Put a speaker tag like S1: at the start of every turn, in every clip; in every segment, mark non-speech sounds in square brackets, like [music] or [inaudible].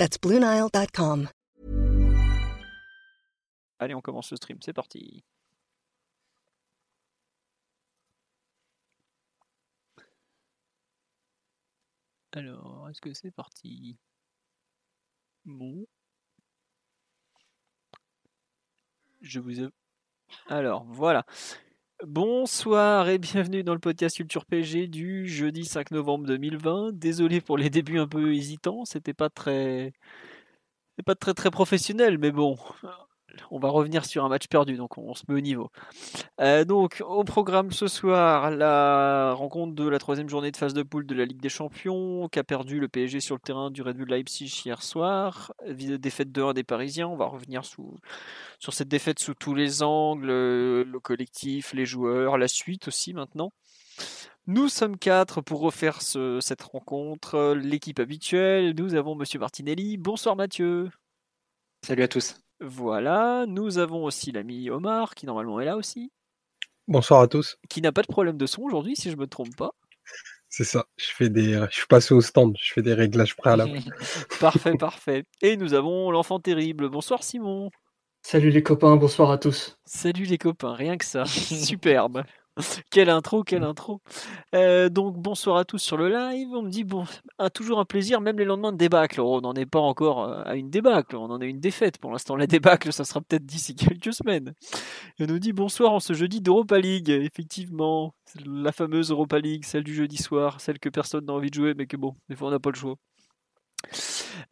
S1: That's BlueNile.com.
S2: Allez, on commence le stream, c'est parti. Alors, est-ce que c'est parti? Bon. Je vous. Alors, voilà. Bonsoir et bienvenue dans le podcast Culture PG du jeudi 5 novembre 2020. Désolé pour les débuts un peu hésitants, c'était pas très pas très très professionnel, mais bon, on va revenir sur un match perdu, donc on se met au niveau. Euh, donc, au programme ce soir, la rencontre de la troisième journée de phase de poule de la Ligue des Champions, qu'a perdu le PSG sur le terrain du Red Bull Leipzig hier soir, défaite de 1 des Parisiens. On va revenir sur cette défaite sous tous les angles, le collectif, les joueurs, la suite aussi maintenant. Nous sommes quatre pour refaire cette rencontre. L'équipe habituelle, nous avons Monsieur Martinelli. Bonsoir Mathieu.
S3: Salut à tous.
S2: Voilà, nous avons aussi l'ami Omar, qui normalement est là aussi.
S4: Bonsoir à tous.
S2: Qui n'a pas de problème de son aujourd'hui, si je ne me trompe pas.
S4: C'est ça, je fais des, je suis passé au stand, je fais des réglages préalables. [laughs]
S2: parfait, [laughs] parfait. Et nous avons l'enfant terrible. Bonsoir Simon.
S5: Salut les copains, bonsoir à tous.
S2: Salut les copains, rien que ça. [laughs] Superbe. Quelle intro, quelle intro. Euh, donc bonsoir à tous sur le live. On me dit bon, ah, toujours un plaisir, même les lendemains de débâcle. on n'en est pas encore euh, à une débâcle, on en a une défaite pour l'instant. La débâcle, ça sera peut-être d'ici [laughs] quelques semaines. On nous dit bonsoir en ce jeudi d'Europa League. Effectivement, la fameuse Europa League, celle du jeudi soir, celle que personne n'a envie de jouer, mais que bon, des fois on n'a pas le choix.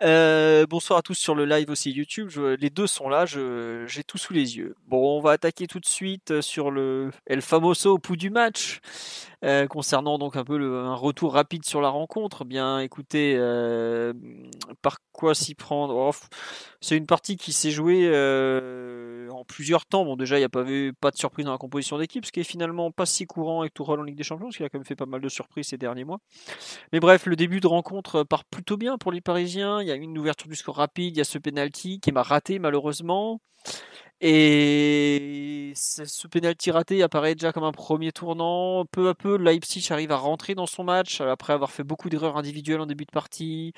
S2: Euh, bonsoir à tous sur le live aussi YouTube. les deux sont là, j'ai tout sous les yeux. Bon, on va attaquer tout de suite sur le El Famoso au pouls du match. Euh, concernant donc un peu un retour rapide sur la rencontre, bien écoutez, euh, par quoi s'y prendre? Oh, C'est une partie qui s'est jouée en plusieurs temps. Bon, déjà, il n'y a pas, eu, pas de surprise dans la composition d'équipe, ce qui est finalement pas si courant avec tout rôle en Ligue des Champions, parce qu'il a quand même fait pas mal de surprises ces derniers mois. Mais bref, le début de rencontre part plutôt bien pour les Parisiens. Il y a une ouverture du score rapide, il y a ce penalty qui m'a raté malheureusement. Et ce penalty raté apparaît déjà comme un premier tournant. Peu à peu, Leipzig arrive à rentrer dans son match après avoir fait beaucoup d'erreurs individuelles en début de partie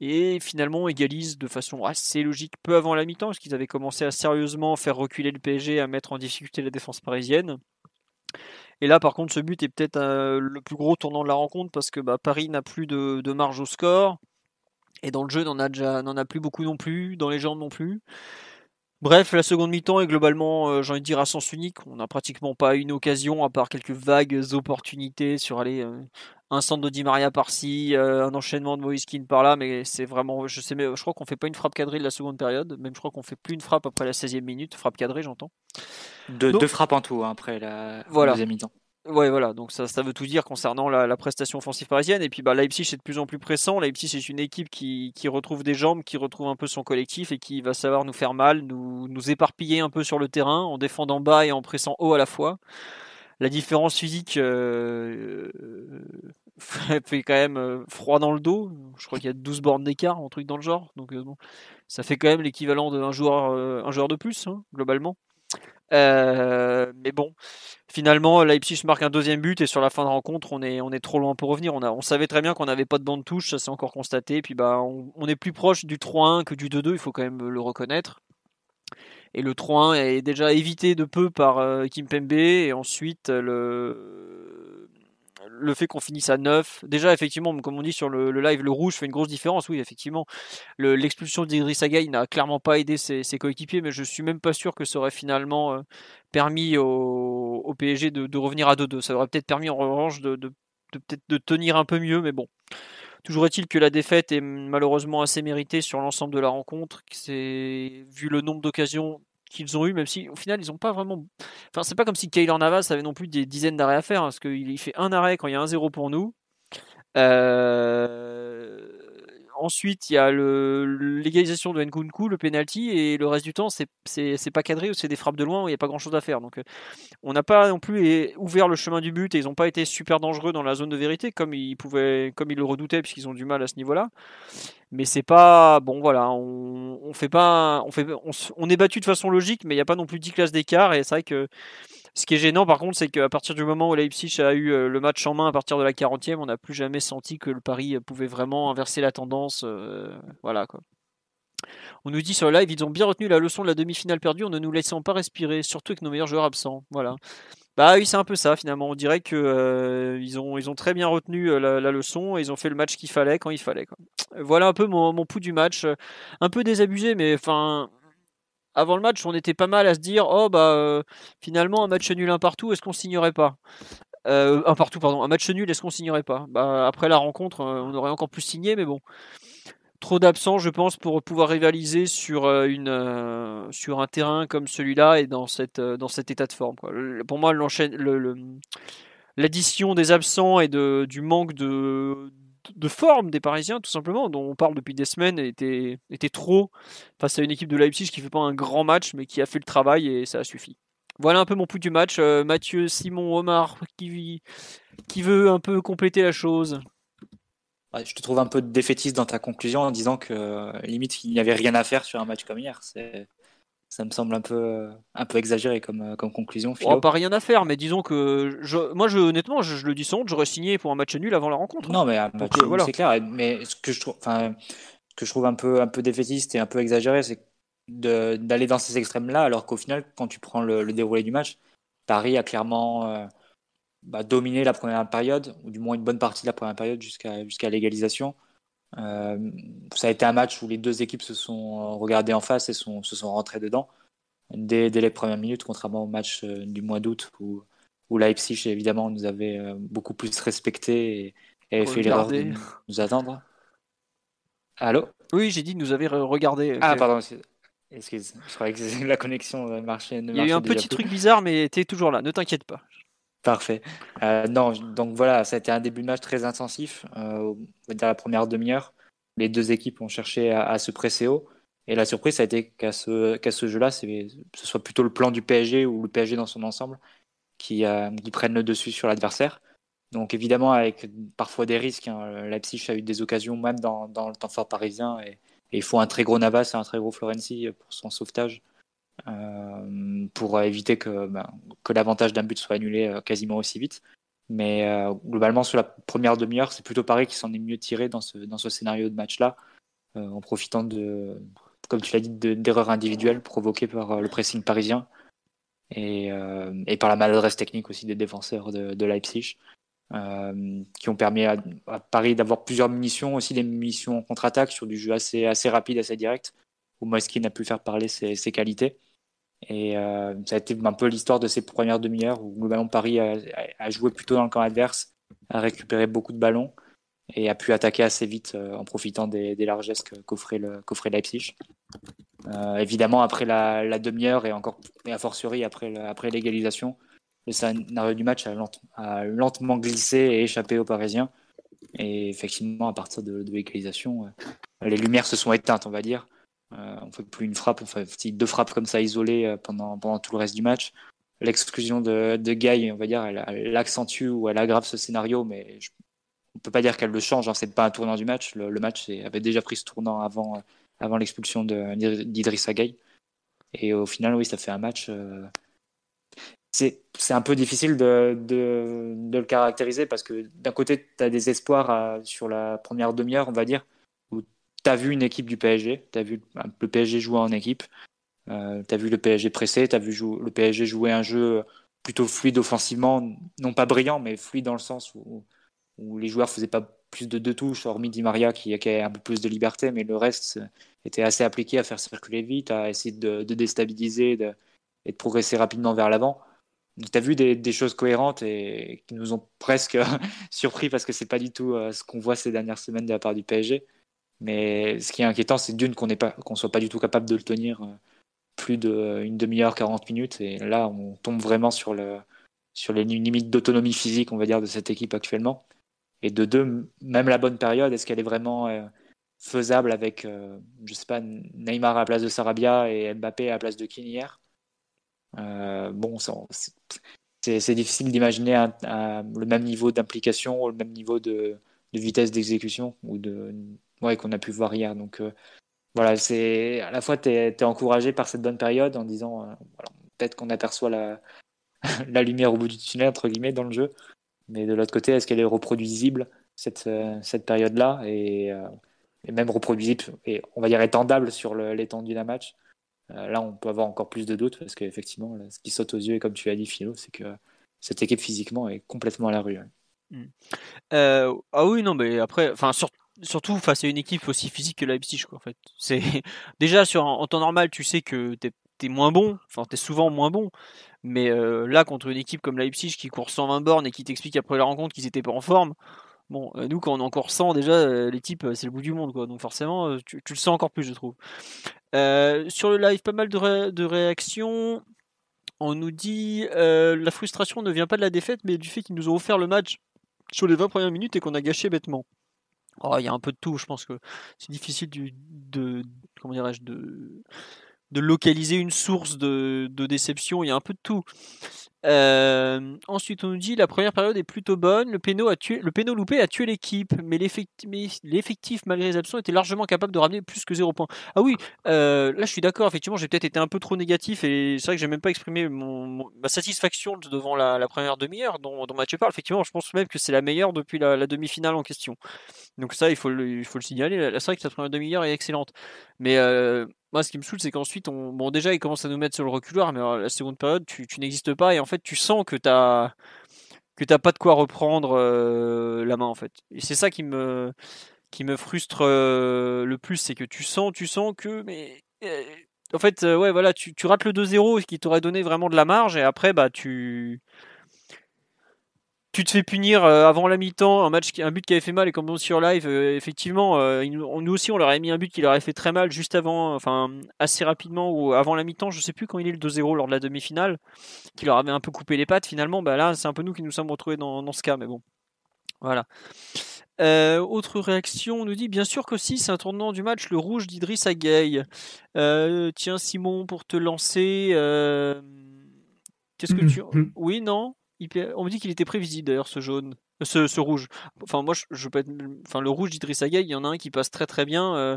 S2: et finalement égalise de façon assez logique peu avant la mi-temps, parce qu'ils avaient commencé à sérieusement faire reculer le PSG, à mettre en difficulté la défense parisienne. Et là, par contre, ce but est peut-être euh, le plus gros tournant de la rencontre, parce que bah, Paris n'a plus de, marge au score, et dans le jeu, n'en a, n'en a plus beaucoup non plus, dans les jambes non plus. Bref, la seconde mi-temps est globalement, euh, j'ai envie de dire, à sens unique. On n'a pratiquement pas eu une occasion, à part quelques vagues opportunités sur aller euh, un centre de Di Maria par-ci, euh, un enchaînement de Moïse par-là, mais c'est vraiment, je sais, mais je crois qu'on fait pas une frappe cadrée de la seconde période, même je crois qu'on fait plus une frappe après la 16e minute, frappe cadrée, j'entends.
S3: deux frappes en tout hein, après la deuxième mi-temps.
S2: Ouais, voilà, donc ça, ça veut tout dire concernant la, prestation offensive parisienne. Et puis bah, Leipzig est de plus en plus pressant. Leipzig c'est une équipe qui, qui, retrouve des jambes, qui retrouve un peu son collectif et qui va savoir nous faire mal, nous, nous éparpiller un peu sur le terrain en défendant bas et en pressant haut à la fois. La différence physique euh, [laughs] fait quand même euh, froid dans le dos. Je crois qu'il y a 12 bornes d'écart, un truc dans le genre. Donc euh, bon, ça fait quand même l'équivalent d'un joueur, un joueur de plus, hein, globalement. Euh, mais bon, finalement, Leipzig marque un deuxième but et sur la fin de rencontre, on est, on est trop loin pour revenir. On, savait très bien qu'on n'avait pas de bande touche, ça s'est encore constaté. Et puis bah, on, est plus proche du 3-1 que du 2-2, il faut quand même le reconnaître. Et le 3-1 est déjà évité de peu par euh, Kimpembe et ensuite le le fait qu'on finisse à 9, déjà effectivement, comme on dit sur le, live, le rouge fait une grosse différence. Oui, effectivement, l'expulsion d'Idriss Agaï n'a clairement pas aidé ses, coéquipiers, mais je suis même pas sûr que ça aurait finalement euh, permis au, PSG de, revenir à 2-2. Ça aurait peut-être permis en revanche de, peut-être de tenir un peu mieux, mais bon. Toujours est-il que la défaite est malheureusement assez méritée sur l'ensemble de la rencontre. C'est vu le nombre d'occasions qu'ils ont eu, même si au final ils n'ont pas vraiment. Enfin, c'est pas comme si Kaylor Navas avait non plus des dizaines d'arrêts à faire, hein, parce qu'il fait un arrêt quand il y a un 0 pour nous. Euh, ensuite, il y a l'égalisation de Nkunku, le penalty, et le reste du temps, c'est pas cadré ou c'est des frappes de loin où il n'y a pas grand chose à faire. Donc, on n'a pas non plus ouvert le chemin du but et ils n'ont pas été super dangereux dans la zone de vérité comme ils pouvaient, comme ils le redoutaient puisqu'ils ont du mal à ce niveau-là. Mais c'est pas bon, voilà, on, on fait pas, on fait, on, est battu de façon logique, mais il n'y a pas non plus 10 classes d'écart et c'est vrai que ce qui est gênant par contre, c'est qu'à partir du moment où Leipzig a eu euh, le match en main à partir de la 40e, on n'a plus jamais senti que le Paris pouvait vraiment inverser la tendance. Euh, voilà quoi. On nous dit sur le live, ils ont bien retenu la leçon de la demi-finale perdue en ne nous laissant pas respirer, surtout avec nos meilleurs joueurs absents. Voilà. Bah oui, c'est un peu ça finalement. On dirait que euh, ils, ont, ils ont très bien retenu la, leçon et ils ont fait le match qu'il fallait quand il fallait. Voilà un peu mon, mon pouls du match. Un peu désabusé, mais enfin, avant le match, on était pas mal à se dire oh bah euh, finalement un match nul un partout, est-ce qu'on signerait pas? Euh, Un partout, pardon, un match nul, est-ce qu'on signerait pas? Bah après la rencontre, euh, on aurait encore plus signé, mais bon. Trop d'absents, je pense, pour pouvoir rivaliser sur, une, sur un terrain comme celui-là et dans, cette, dans cet état de forme. Pour moi, l'addition des absents et de, du manque de, de forme des Parisiens, tout simplement, dont on parle depuis des semaines, était, était trop face à une équipe de Leipzig qui fait pas un grand match, mais qui a fait le travail et ça a suffi. Voilà un peu mon pouls du match. Euh, Mathieu, Simon, Omar, qui, qui veut un peu compléter la chose
S3: Je te trouve un peu défaitiste dans ta conclusion en disant que euh, limite il n'y avait rien à faire sur un match comme hier. C'est ça me semble un peu, un peu exagéré comme, euh, comme conclusion.
S2: Oh, pas rien à faire, mais disons que je, moi, je, honnêtement, je, le dis sans j'aurais signé pour un match nul avant la rencontre.
S3: Non, mais euh, voilà. c'est clair. Mais ce que je trouve, enfin, que je trouve un peu, un peu défaitiste et un peu exagéré, c'est d'aller dans ces extrêmes-là, alors qu'au final, quand tu prends le, déroulé du match, Paris a clairement euh, bah, dominé la première période, ou du moins une bonne partie de la première période jusqu'à jusqu'à l'égalisation. Euh, ça a été un match où les deux équipes se sont regardées en face et sont, se sont rentrées dedans dès, les premières minutes, contrairement au match euh, du mois d'août où, où Leipzig évidemment nous avait euh, beaucoup plus respecté et, avait fait l'erreur de nous attendre. Allô?
S2: Oui, j'ai dit nous avait regardé.
S3: Ah, pardon. Excuse, je croyais que [laughs] la connexion marchait.
S2: Il y a eu un petit truc bizarre, mais tu es toujours là, ne t'inquiète pas.
S3: Parfait. Euh, non, donc voilà, ça a été un début de match très intensif. Euh, on va dire la première demi-heure, les deux équipes ont cherché à, se presser haut. Et la surprise, ça a été qu'à ce, ce jeu-là, ce soit plutôt le plan du PSG ou le PSG dans son ensemble qui, euh, qui prennent le dessus sur l'adversaire. Donc évidemment, avec parfois des risques, hein, Leipzig a eu des occasions même dans, dans le temps fort parisien et, et il faut un très gros Navas et un très gros Florenzi pour son sauvetage. Euh, pour éviter que, ben, que l'avantage d'un but soit annulé euh, quasiment aussi vite. Mais euh, globalement, sur la première demi-heure, c'est plutôt Paris qui s'en est mieux tiré dans ce, dans ce scénario de match-là, en profitant de, comme tu l'as dit, d'erreurs individuelles provoquées par le pressing parisien et, et, par la maladresse technique aussi des défenseurs de, Leipzig, qui ont permis à, Paris d'avoir plusieurs munitions, aussi des munitions en contre-attaque sur du jeu assez, assez rapide, assez direct, où Moiskin a pu faire parler ses qualités. Et euh, ça a été un peu l'histoire de ces premières demi-heures où globalement Paris a, joué plutôt dans le camp adverse, a récupéré beaucoup de ballons et a pu attaquer assez vite euh, en profitant des, largesses qu'offrait le, Leipzig. Euh, évidemment, après la, demi-heure et encore et a fortiori après, après l'égalisation, le scénario du match a, lentement glissé et échappé aux Parisiens. Et effectivement, à partir de l'égalisation, les lumières se sont éteintes, on va dire. Euh, on fait plus une frappe, on fait deux frappes comme ça isolées euh, pendant, tout le reste du match. L'exclusion de, de on va dire, elle, accentue ou elle aggrave ce scénario, mais on peut pas dire qu'elle le change. Hein, c'est pas un tournant du match. Le, match avait déjà pris ce tournant avant, avant l'expulsion d'Idrissa Gueye. Et au final, oui, ça fait un match. Euh, c'est un peu difficile de, le caractériser parce que d'un côté, tu as des espoirs sur la première demi-heure, on va dire, tu as vu une équipe du PSG, tu as vu le PSG jouer en équipe, euh, tu as vu le PSG presser, tu as vu le PSG jouer un jeu plutôt fluide offensivement, non pas brillant, mais fluide dans le sens où, les joueurs faisaient pas plus de deux touches, hormis Di Maria qui, avait un peu plus de liberté, mais le reste était assez appliqué à faire circuler vite, à essayer de, déstabiliser et de progresser rapidement vers l'avant. Tu as vu des, choses cohérentes et qui nous ont presque [laughs] surpris parce que c'est pas du tout euh, ce qu'on voit ces dernières semaines de la part du PSG. Mais ce qui est inquiétant, c'est d'une qu'on qu'on soit pas du tout capable de le tenir euh, plus d'une demi-heure, 40 minutes. Et là, on tombe vraiment sur, le, sur les limites d'autonomie physique, on va dire, de cette équipe actuellement. Et de deux, même la bonne période, est-ce qu'elle est vraiment, euh, faisable avec, euh, je sais pas, Neymar à la place de Sarabia et Mbappé à la place de Kinier. Euh, bon, c'est difficile d'imaginer le même niveau d'implication, le même niveau de, vitesse d'exécution ou de ouais, qu'on a pu voir hier. Donc euh, voilà, c'est à la fois tu es, encouragé par cette bonne période en disant voilà, peut-être qu'on aperçoit [laughs] la, lumière au bout du tunnel entre guillemets dans le jeu, mais de l'autre côté, est-ce qu'elle est reproduisible cette, cette période-là? Et même reproduisible et on va dire étendable sur l'étendue d'un match? Euh, là, on peut avoir encore plus de doutes parce qu'effectivement, ce qui saute aux yeux, et comme tu as dit, Philo, c'est que cette équipe physiquement est complètement à la rue.
S2: Euh, ah oui, non, mais après, enfin, surtout face à une équipe aussi physique que Leipzig, quoi, en fait. [laughs] Déjà en temps normal, tu sais que t'es es moins bon, enfin, t'es souvent moins bon. Mais euh, là, contre une équipe comme Leipzig qui court 120 bornes et qui t'explique après la rencontre qu'ils étaient pas en forme, Bon, euh, nous, quand on est encore 100, déjà, euh, les types, c'est le bout du monde, quoi. Donc forcément, tu, le sens encore plus, je trouve. sur le live, pas mal de, réactions. On nous dit la frustration ne vient pas de la défaite, mais du fait qu'ils nous ont offert le match sur les 20 premières minutes et qu'on a gâché bêtement. Oh, il y a un peu de tout, je pense que c'est difficile de, comment dirais-je, de, localiser une source de, déception, il y a un peu de tout. Euh, ensuite, on nous dit la première période est plutôt bonne. Le péno, a le péno loupé a tué l'équipe, mais l'effectif, malgré les absents, était largement capable de ramener plus que 0 points. Ah oui, euh, là je suis d'accord. Effectivement, j'ai peut-être été un peu trop négatif et c'est vrai que j'ai même pas exprimé mon, ma satisfaction devant la, première demi-heure dont, dont, Mathieu parle. Effectivement, je pense même que c'est la meilleure depuis la, demi-finale en question. Donc ça, il faut le, signaler. C'est vrai que la première demi-heure est excellente, mais euh, moi, ce qui me saoule, c'est qu'ensuite, on... bon, déjà, ils commencent à nous mettre sur le reculoir, mais la seconde période, tu, n'existes pas, et en fait, tu sens que tu que t'as pas de quoi reprendre euh, la main, en fait. Et c'est ça qui me, qui me frustre euh, le plus, c'est que tu sens, tu sens que, mais, euh, en fait, ouais, voilà, tu, tu rates le 2-0, ce qui t'aurait donné vraiment de la marge, et après, bah, tu, tu te fais punir euh, avant la mi-temps, un match, un but qui avait fait mal et comme on sur live, euh, effectivement, euh, nous aussi on leur a mis un but qui leur avait fait très mal juste avant, enfin assez rapidement ou avant la mi-temps, je sais plus quand il est le 2-0 lors de la demi-finale, qui leur avait un peu coupé les pattes. Finalement, bah là c'est un peu nous qui nous sommes retrouvés dans, ce cas, mais bon, voilà. autre réaction, on nous dit bien sûr qu'aussi c'est un tournant du match, le rouge d'Idriss Gueye. tiens Simon pour te lancer. Qu'est-ce que tu. Oui, non? On me dit qu'il était prévisible d'ailleurs ce jaune, euh, ce, rouge. Enfin moi je, peux être, enfin le rouge d'Idriss Gueye, il y en a un qui passe très très bien, euh,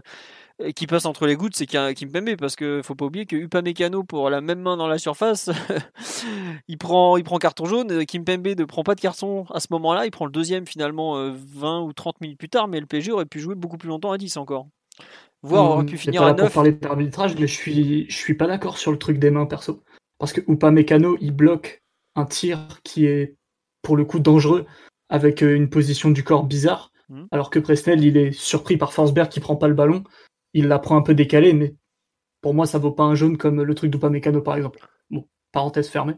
S2: et qui passe entre les gouttes, c'est Kimpembe parce que faut pas oublier que Upamecano pour la même main dans la surface, [laughs] il prend il prend carton jaune, Kimpembe ne prend pas de carton à ce moment-là, il prend le deuxième finalement 20 euh, ou 30 minutes plus tard, mais le PSG aurait pu jouer beaucoup plus longtemps à 10 encore. Voire aurait pu finir à 9.
S5: Pour parler d'arbitrage, mais je suis je suis pas d'accord sur le truc des mains perso. Parce que Upamecano, il bloque un tir qui est pour le coup dangereux avec euh, une position du corps bizarre, mmh. alors que Presnel il est surpris par Forsberg qui prend pas le ballon, il la prend un peu décalée, mais pour moi ça vaut pas un jaune comme le truc d'Upamecano par exemple. Bon, parenthèse fermée.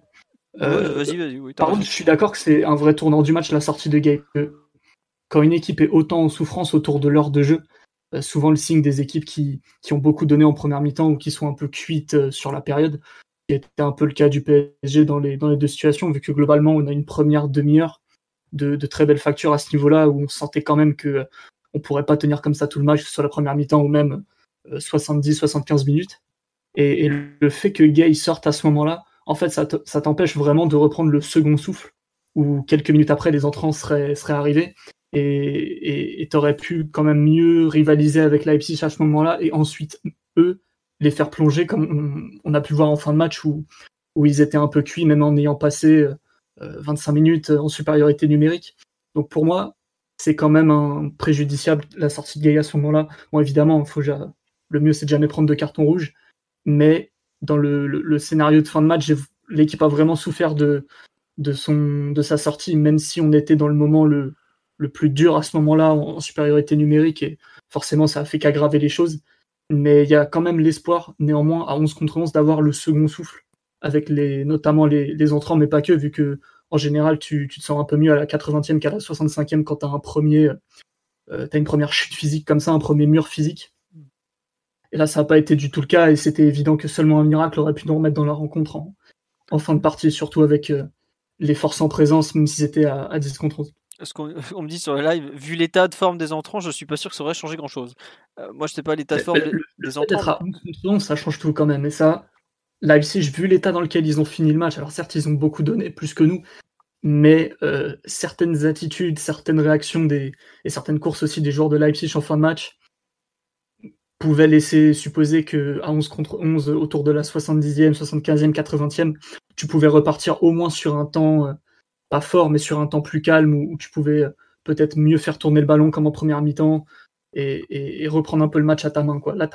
S2: Euh, vas-y, vas-y.
S5: par contre, je suis d'accord que c'est un vrai tournant du match la sortie de Gay. Quand une équipe est autant en souffrance autour de l'heure de jeu, euh, souvent le signe des équipes qui, qui, ont beaucoup donné en première mi-temps ou qui sont un peu cuites sur la période, qui était un peu le cas du PSG dans les, dans les deux situations, vu que globalement, on a une première demi-heure de, très belles factures à ce niveau-là, où on sentait quand même que euh, on pourrait pas tenir comme ça tout le match, soit la première mi-temps ou même 70-75 euh, minutes. Et, le fait que Gay sorte à ce moment-là, en fait, ça t'empêche vraiment de reprendre le second souffle, où quelques minutes après, les entrants seraient, seraient arrivés. Et tu aurais pu quand même mieux rivaliser avec Leipzig à ce moment-là, et ensuite, eux, les faire plonger comme on, a pu voir en fin de match où, où ils étaient un peu cuits, même en ayant passé 25 euh, minutes en supériorité numérique. Donc pour moi, c'est quand même un préjudiciable la sortie de Gaïa à ce moment-là. Bon, évidemment, faut le mieux c'est de jamais prendre de carton rouge, mais dans le, scénario de fin de match, l'équipe a vraiment souffert de, son, de sa sortie, même si on était dans le moment le, le plus dur à ce moment-là en, supériorité numérique, et forcément ça a fait qu'aggraver les choses mais il y a quand même l'espoir, néanmoins, à 11 contre 11, d'avoir le second souffle, avec les, notamment les, entrants, mais pas que, vu que en général, tu, te sens un peu mieux à la 80e qu'à la 65e quand tu as un premier, euh, une première chute physique comme ça, un premier mur physique. Et là, ça n'a pas été du tout le cas, et c'était évident que seulement un miracle aurait pu nous remettre dans la rencontre en, fin de partie, surtout avec euh, les forces en présence, même si c'était à, à 10 contre 11.
S2: Ce qu'on [laughs] on me dit sur le live, vu l'état de forme des entrants, je suis pas sûr que ça aurait changé grand chose. moi, je sais pas l'état de forme
S5: Le-
S2: des,
S5: le-
S2: des
S5: Peut-être
S2: entrants.
S5: à 11 contre 11, ça change tout quand même. Et ça, Leipzig, vu l'état dans lequel ils ont fini le match, alors certes, ils ont beaucoup donné, plus que nous, mais euh, certaines attitudes, certaines réactions des, et certaines courses aussi des joueurs de Leipzig en fin de match pouvaient laisser supposer que à 11 contre 11, autour de la 70e, 75e, 80e, tu pouvais repartir au moins sur un temps, euh, pas fort, mais sur un temps plus calme, où, où tu pouvais euh, peut-être mieux faire tourner le ballon comme en première mi-temps, et, et- et reprendre un peu le match à ta main. Quoi. Là,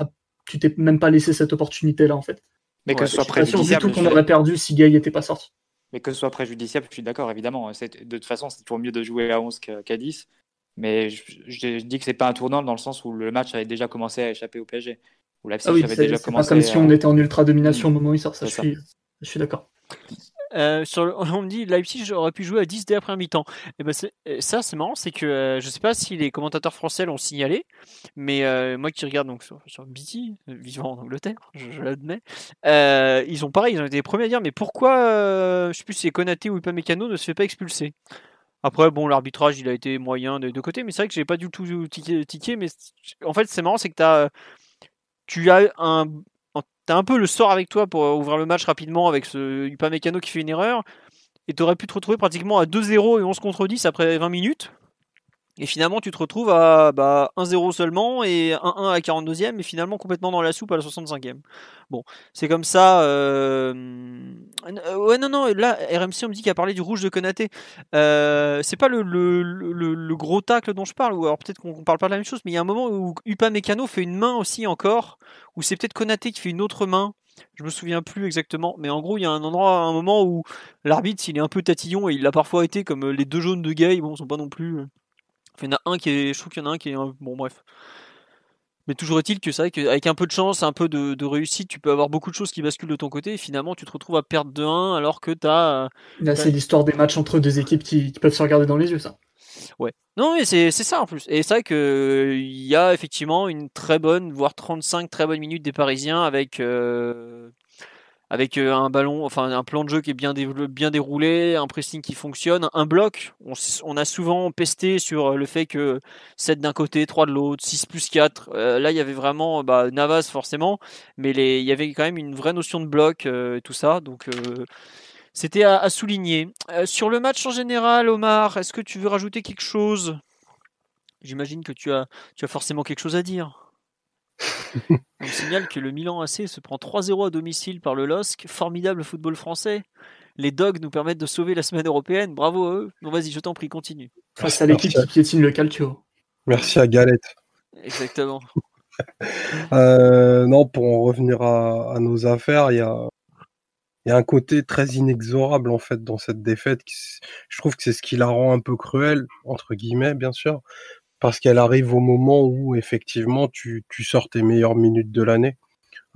S5: tu t'es même pas laissé cette opportunité-là, en fait.
S3: Mais que ce soit préjudiciable.
S5: tout qu'on
S3: je-
S5: aurait perdu si Gay n'était pas sorti.
S3: Mais que ce soit préjudiciable, je suis d'accord, évidemment. C'est- De toute façon, c'est toujours mieux de jouer à 11 qu'à qu'à 10. Mais je, je- je dis que c'est pas un tournant dans le sens où le match avait déjà commencé à échapper au PSG. Où Leipzig
S5: Ah oui,
S3: avait déjà
S5: c'est pas
S3: commencé
S5: comme si on était en ultra domination au moment où il sort. Ça,
S3: C'est
S5: je
S3: ça.
S5: suis, je suis d'accord.
S2: Euh, on me dit Leipzig aurait pu jouer à 10 dès première mi-temps. Et ben c'est- euh, ça c'est marrant, c'est que euh, je sais pas si les commentateurs français l'ont signalé, mais euh, moi qui regarde donc sur, sur BT, vivant en Angleterre, [laughs] je, l'admets, ils ont pareil, ils ont été les premiers à dire mais pourquoi, je sais plus si c'est Konaté ou Upamecano ne se fait pas expulser? Après bon l'arbitrage il a été moyen des deux côtés, mais c'est vrai que j'ai pas du tout tiqué, mais en fait c'est marrant c'est que tu as un T'as un peu le sort avec toi pour euh, ouvrir le match rapidement avec ce Upamecano qui fait une erreur. Et tu aurais pu te retrouver pratiquement à 2-0 et 11 contre 10 après 20 minutes. Et finalement, tu te retrouves à bah, 1-0 seulement et 1-1 à la 42e et finalement complètement dans la soupe à la 65e. Bon, c'est comme ça. euh, euh, Ouais, non, non, là, RMC, on me dit qu'il a parlé du rouge de Konaté. Euh, c'est pas le, gros tacle dont je parle, ou alors peut-être qu'on parle pas de la même chose, mais il y a un moment où Upamecano fait une main aussi encore, ou c'est peut-être Konaté qui fait une autre main. Je me souviens plus exactement, mais en gros, il y a un endroit, un moment où l'arbitre, s'il est un peu tatillon, et il l'a parfois été, comme les deux jaunes de Gay, bon, sont pas non plus. Euh, Il y en a un qui est, je trouve qu'il y en a un qui est, bon, bref. Mais toujours est-il que c'est vrai qu'avec un peu de chance, un peu de, de réussite, tu peux avoir beaucoup de choses qui basculent de ton côté, et finalement, tu te retrouves à perdre de 1 alors que tu as.
S5: Là, c'est l'histoire des matchs entre deux équipes qui, qui peuvent se regarder dans les yeux, ça.
S2: Ouais. Non, mais c'est c'est ça en plus. Et c'est vrai qu'il y a effectivement une très bonne, voire 35 très bonnes minutes des Parisiens avec, euh, avec euh, un ballon, enfin un plan de jeu qui est bien, bien déroulé, un pressing qui fonctionne, un bloc. On, on a souvent pesté sur le fait que 7 d'un côté, 3 de l'autre, 6 plus 4. Euh, là, il y avait vraiment bah, Navas forcément, mais les, il y avait quand même une vraie notion de bloc euh, et tout ça. Donc. euh, c'était à, à souligner. Euh, sur le match en général, Omar, est-ce que tu veux rajouter quelque chose? J'imagine que tu as, tu as forcément quelque chose à dire. On signale que le Milan AC se prend 3-0 à domicile par le LOSC. Formidable football français. Les Dogs nous permettent de sauver la semaine européenne. Bravo à eux. Non, vas-y, je t'en prie, continue.
S5: Face à l'équipe qui piétine le calcio.
S4: Merci à Galette.
S2: Exactement. [laughs]
S4: Euh, non, pour en revenir à, à nos affaires, il y a, il y a un côté très inexorable en fait dans cette défaite. Qui, je trouve que c'est ce qui la rend un peu cruelle, entre guillemets, bien sûr, parce qu'elle arrive au moment où effectivement tu, tu sors tes meilleures minutes de l'année.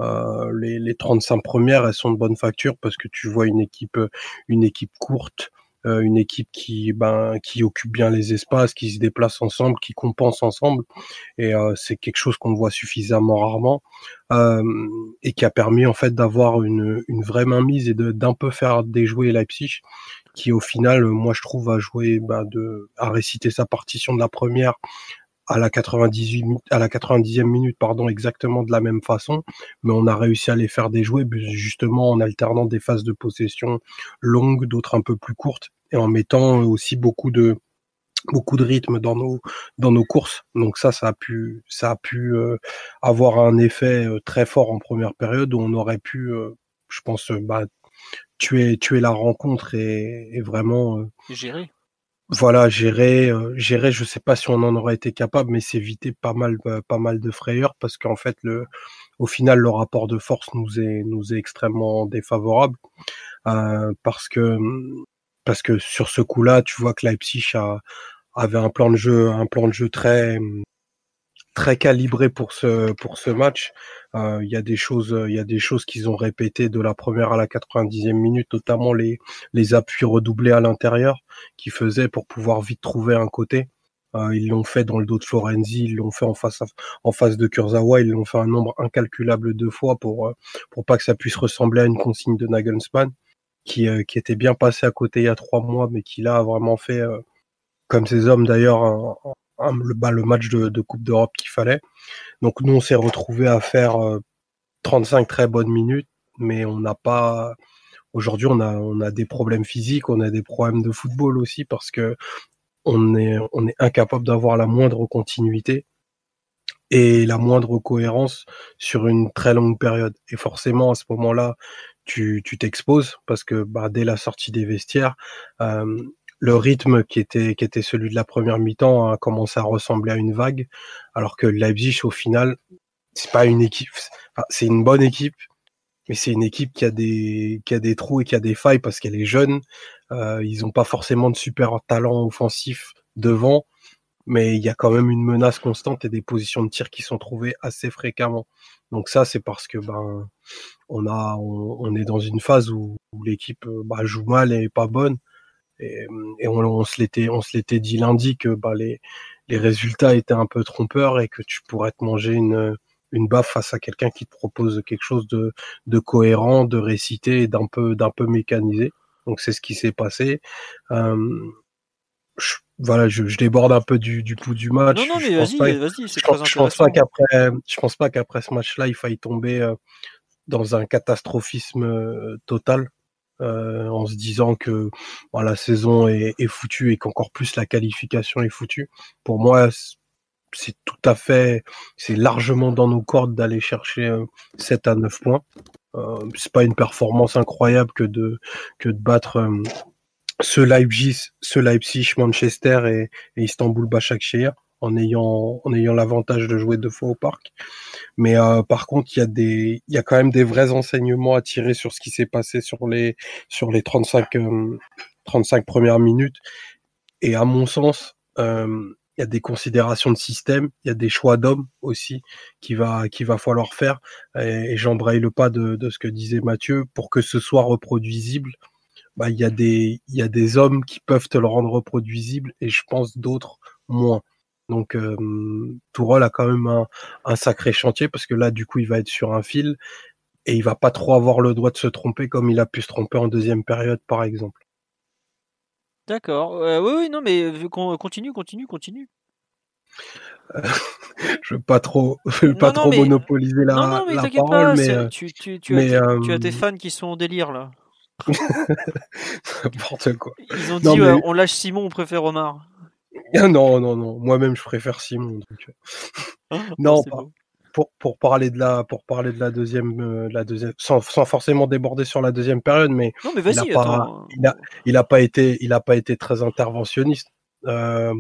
S4: Euh, les, les 35 premières, elles sont de bonne facture parce que tu vois une équipe, une équipe courte, euh, une équipe qui, ben, qui occupe bien les espaces, qui se déplace ensemble, qui compense ensemble. Et euh, c'est quelque chose qu'on voit suffisamment rarement euh, et qui a permis en fait d'avoir une, une vraie mainmise et d'un peu faire déjouer Leipzig, qui au final, moi je trouve, a joué, ben, de, a récité sa partition de la première à la 98 mi- à la 90e minute pardon exactement de la même façon mais on a réussi à les faire déjouer bu- justement en alternant des phases de possession longues d'autres un peu plus courtes et en mettant aussi beaucoup de beaucoup de rythme dans nos dans nos courses donc ça ça a pu ça a pu euh, avoir un effet euh, très fort en première période où on aurait pu euh, je pense euh, bah, tuer tuer la rencontre et, et vraiment euh,
S2: Géré.
S4: Voilà, gérer, euh, gérer, je sais pas si on en aurait été capable, mais s'éviter pas mal, euh, pas mal de frayeurs parce qu'en fait, le, au final, le rapport de force nous est, nous est extrêmement défavorable euh, parce que, parce que sur ce coup-là, tu vois que Leipzig a, avait un plan de jeu, un plan de jeu très, très calibré pour ce, pour ce match. Euh, Il y a des choses, il y a des choses qu'ils ont répétées de la première à la 90e minute, notamment les, les appuis redoublés à l'intérieur qu'ils faisaient pour pouvoir vite trouver un côté. Euh, ils l'ont fait dans le dos de Florenzi, ils l'ont fait en face, en face de Kurzawa, ils l'ont fait un nombre incalculable de fois pour, euh, pour pas que ça puisse ressembler à une consigne de Nagelsmann, qui, euh, qui était bien passé à côté il y a trois mois, mais qui là a vraiment fait, euh, comme ces hommes d'ailleurs le, bah, le match de, Coupe d'Europe qu'il fallait. Donc nous on s'est retrouvé à faire 35 très bonnes minutes, mais on n'a pas aujourd'hui on a des problèmes physiques, on a des problèmes de football aussi parce que on est incapable d'avoir la moindre continuité et la moindre cohérence sur une très longue période. Et forcément, à ce moment-là, tu t'exposes parce que bah, dès la sortie des vestiaires, euh, le rythme qui était, qui était celui de la première mi-temps a commencé à ressembler à une vague, alors que Leipzig, au final, c'est pas une équipe, c'est une bonne équipe, mais c'est une équipe qui a des, qui a des trous et qui a des failles parce qu'elle est jeune. Euh, ils n'ont pas forcément de super talent offensif devant mais il y a quand même une menace constante et des positions de tir qui sont trouvées assez fréquemment. Donc ça, c'est parce que ben on a on, est dans une phase où, l'équipe euh, bah, joue mal et pas bonne. Et, on, se l'était on se l'était dit lundi que bah, les les résultats étaient un peu trompeurs et que tu pourrais te manger une une baffe face à quelqu'un qui te propose quelque chose de, de cohérent, de récité d'un peu d'un peu mécanisé. Donc c'est ce qui s'est passé. Euh, voilà, je, déborde un peu du, du coup du match.
S2: Non, non, mais vas-y, vas-y, c'est très
S4: Je pense pas qu'après, je pense pas qu'après ce match-là, il faille tomber euh, dans un catastrophisme euh, total, euh, en se disant que la saison est, est foutue et qu'encore plus la qualification est foutue. Pour moi, c'est tout à fait, c'est largement dans nos cordes d'aller chercher 7 à 9 points. Euh, c'est pas une performance incroyable que de que de battre ce Leipzig, ce Leipzig, Manchester et, et Istanbul Başakşehir en ayant en ayant l'avantage de jouer deux fois au parc. Mais euh, par contre, il y a des il y a quand même des vrais enseignements à tirer sur ce qui s'est passé sur les sur les 35 35 euh, premières minutes et à mon sens euh, il y a des considérations de système, il y a des choix d'hommes aussi qui va qui va falloir faire et, et j'embraye le pas de, de ce que disait Mathieu pour que ce soit reproduisible bah, il y a des il y a des hommes qui peuvent te le rendre reproduisible et je pense d'autres moins. Donc euh, Tourol a quand même un, un, sacré chantier parce que là du coup il va être sur un fil et il va pas trop avoir le droit de se tromper comme il a pu se tromper en deuxième période par exemple.
S2: D'accord. Euh, oui, oui, non, mais continue, continue, continue. [laughs]
S4: je veux pas trop, je veux pas trop monopoliser la, non, non, mais la parole, mais,
S2: euh, tu, tu, tu, as, tu, as, tes fans qui sont en délire là. [laughs]
S4: N'importe quoi.
S2: Ils ont dit on lâche Simon, on préfère Omar.
S4: Non, non, non. Moi-même, je préfère Simon. Euh. Ah, [laughs] non, pour, pour, parler de la, pour parler de la deuxième, euh, la deuxième sans, sans, forcément déborder sur la deuxième période, mais,
S2: non, mais il n'a
S4: pas, il a, il a, pas été, il a pas été très interventionniste. Euh,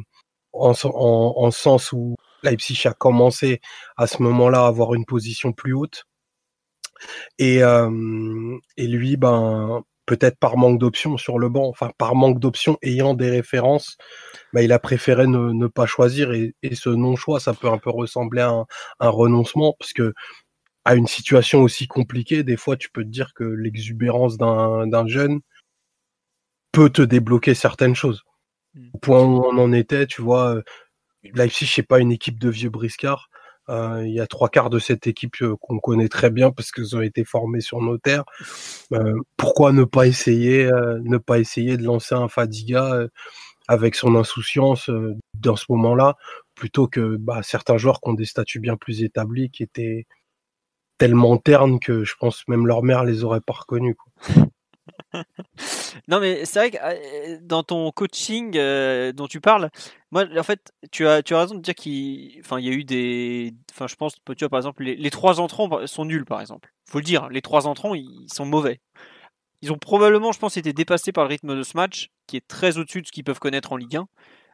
S4: en, en, en, sens où Leipzig a commencé à ce moment-là à avoir une position plus haute. Et, euh, et lui, ben, peut-être par manque d'options sur le banc, enfin par manque d'options ayant des références, bah, il a préféré ne, pas choisir et, ce non-choix, ça peut un peu ressembler à un, renoncement parce que à une situation aussi compliquée, des fois tu peux te dire que l'exubérance d'un jeune peut te débloquer certaines choses. Mmh. Au point où on en était, tu vois, euh, Leipzig, c'est pas une équipe de vieux briscards. Euh, il y a trois quarts de cette équipe euh, qu'on connaît très bien parce qu'ils ont été formés sur nos terres. Euh, pourquoi ne pas essayer, ne pas essayer de lancer un Fadiga avec son insouciance dans ce moment-là, plutôt que bah, certains joueurs qui ont des statuts bien plus établis, qui étaient tellement ternes que je pense même leur mère les aurait pas reconnus.
S2: Non, mais c'est vrai que euh, dans ton coaching euh, dont tu parles, moi, en fait, tu as, tu as raison de dire qu'il y a eu des. Enfin, je pense, tu vois, par exemple, les, trois entrants sont nuls, par exemple. faut le dire, les trois entrants, ils sont mauvais. Ils ont probablement, je pense, été dépassés par le rythme de ce match, qui est très au-dessus de ce qu'ils peuvent connaître en Ligue 1.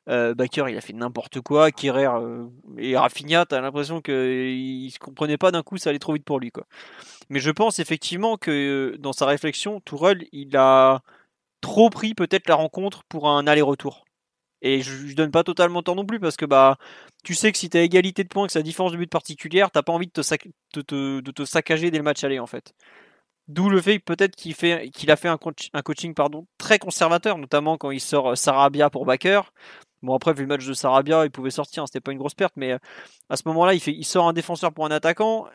S2: Euh, Baker, il a fait n'importe quoi. Kerrer euh, et Rafinha, t'as l'impression qu'il se comprenait pas d'un coup, ça allait trop vite pour lui. Quoi. Mais je pense effectivement que euh, dans sa réflexion, Tourelle, il a trop pris peut-être la rencontre pour un aller-retour. Et je, ne donne pas totalement tort non plus parce que bah tu sais que si tu as égalité de points, que sa différence de but particulière, t'as pas envie de te, saccager dès le match aller en fait. D'où le fait peut-être qu'il fait a fait un, un, coaching pardon très conservateur, notamment quand il sort Sarabia pour Baker. Bon, après, vu le match de Sarabia, il pouvait sortir, hein, c'était pas une grosse perte, mais euh, à ce moment-là, il, il sort un défenseur pour un attaquant.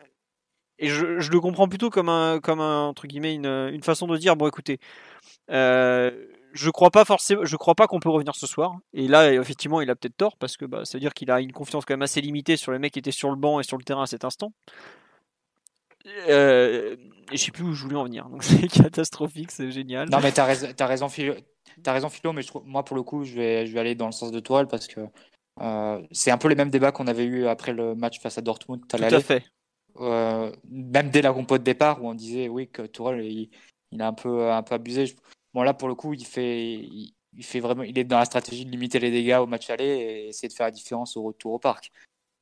S2: Et je, le comprends plutôt comme un, comme un, entre guillemets, une, façon de dire bon, écoutez, euh, je crois pas crois pas qu'on peut revenir ce soir. Et là, effectivement, il a peut-être tort parce que bah, ça veut dire qu'il a une confiance quand même assez limitée sur les mecs qui étaient sur le banc et sur le terrain à cet instant. Euh, et je sais plus où je voulais en venir. Donc [laughs] c'est catastrophique, c'est génial.
S3: Non, mais t'as raison, as raison, Philo. As raison, Philo, mais je trouve, moi, pour le coup, je vais, je vais aller dans le sens de Tourelle parce que euh, c'est un peu les mêmes débats qu'on avait eu après le match face à Dortmund.
S2: Tout à fait.
S3: Euh, même dès la compo de départ où on disait oui que Tourelle il, il, a un peu un peu abusé. Bon là pour le coup il fait il, fait vraiment il est dans la stratégie de limiter les dégâts au match aller et essayer de faire la différence au retour au parc.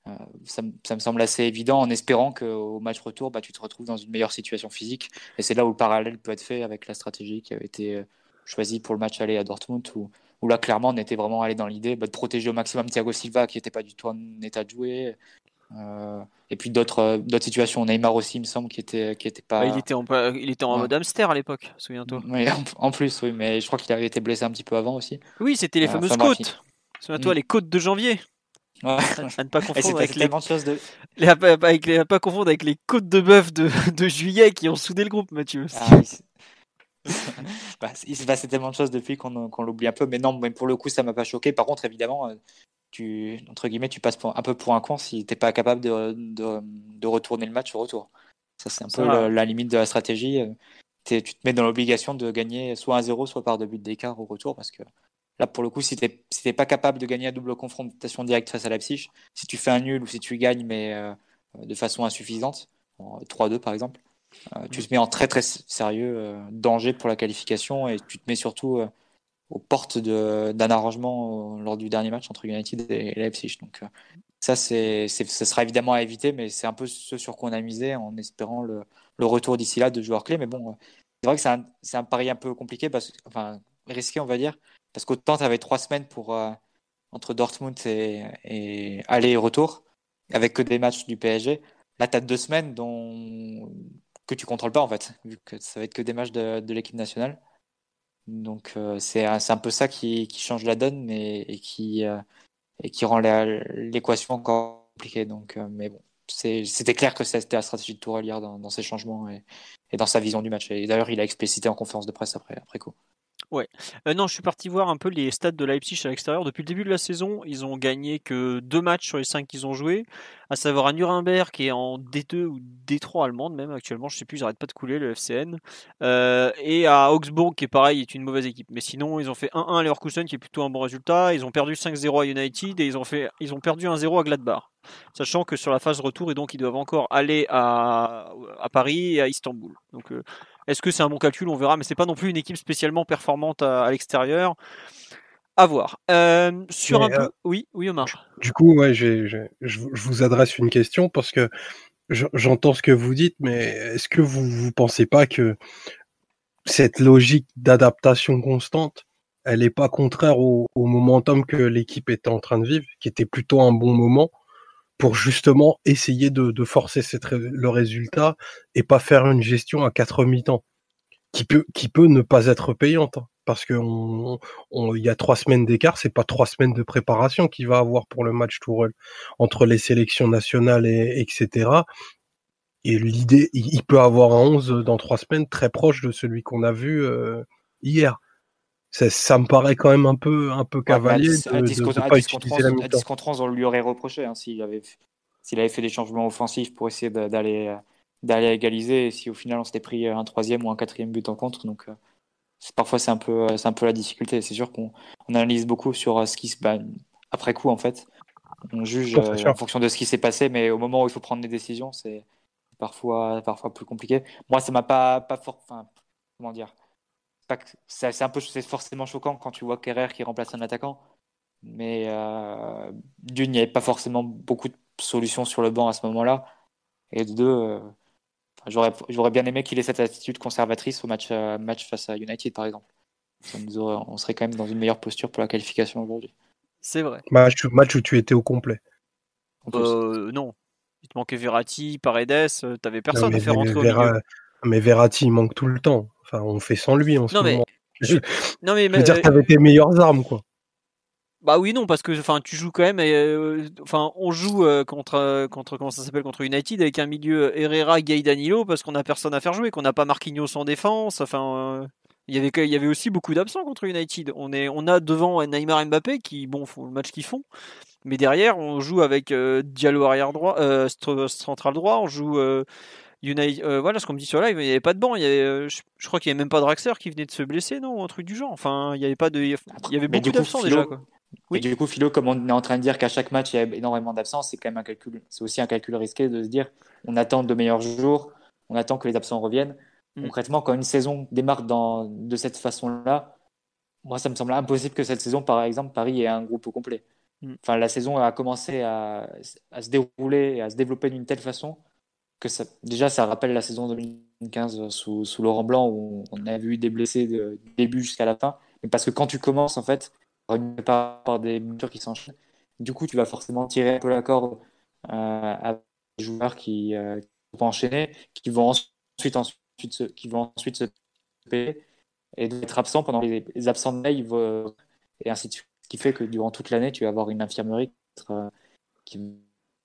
S3: Euh, ça, ça, me semble assez évident en espérant qu'au match retour bah, tu te retrouves dans une meilleure situation physique et c'est là où le parallèle peut être fait avec la stratégie qui avait été choisie pour le match aller à Dortmund où, où là clairement on était vraiment allé dans l'idée bah, de protéger au maximum Thiago Silva qui n'était pas du tout en état de jouer euh, et puis d'autres euh, d'autres situations. Neymar aussi, il me semble, qui était qui était pas.
S2: il était en il était en mode hamster à l'époque, souviens-toi.
S3: Oui, en, plus, oui, mais je crois qu'il avait été blessé un petit peu avant aussi.
S2: Oui, c'était les euh, fameuses côtes. Souviens-toi, mm. les côtes de janvier.
S3: Ouais.
S2: À ne pas [laughs] confondre avec les...
S3: de...
S2: les... Avec les... pas confondre avec les côtes de bœuf de... de juillet qui ont soudé le groupe, Mathieu.
S3: Ah, [laughs] bah, il s'est passé tellement de choses depuis qu'on l'oublie un peu, mais non, mais pour le coup, ça m'a pas choqué. Par contre, évidemment, tu, entre guillemets, tu passes un peu pour un con si t'es pas capable de, de, de, retourner le match au retour. Ça, c'est un peu la, limite de la stratégie. tu te mets dans l'obligation de gagner soit un 0 soit par deux buts d'écart au retour, parce que là, pour le coup, si t'es si pas capable de gagner à double confrontation directe face à la psyche, si tu fais un nul ou si tu gagnes, mais euh, de façon insuffisante, 3-2 par exemple, euh, tu te mets en très très sérieux euh, danger pour la qualification et tu te mets surtout aux portes d'un arrangement lors du dernier match entre United et Leipzig. Donc euh, ça, c'est, ça sera évidemment à éviter, mais c'est un peu ce sur quoi on a misé en espérant le, le retour d'ici là de joueurs clés. Mais bon, c'est vrai que c'est un, un, pari un peu compliqué, parce, enfin risqué on va dire, parce qu'autant tu avais trois semaines pour, euh, entre Dortmund et, et aller et retour, avec que des matchs du PSG. Là, tu as deux semaines dont, que tu contrôles pas en fait, vu que ça va être que des matchs de, de l'équipe nationale. Donc euh, c'est un peu ça qui, qui, change la donne mais, et, qui, euh, et qui rend l'équation encore compliquée. Donc, euh, mais bon, c'était clair que c'était la stratégie de Tourelle hier dans, dans ses changements et, et, dans sa vision du match. Et d'ailleurs, il a explicité en conférence de presse après, après coup.
S2: Ouais. Euh, non, je suis parti voir un peu les stats de Leipzig à l'extérieur. Depuis le début de la saison, ils ont gagné que deux matchs sur les cinq qu'ils ont joués, à savoir à Nuremberg qui est en D2 ou D3 allemande même actuellement, je sais plus, ils n'arrêtent pas de couler le FCN, euh, et à Augsbourg qui est pareil, est une mauvaise équipe. Mais sinon, ils ont fait 1-1 à Leverkusen qui est plutôt un bon résultat. Ils ont perdu 5-0 à United et ils ont fait, ils ont perdu 1-0 à Gladbach. Sachant que sur la phase retour, et donc ils doivent encore aller à, à Paris et à Istanbul. Donc euh, est-ce que c'est un bon calcul? On verra, mais c'est pas non plus une équipe spécialement performante à, l'extérieur. À voir. Euh, sur un peu. Euh, oui, oui, Omar.
S4: Du coup, ouais, je, vous adresse une question parce que j'entends ce que vous dites, mais est-ce que vous ne pensez pas que cette logique d'adaptation constante, elle n'est pas contraire au, momentum que l'équipe était en train de vivre, qui était plutôt un bon moment? Pour justement essayer de, forcer le résultat et pas faire une gestion à quatre mi-temps qui peut, ne pas être payante. Hein, parce qu'il y a trois semaines d'écart, c'est pas trois semaines de préparation qu'il va avoir pour le match Tourelle entre les sélections nationales et etc. Et l'idée, il peut avoir un 11 dans trois semaines très proche de celui qu'on a vu euh, hier ça, me paraît quand même un peu, un peu cavalier de,
S3: de, pas utiliser la mi-temps. on lui aurait reproché hein, s'il avait, fait des changements offensifs pour essayer d'aller, d'aller égaliser, et si au final on s'était pris un troisième ou un quatrième but en contre. Donc, euh, parfois c'est un peu, c'est un peu la difficulté. C'est sûr qu'on on analyse beaucoup sur euh, ce qui se, passe après coup en fait. On juge euh, en fonction de ce qui s'est passé, mais au moment où il faut prendre des décisions, c'est parfois, parfois plus compliqué. Moi, ça m'a pas, pas fort, enfin, comment dire c'est un peu c'est forcément choquant quand tu vois Kerrer qui remplace un attaquant. Mais euh, d'une, il n'y avait pas forcément beaucoup de solutions sur le banc à ce moment-là. Et de deux, euh, j'aurais bien aimé qu'il ait cette attitude conservatrice au match, euh, match face à United, par exemple. on serait quand même dans une meilleure posture pour la qualification aujourd'hui.
S2: C'est vrai.
S4: Match, match où tu étais au complet.
S2: non. Il te manquait Verratti, Paredes, t'avais personne à faire rentrer au milieu.
S4: Mais Verratti, il manque tout le temps. Enfin, on fait sans lui en ce moment. [laughs]
S2: Je... Non, mais,
S4: je veux dire, euh, t'avais tes meilleures armes, quoi.
S2: Bah oui, non, parce que enfin, tu joues quand même. Euh, enfin, on joue euh, contre contre comment ça s'appelle contre United avec un milieu Herrera, Gay, Danilo, parce qu'on a personne à faire jouer, qu'on n'a pas Marquinhos en défense. Enfin, Il y avait, il y avait aussi beaucoup d'absents contre United. On, est, on a devant Neymar Mbappé qui bon font le match qu'ils font. Mais derrière, on joue avec Diallo arrière droit, euh, central droit, on joue euh, United. voilà ce qu'on me dit sur live, il n'y avait pas de banc. Il y avait, je, crois qu'il n'y avait même pas de Draxler qui venait de se blesser, non Un truc du genre. Enfin, il y avait pas de. Il y avait beaucoup d'absents déjà. Quoi.
S3: Oui. Et du coup, Philo, comme on est en train de dire qu'à chaque match il y a énormément d'absents, c'est quand même un calcul. C'est aussi un calcul risqué de se dire on attend de meilleurs jours, on attend que les absents reviennent. Mm. Concrètement, quand une saison démarre dans, de cette façon-là, moi, ça me semble impossible que cette saison, par exemple, Paris ait un groupe au complet. Mm. Enfin, la saison a commencé à, à, se dérouler et à se développer d'une telle façon que ça, déjà, ça rappelle la saison 2015 sous, sous Laurent Blanc où on a vu des blessés du début jusqu'à la fin. Mais parce que quand tu commences, en fait, par, par des blessures qui s'enchaînent, du coup, tu vas forcément tirer un peu la corde euh, à des joueurs qui, euh, vont enchaîner, qui vont ensuite, ensuite, se, qui vont ensuite se payer et d'être absent pendant les, absents de live et ainsi de suite. Ce qui fait que durant toute l'année, tu vas avoir une infirmerie qui,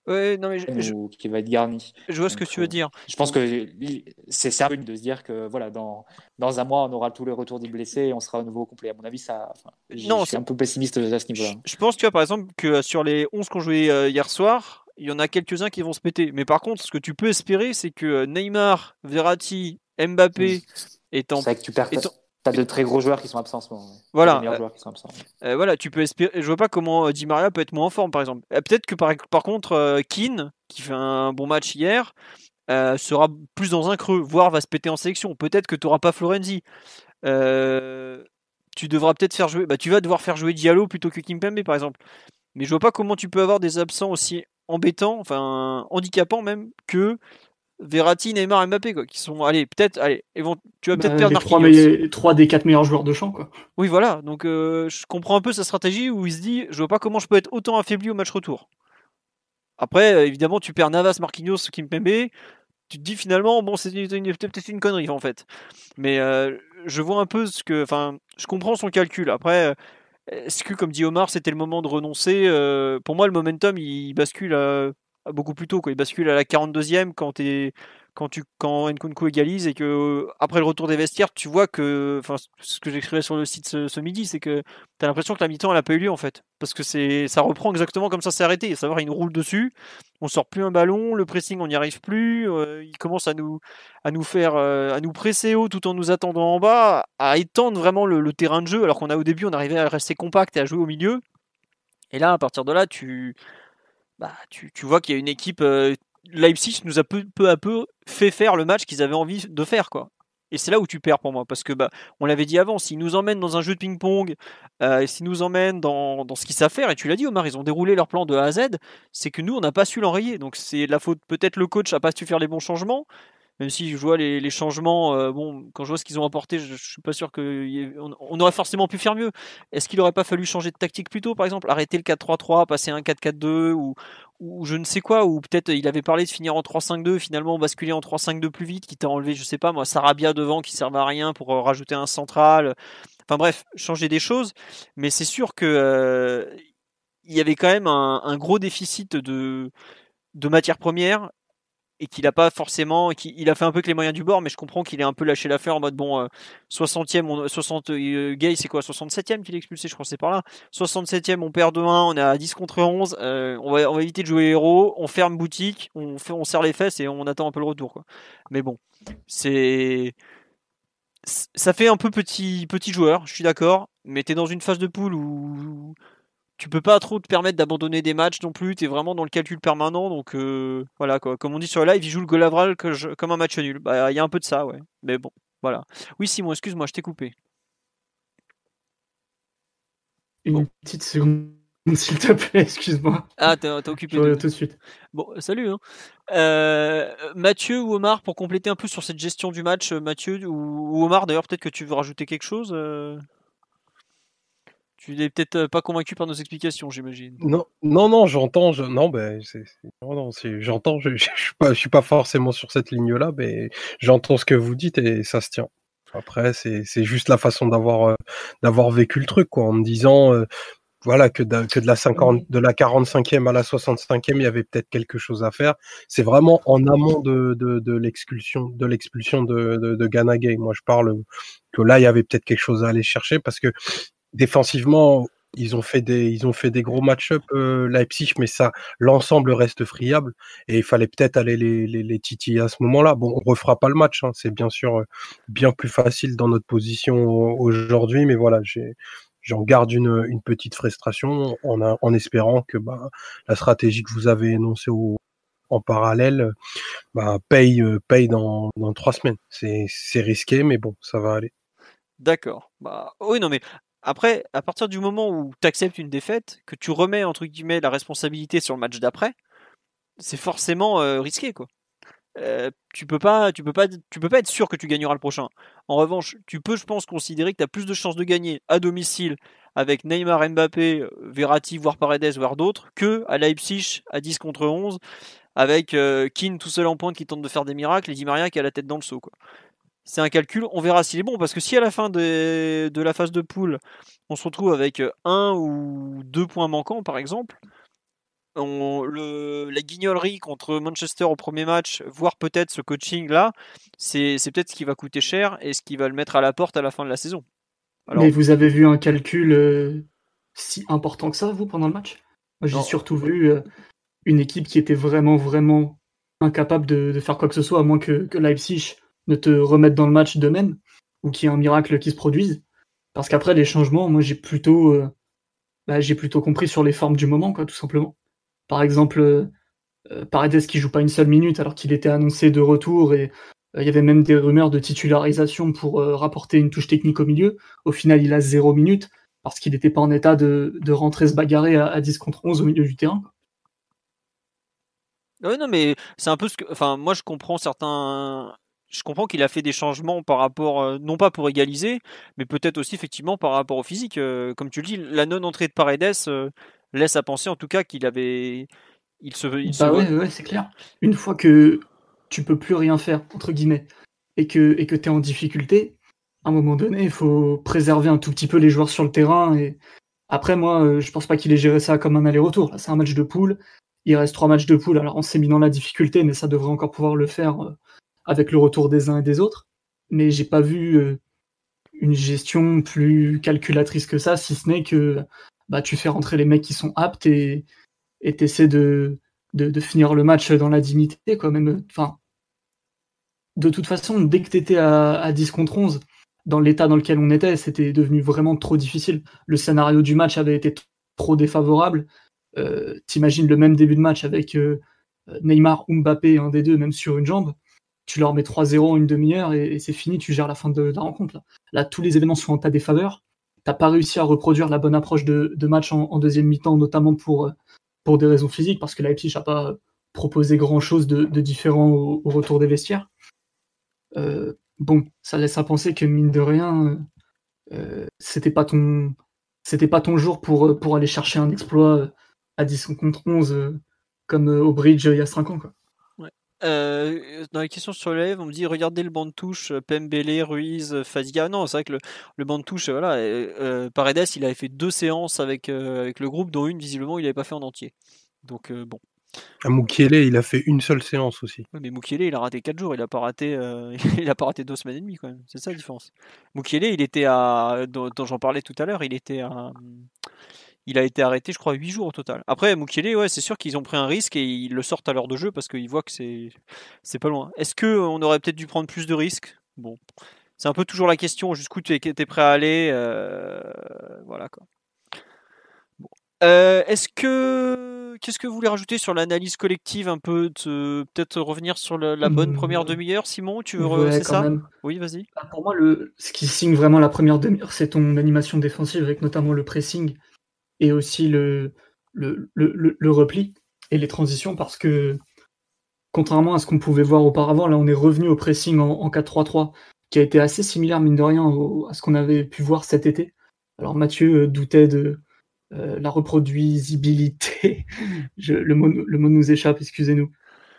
S2: non, mais je,
S3: qui va être garnie.
S2: Je vois ce que tu veux dire.
S3: Je pense que c'est sérieux de se dire que voilà, dans, dans un mois, on aura tous les retours des blessés et on sera au nouveau complet. À mon avis, ça. non, je suis un peu pessimiste à ce niveau-là.
S2: Je, pense, tu vois, par exemple, que sur les 11 qu'on jouait euh, hier soir, il y en a quelques-uns qui vont se péter. Mais par contre, ce que tu peux espérer, c'est que euh, Neymar, Verratti, Mbappé étant.
S3: Que tu perds. T'as de très gros joueurs qui sont absents en ce moment.
S2: Voilà. Euh, voilà, tu peux espérer. Je vois pas comment euh, Di Maria peut être moins en forme, par exemple. Euh, peut-être que par, par contre, Keane, qui fait un bon match hier, sera plus dans un creux, voire va se péter en sélection. Peut-être que tu n'auras pas Florenzi. tu devras peut-être faire jouer. Bah, tu vas devoir faire jouer Diallo plutôt que Kimpembe, par exemple. Mais je vois pas comment tu peux avoir des absents aussi embêtants, enfin handicapants même, que Verratti, Neymar et Mbappé, quoi, qui sont, allez, peut-être, allez, vont, tu vas peut-être bah, perdre
S5: les trois, des quatre meilleurs joueurs de champ, quoi.
S2: Oui, voilà. Donc, euh, je comprends un peu sa stratégie où il se dit, je vois pas comment je peux être autant affaibli au match retour. Après, euh, évidemment, tu perds Navas, Marquinhos, Kimpembe. Tu te dis finalement, bon, c'est peut-être une connerie en fait. Mais euh, je vois un peu ce que, enfin, je comprends son calcul. Après, est-ce que, comme dit Omar, c'était le moment de renoncer Pour moi, le momentum, il bascule beaucoup plus tôt. Quoi. Il bascule à la 42e quand, tu, quand Nkunku égalise et que après le retour des vestiaires, tu vois que, enfin, ce que j'écrivais sur le site ce, midi, c'est que tu as l'impression que la mi-temps, elle n'a pas eu lieu en fait. Parce que ça reprend exactement comme ça s'est arrêté. À savoir, il nous roule dessus, on sort plus un ballon, le pressing, on n'y arrive plus, euh, il commence à nous, à nous faire, euh, à nous presser haut tout en nous attendant en bas, à étendre vraiment le, le terrain de jeu, alors qu'on a au début, on arrivait à rester compact et à jouer au milieu. Et là, à partir de là, tu, bah, tu, tu vois qu'il y a une équipe. Euh, Leipzig nous a peu, peu, à peu fait faire le match qu'ils avaient envie de faire. quoi. Et c'est là où tu perds pour moi, parce que bah, on l'avait dit avant, s'ils nous emmènent dans un jeu de ping-pong, euh, s'ils nous emmènent dans, dans ce qu'ils savent faire, et tu l'as dit Omar, ils ont déroulé leur plan de A à Z, c'est que nous, on n'a pas su l'enrayer. Donc c'est la faute, peut-être le coach n'a pas su faire les bons changements, même si je vois les, changements, euh, bon, quand je vois ce qu'ils ont apporté, je, ne suis pas sûr qu'on on aurait forcément pu faire mieux. Est-ce qu'il n'aurait pas fallu changer de tactique plus tôt, par exemple, arrêter le 4-3-3, passer un 4-4-2 ou, je ne sais quoi, ou peut-être il avait parlé de finir en 3-5-2, finalement basculer en 3-5-2 plus vite, qui t'a enlevé, je sais pas moi, Sarabia devant qui servait à rien pour euh, rajouter un central. Enfin bref, changer des choses. Mais c'est sûr que euh, il y avait quand même un, un gros déficit de de matières premières et qu'il a pas forcément, qu'il a fait un peu que les moyens du bord, mais je comprends qu'il est un peu lâché l'affaire en mode bon, 60e, on, 60 euh, Gay, c'est quoi, 67e qu'il est expulsé, je crois c'est par là. 67e, on perd 2-1, on est à 10 contre 11, euh, on va on va éviter de jouer héros, on ferme boutique, on fait, on serre les fesses et on attend un peu le retour quoi. Mais bon, c'est ça fait un peu petit petit joueur, je suis d'accord, mais t'es dans une phase de poule où tu peux pas trop te permettre d'abandonner des matchs non plus, tu es vraiment dans le calcul permanent, donc euh, voilà quoi. Comme on dit sur le live, il joue le goal comme un match nul. Bah il y a un peu de ça, ouais. Mais bon, voilà. Oui Simon, excuse-moi, je t'ai coupé.
S5: Une petite seconde, [laughs] s'il te plaît, excuse-moi.
S2: Ah, t'es occupé.
S5: De... tout de suite.
S2: Bon, salut. Hein. Euh, Mathieu ou Omar, pour compléter un peu sur cette gestion du match, Mathieu ou, Omar, d'ailleurs, peut-être que tu veux rajouter quelque chose euh? Tu n'es peut-être euh, pas convaincu par nos explications, j'imagine.
S4: Non, non, non, j'entends. Je... Non, ben, non, j'entends. Je, [laughs] je, suis pas, je suis pas forcément sur cette ligne-là, mais j'entends ce que vous dites et ça se tient. Après, c'est juste la façon d'avoir euh, d'avoir vécu le truc, quoi, en me disant. Euh, voilà, que de, que de la 50, de la 45e à la 65e, il y avait peut-être quelque chose à faire. C'est vraiment en amont de, de, de l'expulsion, de l'expulsion de, de, de Ganagay. Moi, je parle que là, il y avait peut-être quelque chose à aller chercher parce que défensivement, ils ont fait des, ils ont fait des gros match-up euh, Leipzig, mais ça, l'ensemble reste friable et il fallait peut-être aller les, les, titiller à ce moment-là. Bon, on refera pas le match, hein, c'est bien sûr euh, bien plus facile dans notre position aujourd'hui, mais voilà, j'en garde une, une, petite frustration en, en espérant que bah, la stratégie que vous avez énoncée en parallèle bah, paye, euh, paye dans, dans trois semaines. C'est, c'est risqué, mais bon, ça va aller.
S2: D'accord. Bah, oui, non, mais après, à partir du moment où tu acceptes une défaite, que tu remets entre guillemets la responsabilité sur le match d'après, c'est forcément euh, risqué quoi. Euh, tu peux pas, tu peux pas, tu peux pas être sûr que tu gagneras le prochain. En revanche, tu peux, je pense, considérer que tu as plus de chances de gagner à domicile avec Neymar, Mbappé, Verratti, voire Paredes, voire d'autres, que à Leipzig à 10 contre 11 avec euh, Keane tout seul en pointe qui tente de faire des miracles et Di Maria qui a la tête dans le seau quoi c'est un calcul, on verra s'il est bon, parce que si à la fin de, la phase de poule, on se retrouve avec un ou deux points manquants, par exemple, la guignolerie contre Manchester au premier match, voire peut-être ce coaching-là, c'est, peut-être ce qui va coûter cher et ce qui va le mettre à la porte à la fin de la saison.
S5: Mais vous avez vu un calcul euh, si important que ça, vous, pendant le match? J'ai surtout vu euh, une équipe qui était vraiment, vraiment incapable de, faire quoi que ce soit, à moins que, que Leipzig de te remettre dans le match de même ou qu'il y ait un miracle qui se produise. Parce qu'après, les changements, moi, j'ai plutôt, euh, bah, j'ai plutôt compris sur les formes du moment, quoi, tout simplement. Par exemple, euh, Paredes qui joue pas une seule minute alors qu'il était annoncé de retour et euh, il y avait même des rumeurs de titularisation pour rapporter une touche technique au milieu. Au final, il a zéro minute parce qu'il n'était pas en état de, de, rentrer se bagarrer à, 10 contre 11 au milieu du terrain.
S2: Oui, non, mais c'est un peu ce que. Enfin, moi, je comprends certains je comprends qu'il a fait des changements par rapport, euh, non pas pour égaliser, mais peut-être aussi effectivement par rapport au physique. Euh, comme tu le dis, la non-entrée de Paredes euh, laisse à penser en tout cas qu'il avait. Il se.
S5: Il bah ouais, c'est clair. Une fois que tu peux plus rien faire, entre guillemets, et que et que tu es en difficulté, à un moment donné, il faut préserver un tout petit peu les joueurs sur le terrain. Et après, moi, je pense pas qu'il ait géré ça comme un aller-retour. C'est un match de poule. Il reste trois matchs de poule. Alors, mis dans la difficulté, mais ça devrait encore pouvoir le faire avec le retour des uns et des autres. Mais j'ai pas vu euh, une gestion plus calculatrice que ça, si ce n'est que bah, tu fais rentrer les mecs qui sont aptes et tu essaies de, de, finir le match dans la dignité. Quoi. Même, de toute façon, dès que tu étais à, à 10 contre 11, dans l'état dans lequel on était, c'était devenu vraiment trop difficile. Le scénario du match avait été trop défavorable. Euh, T'imagines le même début de match avec euh, Neymar Mbappé, un des deux, même sur une jambe tu leur mets 3-0 en une demi-heure et, c'est fini, tu gères la fin de, la rencontre. Là. tous les éléments sont en ta défaveur. T'as pas réussi à reproduire la bonne approche de, match en, deuxième mi-temps, notamment pour, pour des raisons physiques, parce que Leipzig n'a pas proposé grand-chose de, différent au, retour des vestiaires. Euh, bon, ça laisse à penser que mine de rien, euh, c'était pas ton jour pour, pour aller chercher un exploit à 10 contre 11 comme au bridge il y a 5 ans. Quoi.
S2: Euh, dans les questions sur le live, on me dit regardez le banc de touche, euh, Pembele, Ruiz, euh, Fazia. Non, c'est vrai que le, le, banc de touche, voilà, euh, Paredes, il avait fait deux séances avec, avec le groupe, dont une visiblement il n'avait pas fait en entier. Donc bon.
S4: À Mukiele, il a fait une seule séance aussi.
S2: mais Mukiele, il a raté quatre jours, il a pas raté, [laughs] il a pas raté deux semaines et demie quand même. C'est ça la différence. Mukiele, il était à, dont, dont j'en parlais tout à l'heure, il était à il a été arrêté, je crois, 8 jours au total. Après, Mukiele, ouais, c'est sûr qu'ils ont pris un risque et ils le sortent à l'heure de jeu parce qu'ils voient que c'est, c'est pas loin. Est-ce qu'on aurait peut-être dû prendre plus de risques? Bon, c'est un peu toujours la question jusqu'où tu étais prêt à aller. Euh, voilà quoi. Euh, est-ce que qu'est-ce que vous voulez rajouter sur l'analyse collective un peu peut-être revenir sur la, bonne première demi-heure Simon? Tu veux c'est ça? oui vas-y
S5: bah, pour moi le ce qui signe vraiment la première demi-heure c'est ton animation défensive avec notamment le pressing et aussi le, le, le, repli et les transitions parce que contrairement à ce qu'on pouvait voir auparavant, là on est revenu au pressing en, 4-3-3 qui a été assez similaire mine de rien à ce qu'on avait pu voir cet été. Alors Mathieu euh, doutait de euh, la reproduisibilité, [laughs] le, mot, le mot nous échappe, excusez-nous,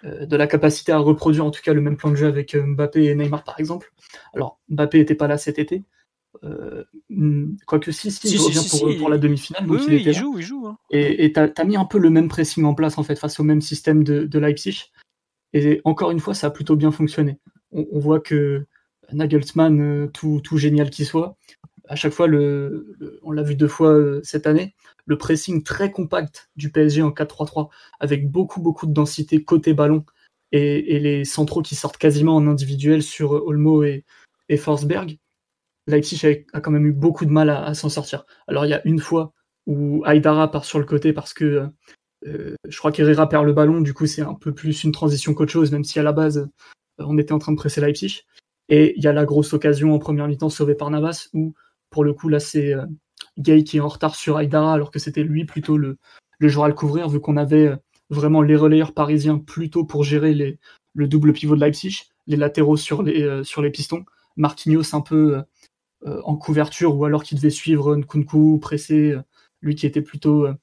S5: euh, de la capacité à reproduire en tout cas le même plan de jeu avec Mbappé et Neymar par exemple. Alors Mbappé n'était pas là cet été, Euh, quoique si, si, il revient pour, la demi-finale.
S2: Oui, il, joue, il joue. Hein.
S5: Et tu as, mis un peu le même pressing en place en fait face au même système de, Leipzig. Et encore une fois, ça a plutôt bien fonctionné. On, voit que Nagelsmann, euh, tout, tout génial qu'il soit, à chaque fois, le, on l'a vu deux fois euh, cette année, le pressing très compact du PSG en 4-3-3, avec beaucoup, beaucoup de densité côté ballon, et, les centraux qui sortent quasiment en individuel sur Olmo et, et Forsberg, Leipzig a, quand même eu beaucoup de mal à, s'en sortir. Alors il y a une fois où Aydara part sur le côté parce que euh, je crois qu'Herrera perd le ballon, du coup c'est un peu plus une transition qu'autre chose, même si à la base euh, on était en train de presser Leipzig. Et il y a la grosse occasion en première mi-temps sauvée par Navas où pour le coup là c'est euh, Gay qui est en retard sur Aydara alors que c'était lui plutôt le, joueur à le couvrir vu qu'on avait vraiment les relayeurs parisiens plutôt pour gérer le double pivot de Leipzig, les latéraux sur les, sur les pistons. Marquinhos un peu euh, en couverture ou alors qui devait suivre Nkunku, pressé, euh, lui qui était plutôt, euh,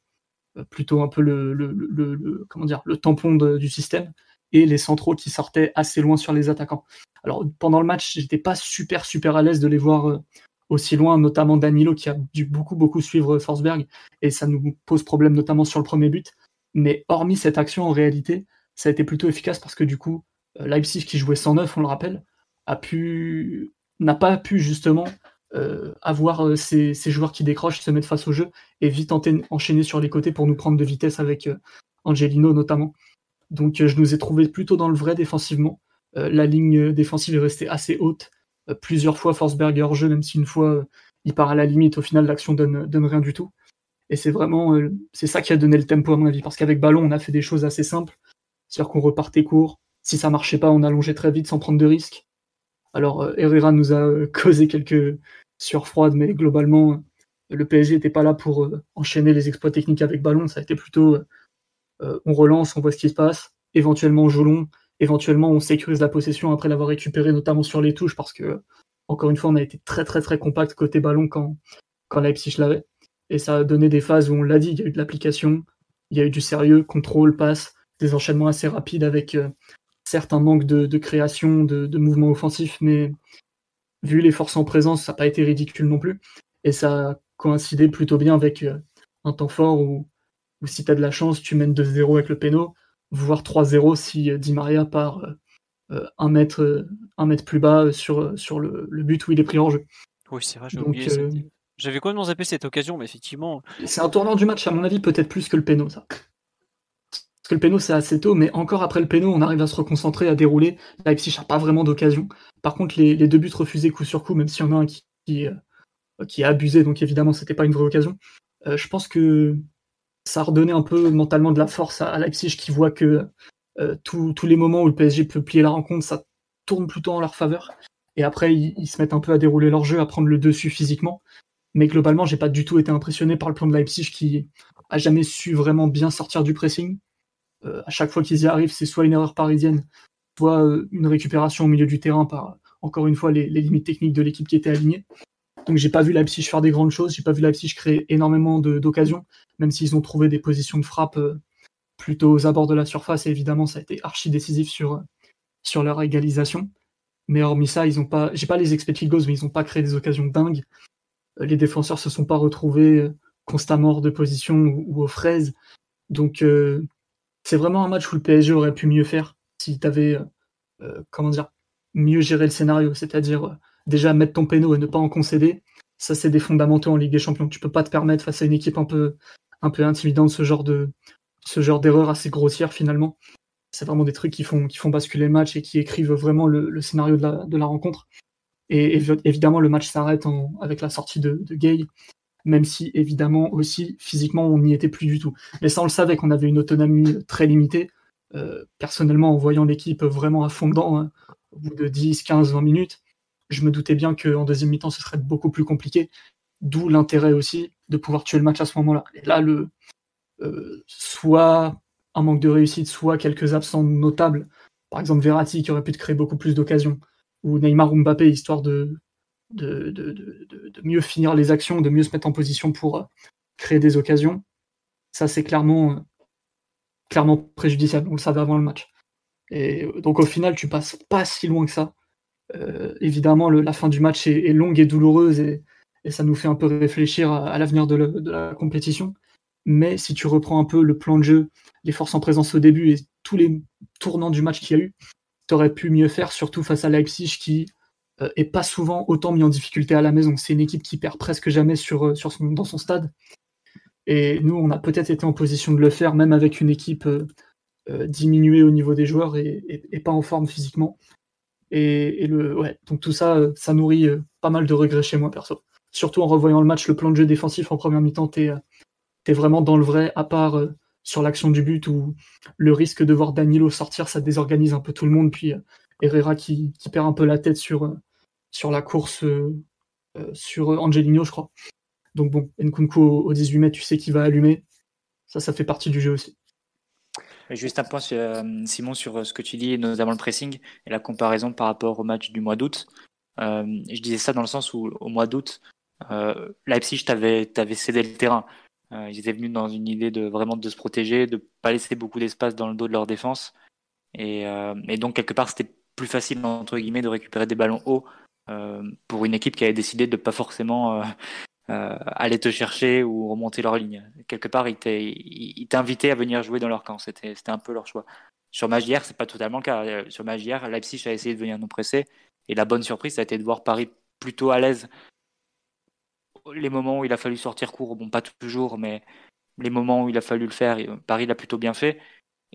S5: plutôt un peu le, comment dire, le tampon du système, et les centraux qui sortaient assez loin sur les attaquants. Alors pendant le match, j'étais pas super super à l'aise de les voir aussi loin, notamment Danilo qui a dû beaucoup beaucoup suivre Forsberg et ça nous pose problème notamment sur le premier but. Mais hormis cette action, en réalité, ça a été plutôt efficace parce que du coup, Leipzig qui jouait 109, on le rappelle, a pu n'a pas pu justement euh, avoir euh, ces, joueurs qui décrochent, se mettre face au jeu et vite enchaîner sur les côtés pour nous prendre de vitesse avec euh, Angelino notamment. Donc je nous ai trouvé plutôt dans le vrai défensivement. la ligne défensive est restée assez haute. plusieurs fois Forsberg hors jeu, même si une fois il part à la limite, au final l'action donne, donne rien du tout. Et c'est vraiment c'est ça qui a donné le tempo à mon avis, parce qu'avec ballon on a fait des choses assez simples, c'est-à-dire qu'on repartait court. Si ça marchait pas, on allongeait très vite sans prendre de risques. Alors Herrera nous a [laughs] causé quelques sur froide, mais globalement, le PSG n'était pas là pour euh, enchaîner les exploits techniques avec ballon. Ça a été plutôt euh, on relance, on voit ce qui se passe, éventuellement on joue long, éventuellement on sécurise la possession après l'avoir récupéré, notamment sur les touches, parce que, encore une fois, on a été très très très compact côté ballon quand, quand Leipzig l'avait. Et ça a donné des phases où on l'a dit, il y a eu de l'application, il y a eu du sérieux, contrôle, passe, des enchaînements assez rapides avec euh, certes un manque de, création, de, de mouvement offensif, mais vu les forces en présence, ça n'a pas été ridicule non plus. Et ça a coïncidé plutôt bien avec euh, un temps fort où, si tu as de la chance, tu mènes 2-0 avec le péno, voire 3-0 si euh, Di Maria part euh, un, mètre, un mètre plus bas sur, sur le, but où il est pris en jeu.
S2: Oui, c'est vrai, j'ai oublié. J'avais complètement zappé cette occasion, mais effectivement.
S5: C'est un tournant du match, à mon avis, peut-être plus que le péno, ça. Parce que le péno, c'est assez tôt, mais encore après le péno, on arrive à se reconcentrer, à dérouler. Leipzig n'a pas vraiment d'occasion. Par contre, les, deux buts refusés coup sur coup, même s'il y en a un qui, qui, euh, a abusé, donc évidemment, c'était pas une vraie occasion. Euh, je pense que ça a redonné un peu mentalement de la force à, Leipzig qui voit que euh, tous les moments où le PSG peut plier la rencontre, ça tourne plutôt en leur faveur. Et après, ils, se mettent un peu à dérouler leur jeu, à prendre le dessus physiquement. Mais globalement, j'ai pas du tout été impressionné par le plan de Leipzig qui a jamais su vraiment bien sortir du pressing. Euh, à chaque fois qu'ils y arrivent, c'est soit une erreur parisienne, soit euh, une récupération au milieu du terrain par, encore une fois, les, limites techniques de l'équipe qui était alignée. Donc j'ai pas vu Leipzig faire des grandes choses, j'ai pas vu Leipzig créer énormément d'occasions, même s'ils ont trouvé des positions de frappe euh, plutôt aux abords de la surface, et évidemment ça a été archi décisif sur, sur leur égalisation. Mais hormis ça, ils ont pas, j'ai pas les expected mais ils ont pas créé des occasions dingues. Les défenseurs se sont pas retrouvés constamment hors de position ou, aux fraises. Donc c'est vraiment un match où le PSG aurait pu mieux faire si tu avais, euh, euh, comment dire, mieux géré le scénario, c'est-à-dire euh, déjà mettre ton péno et ne pas en concéder. Ça, c'est des fondamentaux en Ligue des Champions. Tu peux pas te permettre face à une équipe un peu, un peu intimidante ce genre de, ce genre d'erreur assez grossière finalement. C'est vraiment des trucs qui font, basculer le match et qui écrivent vraiment le, scénario de la, rencontre. Et évidemment, le match s'arrête avec la sortie de, de Gay même si évidemment aussi physiquement on n'y était plus du tout. Mais ça on le savait qu'on avait une autonomie très limitée. Euh, personnellement, en voyant l'équipe vraiment à fond dedans, hein, au bout de 10, 15, 20 minutes, je me doutais bien qu'en deuxième mi-temps ce serait beaucoup plus compliqué. D'où l'intérêt aussi de pouvoir tuer le match à ce moment-là. Et là, le, euh, soit un manque de réussite, soit quelques absents notables. Par exemple, Verratti qui aurait pu te créer beaucoup plus d'occasions, ou Neymar ou Mbappé, histoire de, de, mieux finir les actions, de mieux se mettre en position pour euh, créer des occasions. Ça, c'est clairement, euh, clairement préjudiciable. On le savait avant le match. Et euh, donc, au final, tu passes pas si loin que ça. évidemment, la fin du match est, longue et douloureuse et, ça nous fait un peu réfléchir à, l'avenir de, la compétition. Mais si tu reprends un peu le plan de jeu, les forces en présence au début et tous les tournants du match qu'il y a eu, tu aurais pu mieux faire, surtout face à Leipzig qui est pas souvent autant mis en difficulté à la maison. C'est une équipe qui perd presque jamais sur, euh, sur son, dans son stade. Et nous, on a peut-être été en position de le faire, même avec une équipe euh, diminuée au niveau des joueurs et, pas en forme physiquement. Et, le, ouais, donc tout ça, ça nourrit pas mal de regrets chez moi, perso. Surtout en revoyant le match, le plan de jeu défensif en première mi-temps, t'es es vraiment dans le vrai, à part sur l'action du but où le risque de voir Danilo sortir, ça désorganise un peu tout le monde. Puis Herrera qui, perd un peu la tête sur, euh, sur la course euh, euh, sur Angelino, je crois. Donc bon, Nkunku au, 18 mètres, tu sais qu'il va allumer. Ça, ça fait partie du jeu aussi.
S3: Juste un point, Simon, sur ce que tu dis, notamment le pressing et la comparaison par rapport au match du mois d'août. je disais ça dans le sens où, au mois d'août, Leipzig t'avait cédé le terrain. ils étaient venus dans une idée de vraiment de se protéger, de pas laisser beaucoup d'espace dans le dos de leur défense. Et, et donc, quelque part, c'était plus facile entre guillemets de récupérer des ballons hauts euh, pour une équipe qui avait décidé de pas forcément euh, euh, aller te chercher ou remonter leur ligne. Quelque part, ils t'invitaient à venir jouer dans leur camp. C'était un peu leur choix. Sur Magière, c'est pas totalement le cas. Sur Magière, Leipzig a essayé de venir nous presser. Et la bonne surprise, ça a été de voir Paris plutôt à l'aise. Les moments où il a fallu sortir court, bon, pas toujours, mais les moments où il a fallu le faire, Paris l'a plutôt bien fait.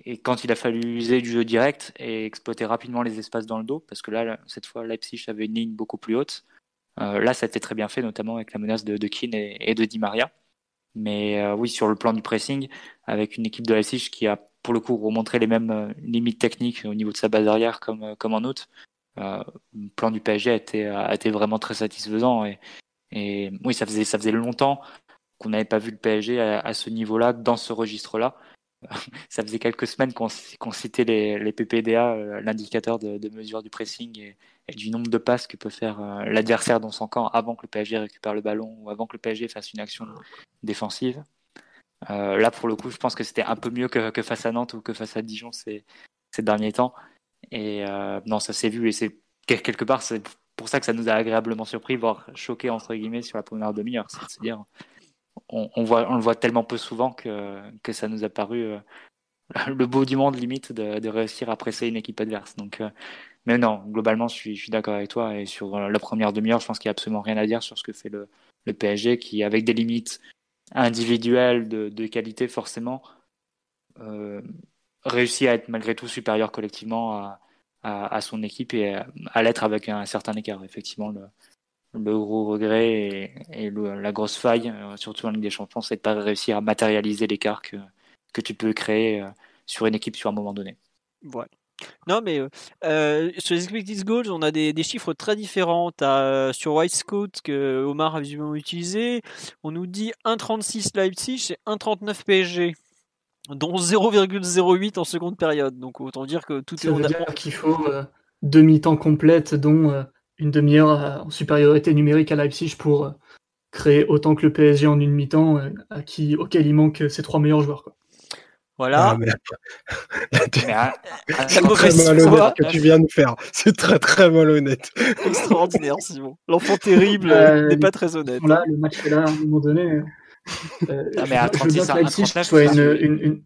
S3: Et quand il a fallu user du jeu direct et exploiter rapidement les espaces dans le dos, parce que là, cette fois, Leipzig avait une ligne beaucoup plus haute. Euh, là, ça a été très bien fait, notamment avec la menace de, de et, de Di Maria. Mais euh, oui, sur le plan du pressing, avec une équipe de Leipzig qui a pour le coup remontré les mêmes euh, limites techniques au niveau de sa base arrière comme, en août, le plan du PSG a été, vraiment très satisfaisant. Et, oui, ça faisait, ça faisait longtemps qu'on n'avait pas vu le PSG à ce niveau-là, dans ce registre-là. [laughs] ça faisait quelques semaines qu'on citait les, PPDA, euh, l'indicateur de, mesure du pressing et, du nombre de passes que peut faire euh, l'adversaire dans son camp avant que le PSG récupère le ballon ou avant que le PSG fasse une action défensive. Euh, là, pour le coup, je pense que c'était un peu mieux que, face à Nantes ou que face à Dijon ces, derniers temps. Et non, ça s'est vu et c'est quelque part, c'est pour ça que ça nous a agréablement surpris, voire choqué entre guillemets sur la première demi-heure. C'est-à-dire, on, voit, le voit tellement peu souvent que, ça nous a paru euh, [laughs] le beau du monde limite de, réussir à presser une équipe adverse. Donc, euh, mais non, globalement, je suis, d'accord avec toi. Et sur euh, la première demi-heure, je pense qu'il n'y a absolument rien à dire sur ce que fait le, PSG, qui, avec des limites individuelles de, qualité, forcément, réussit à être malgré tout supérieur collectivement à, à, son équipe et à, à l'être avec un certain écart. Effectivement, le, le gros regret et, la grosse faille, euh, surtout en Ligue des Champions, c'est de pas réussir à matérialiser l'écart que, que tu peux créer euh, sur une équipe sur un moment donné.
S2: Ouais. Non, mais euh, sur les expected goals, on a des, des chiffres très différents. As, sur White Scout, que Omar a visiblement utilisé, on nous dit 1,36 Leipzig et 1,39 PSG, dont 0,08 en seconde période. Donc autant dire que tout
S5: est... dire qu'il faut demi-temps complète, dont une demi-heure euh, en supériorité numérique à Leipzig pour euh, créer autant que le PSG en une mi-temps, euh, à qui, auquel il manque ses trois meilleurs joueurs. Quoi.
S2: Voilà. [laughs]
S4: c'est très malhonnête que tu viens de faire. C'est très très malhonnête. [laughs]
S2: Extraordinaire, Simon. L'enfant terrible n'est pas très honnête.
S5: Là, le match est là à un moment donné.
S3: ah, mais à 36, à
S5: soit une, une,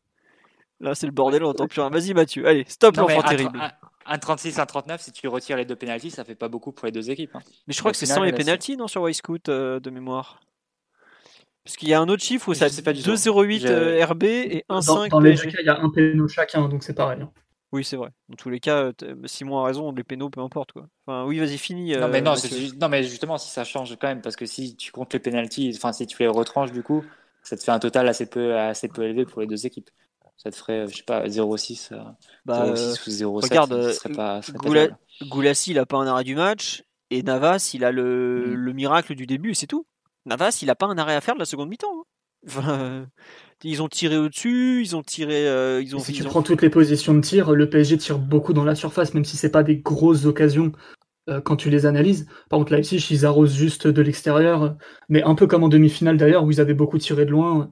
S2: Là, c'est le bordel, on n'entend plus rien. Vas-y, Mathieu. Allez, stop l'enfant terrible.
S3: Un 36, un 39, si tu retires les deux pénalties, ça fait pas beaucoup pour les deux équipes. Hein.
S2: Mais je crois que c'est sans les pénalties, non, sur Y-Scout euh, de mémoire? Parce qu'il y a un autre chiffre où ça c'est 2,08 euh, RB et 1,5
S5: Dans, dans les deux cas, il y a un péno chacun, donc c'est pareil. Hein.
S2: Oui, c'est vrai. Dans tous les cas, euh, Simon a raison, les pénaux, peu importe. Quoi. Enfin, oui, vas-y, finis.
S3: non, mais non, non, mais justement, si ça change quand même, parce que si tu comptes les pénalties, enfin, si tu les retranches, du coup, ça te fait un total assez peu, assez peu élevé pour les deux équipes ça te ferait, je sais pas, 0,6 euh, bah, ou 0,7.
S2: Regarde, serait pas, Goulassi, il a pas un arrêt du match, et Navas, il a le, mm. le miracle du début, et c'est tout. Navas, il a pas un arrêt à faire de la seconde mi-temps. Hein. ils ont tiré au-dessus, ils ont tiré. Euh, ils ont,
S5: si tu prends toutes les positions de tir, le PSG tire beaucoup dans la surface, même si c'est pas des grosses occasions euh, quand tu les analyses. Par contre, Leipzig, ils arrosent juste de l'extérieur, mais un peu comme en demi-finale d'ailleurs, où ils avaient beaucoup tiré de loin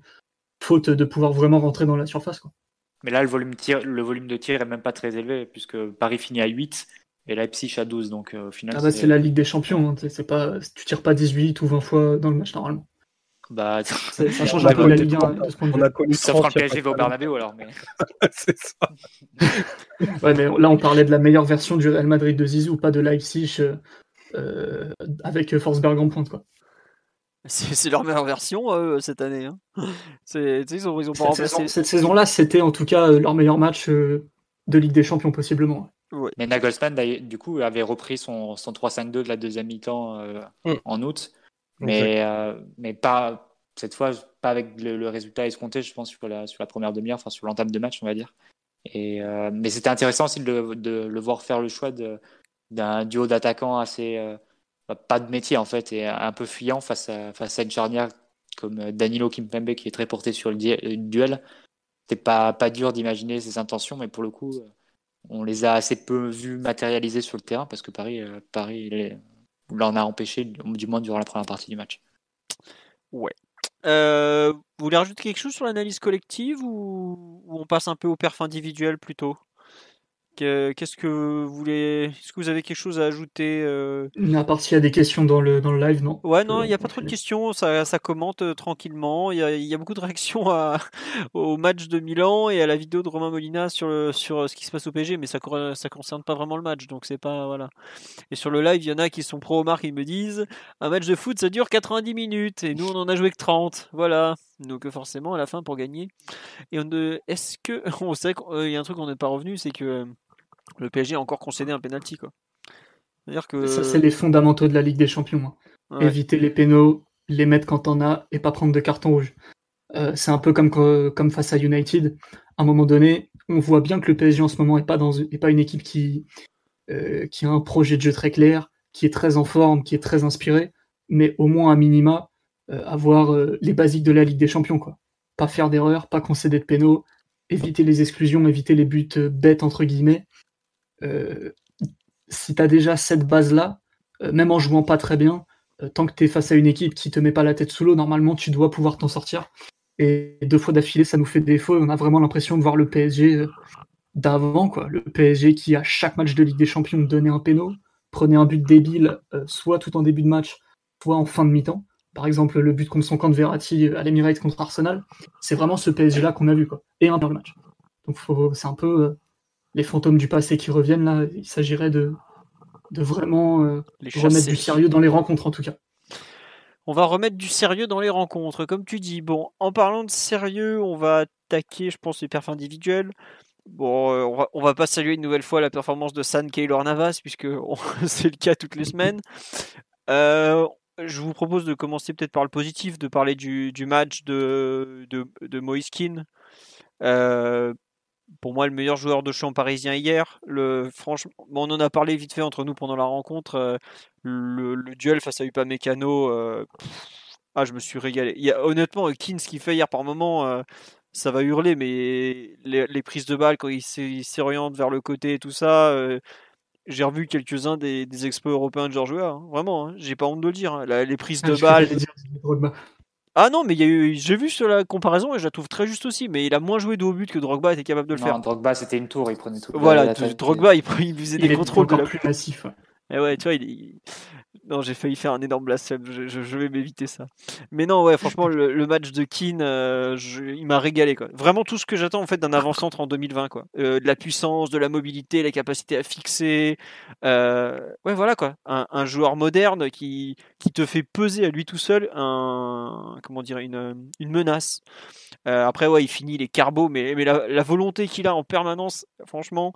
S5: faute de pouvoir vraiment rentrer dans la surface. Quoi.
S3: Mais là, le volume, tir, le volume de tir est même pas très élevé, puisque Paris finit à 8 et Leipzig à 12. Donc au final,
S5: ah bah, c'est la Ligue des Champions. Hein. C'est pas, tu tires pas 18 ou 20 fois dans le match normalement.
S3: Bah, [laughs]
S5: ça, ça change un peu la Ligue 1 de ce point de vue.
S3: On ça fera le PSG au Bernabeu alors. Mais... [laughs]
S4: c'est ça.
S5: ouais, mais là, on parlait de la meilleure version du Real Madrid de Zizou, pas de Leipzig euh, avec Forsberg en pointe. Quoi. [laughs]
S2: C'est leur meilleure version euh, cette année. Hein. [laughs] Ils ont, ils ont pas
S5: cette, saison, cette saison-là, c'était en tout cas leur meilleur match euh, de Ligue des Champions possiblement.
S2: Ouais.
S3: Mais Nagelsmann, du coup, avait repris son, son 3-5-2 de la deuxième mi-temps mm. en août. Mais, euh, mais pas cette fois, pas avec le, résultat escompté, je pense, sur la, sur la première demi-heure, enfin sur l'entame de match, on va dire. Et, euh, mais c'était intéressant aussi de, de, le voir faire le choix d'un duo d'attaquants assez. Euh, pas de métier en fait, et un peu fuyant face à, face à une charnière comme Danilo Kimpembe qui est très porté sur le, duel. C'était pas, pas dur d'imaginer ses intentions, mais pour le coup, on les a assez peu vus matérialiser sur le terrain parce que Paris, Paris l'en a empêché, du moins durant la première partie du match.
S2: Ouais. Euh, vous voulez rajouter quelque chose sur l'analyse collective ou, ou, on passe un peu au perf individuel plutôt? Qu'est-ce que vous voulez Est-ce que vous avez quelque chose à ajouter euh...
S5: À part s'il y a des questions dans le, dans le live, non
S2: Ouais, non, il n'y a pas trop de questions. Ça, ça commente euh, tranquillement. Il y, a, y, a, beaucoup de réactions à, [laughs] au match de Milan et à la vidéo de Romain Molina sur, le, sur euh, ce qui se passe au PSG, mais ça ça concerne pas vraiment le match, donc c'est pas voilà. Et sur le live, il y en a qui sont pro Omar qui me disent un match de foot ça dure 90 minutes et nous on en a joué que 30. Voilà. Donc euh, forcément à la fin pour gagner. Et on est-ce que [laughs] on sait qu'il y a un truc qu'on n'est pas revenu, c'est que le PSG a encore concédé un penalty quoi.
S5: Que ça c'est les fondamentaux de la Ligue des Champions. Hein. Éviter les pénaux, les mettre quand on a et pas prendre de carton rouge. Euh, c'est un peu comme comme face à United. À un moment donné, on voit bien que le PSG en ce moment est pas dans est pas une équipe qui euh, qui a un projet de jeu très clair, qui est très en forme, qui est très inspiré, mais au moins à minima euh, avoir les basiques de la Ligue des Champions quoi. Pas faire d'erreurs, pas concéder de pénaux, éviter les exclusions, éviter les buts bêtes entre guillemets si tu as déjà cette base-là, euh, même en jouant pas très bien, euh, tant que tu es face à une équipe qui te met pas la tête sous l'eau, normalement tu dois pouvoir t'en sortir. Et deux fois d'affilée, ça nous fait défaut on a vraiment l'impression de voir le PSG d'avant, quoi. Le PSG qui, à chaque match de Ligue des Champions, donnait un péno, prenait un but débile, soit tout en début de match, soit en fin de mi-temps. Par exemple, le but contre son camp de Verratti à l'Emirates contre Arsenal, c'est vraiment ce PSG-là qu'on a vu, quoi. Et un le match. Donc c'est un peu les fantômes du passé qui reviennent là, il s'agirait de, de vraiment euh, remettre du sérieux dans les rencontres en tout cas.
S2: On va remettre du sérieux dans les rencontres, comme tu dis. Bon, en parlant de sérieux, on va attaquer, je pense, les perfs individuels. Bon, euh, on, va, va pas saluer une nouvelle fois la performance de San Keylor Navas, puisque [laughs] c'est le cas toutes les [laughs] semaines. Euh, je vous propose de commencer peut-être par le positif, de parler du, du match de, de, de Moiskin. Euh, pour moi le meilleur joueur de champ parisien hier. Le, franchement, on en a parlé vite fait entre nous pendant la rencontre. Euh, le, duel face à Upamecano, euh, ah, je me suis régalé. Il y a, honnêtement, Keane, ce qu'il fait hier par moment, euh, ça va hurler, mais les, prises de balles quand il s'oriente vers le côté et tout ça. j'ai revu quelques-uns des, des, expos européens de Georges hein, vraiment, hein, j'ai pas honte de le dire. Hein. les prises de balles. Ah non, mais j'ai vu sur la comparaison et je la trouve très juste aussi. Mais il a moins joué de haut but que Drogba était capable de le non, faire.
S3: Drogba, c'était une tour, il prenait tout.
S2: Voilà, Drogba, il, faisait des contrôles
S5: de la... plus massif.
S2: Et ouais, tu vois, il, non, j'ai failli faire un énorme blasphème. Je, vais m'éviter ça. Mais non, ouais, franchement, le, match de Keane, euh, il m'a régalé. Quoi. Vraiment tout ce que j'attends en fait d'un avant-centre en 2020. Quoi. Euh, de la puissance, de la mobilité, la capacité à fixer. Euh, ouais, voilà quoi. Un, joueur moderne qui, qui te fait peser à lui tout seul un, comment dire, une, une menace. après, ouais, il finit les carbos, mais, mais la volonté qu'il a en permanence, franchement,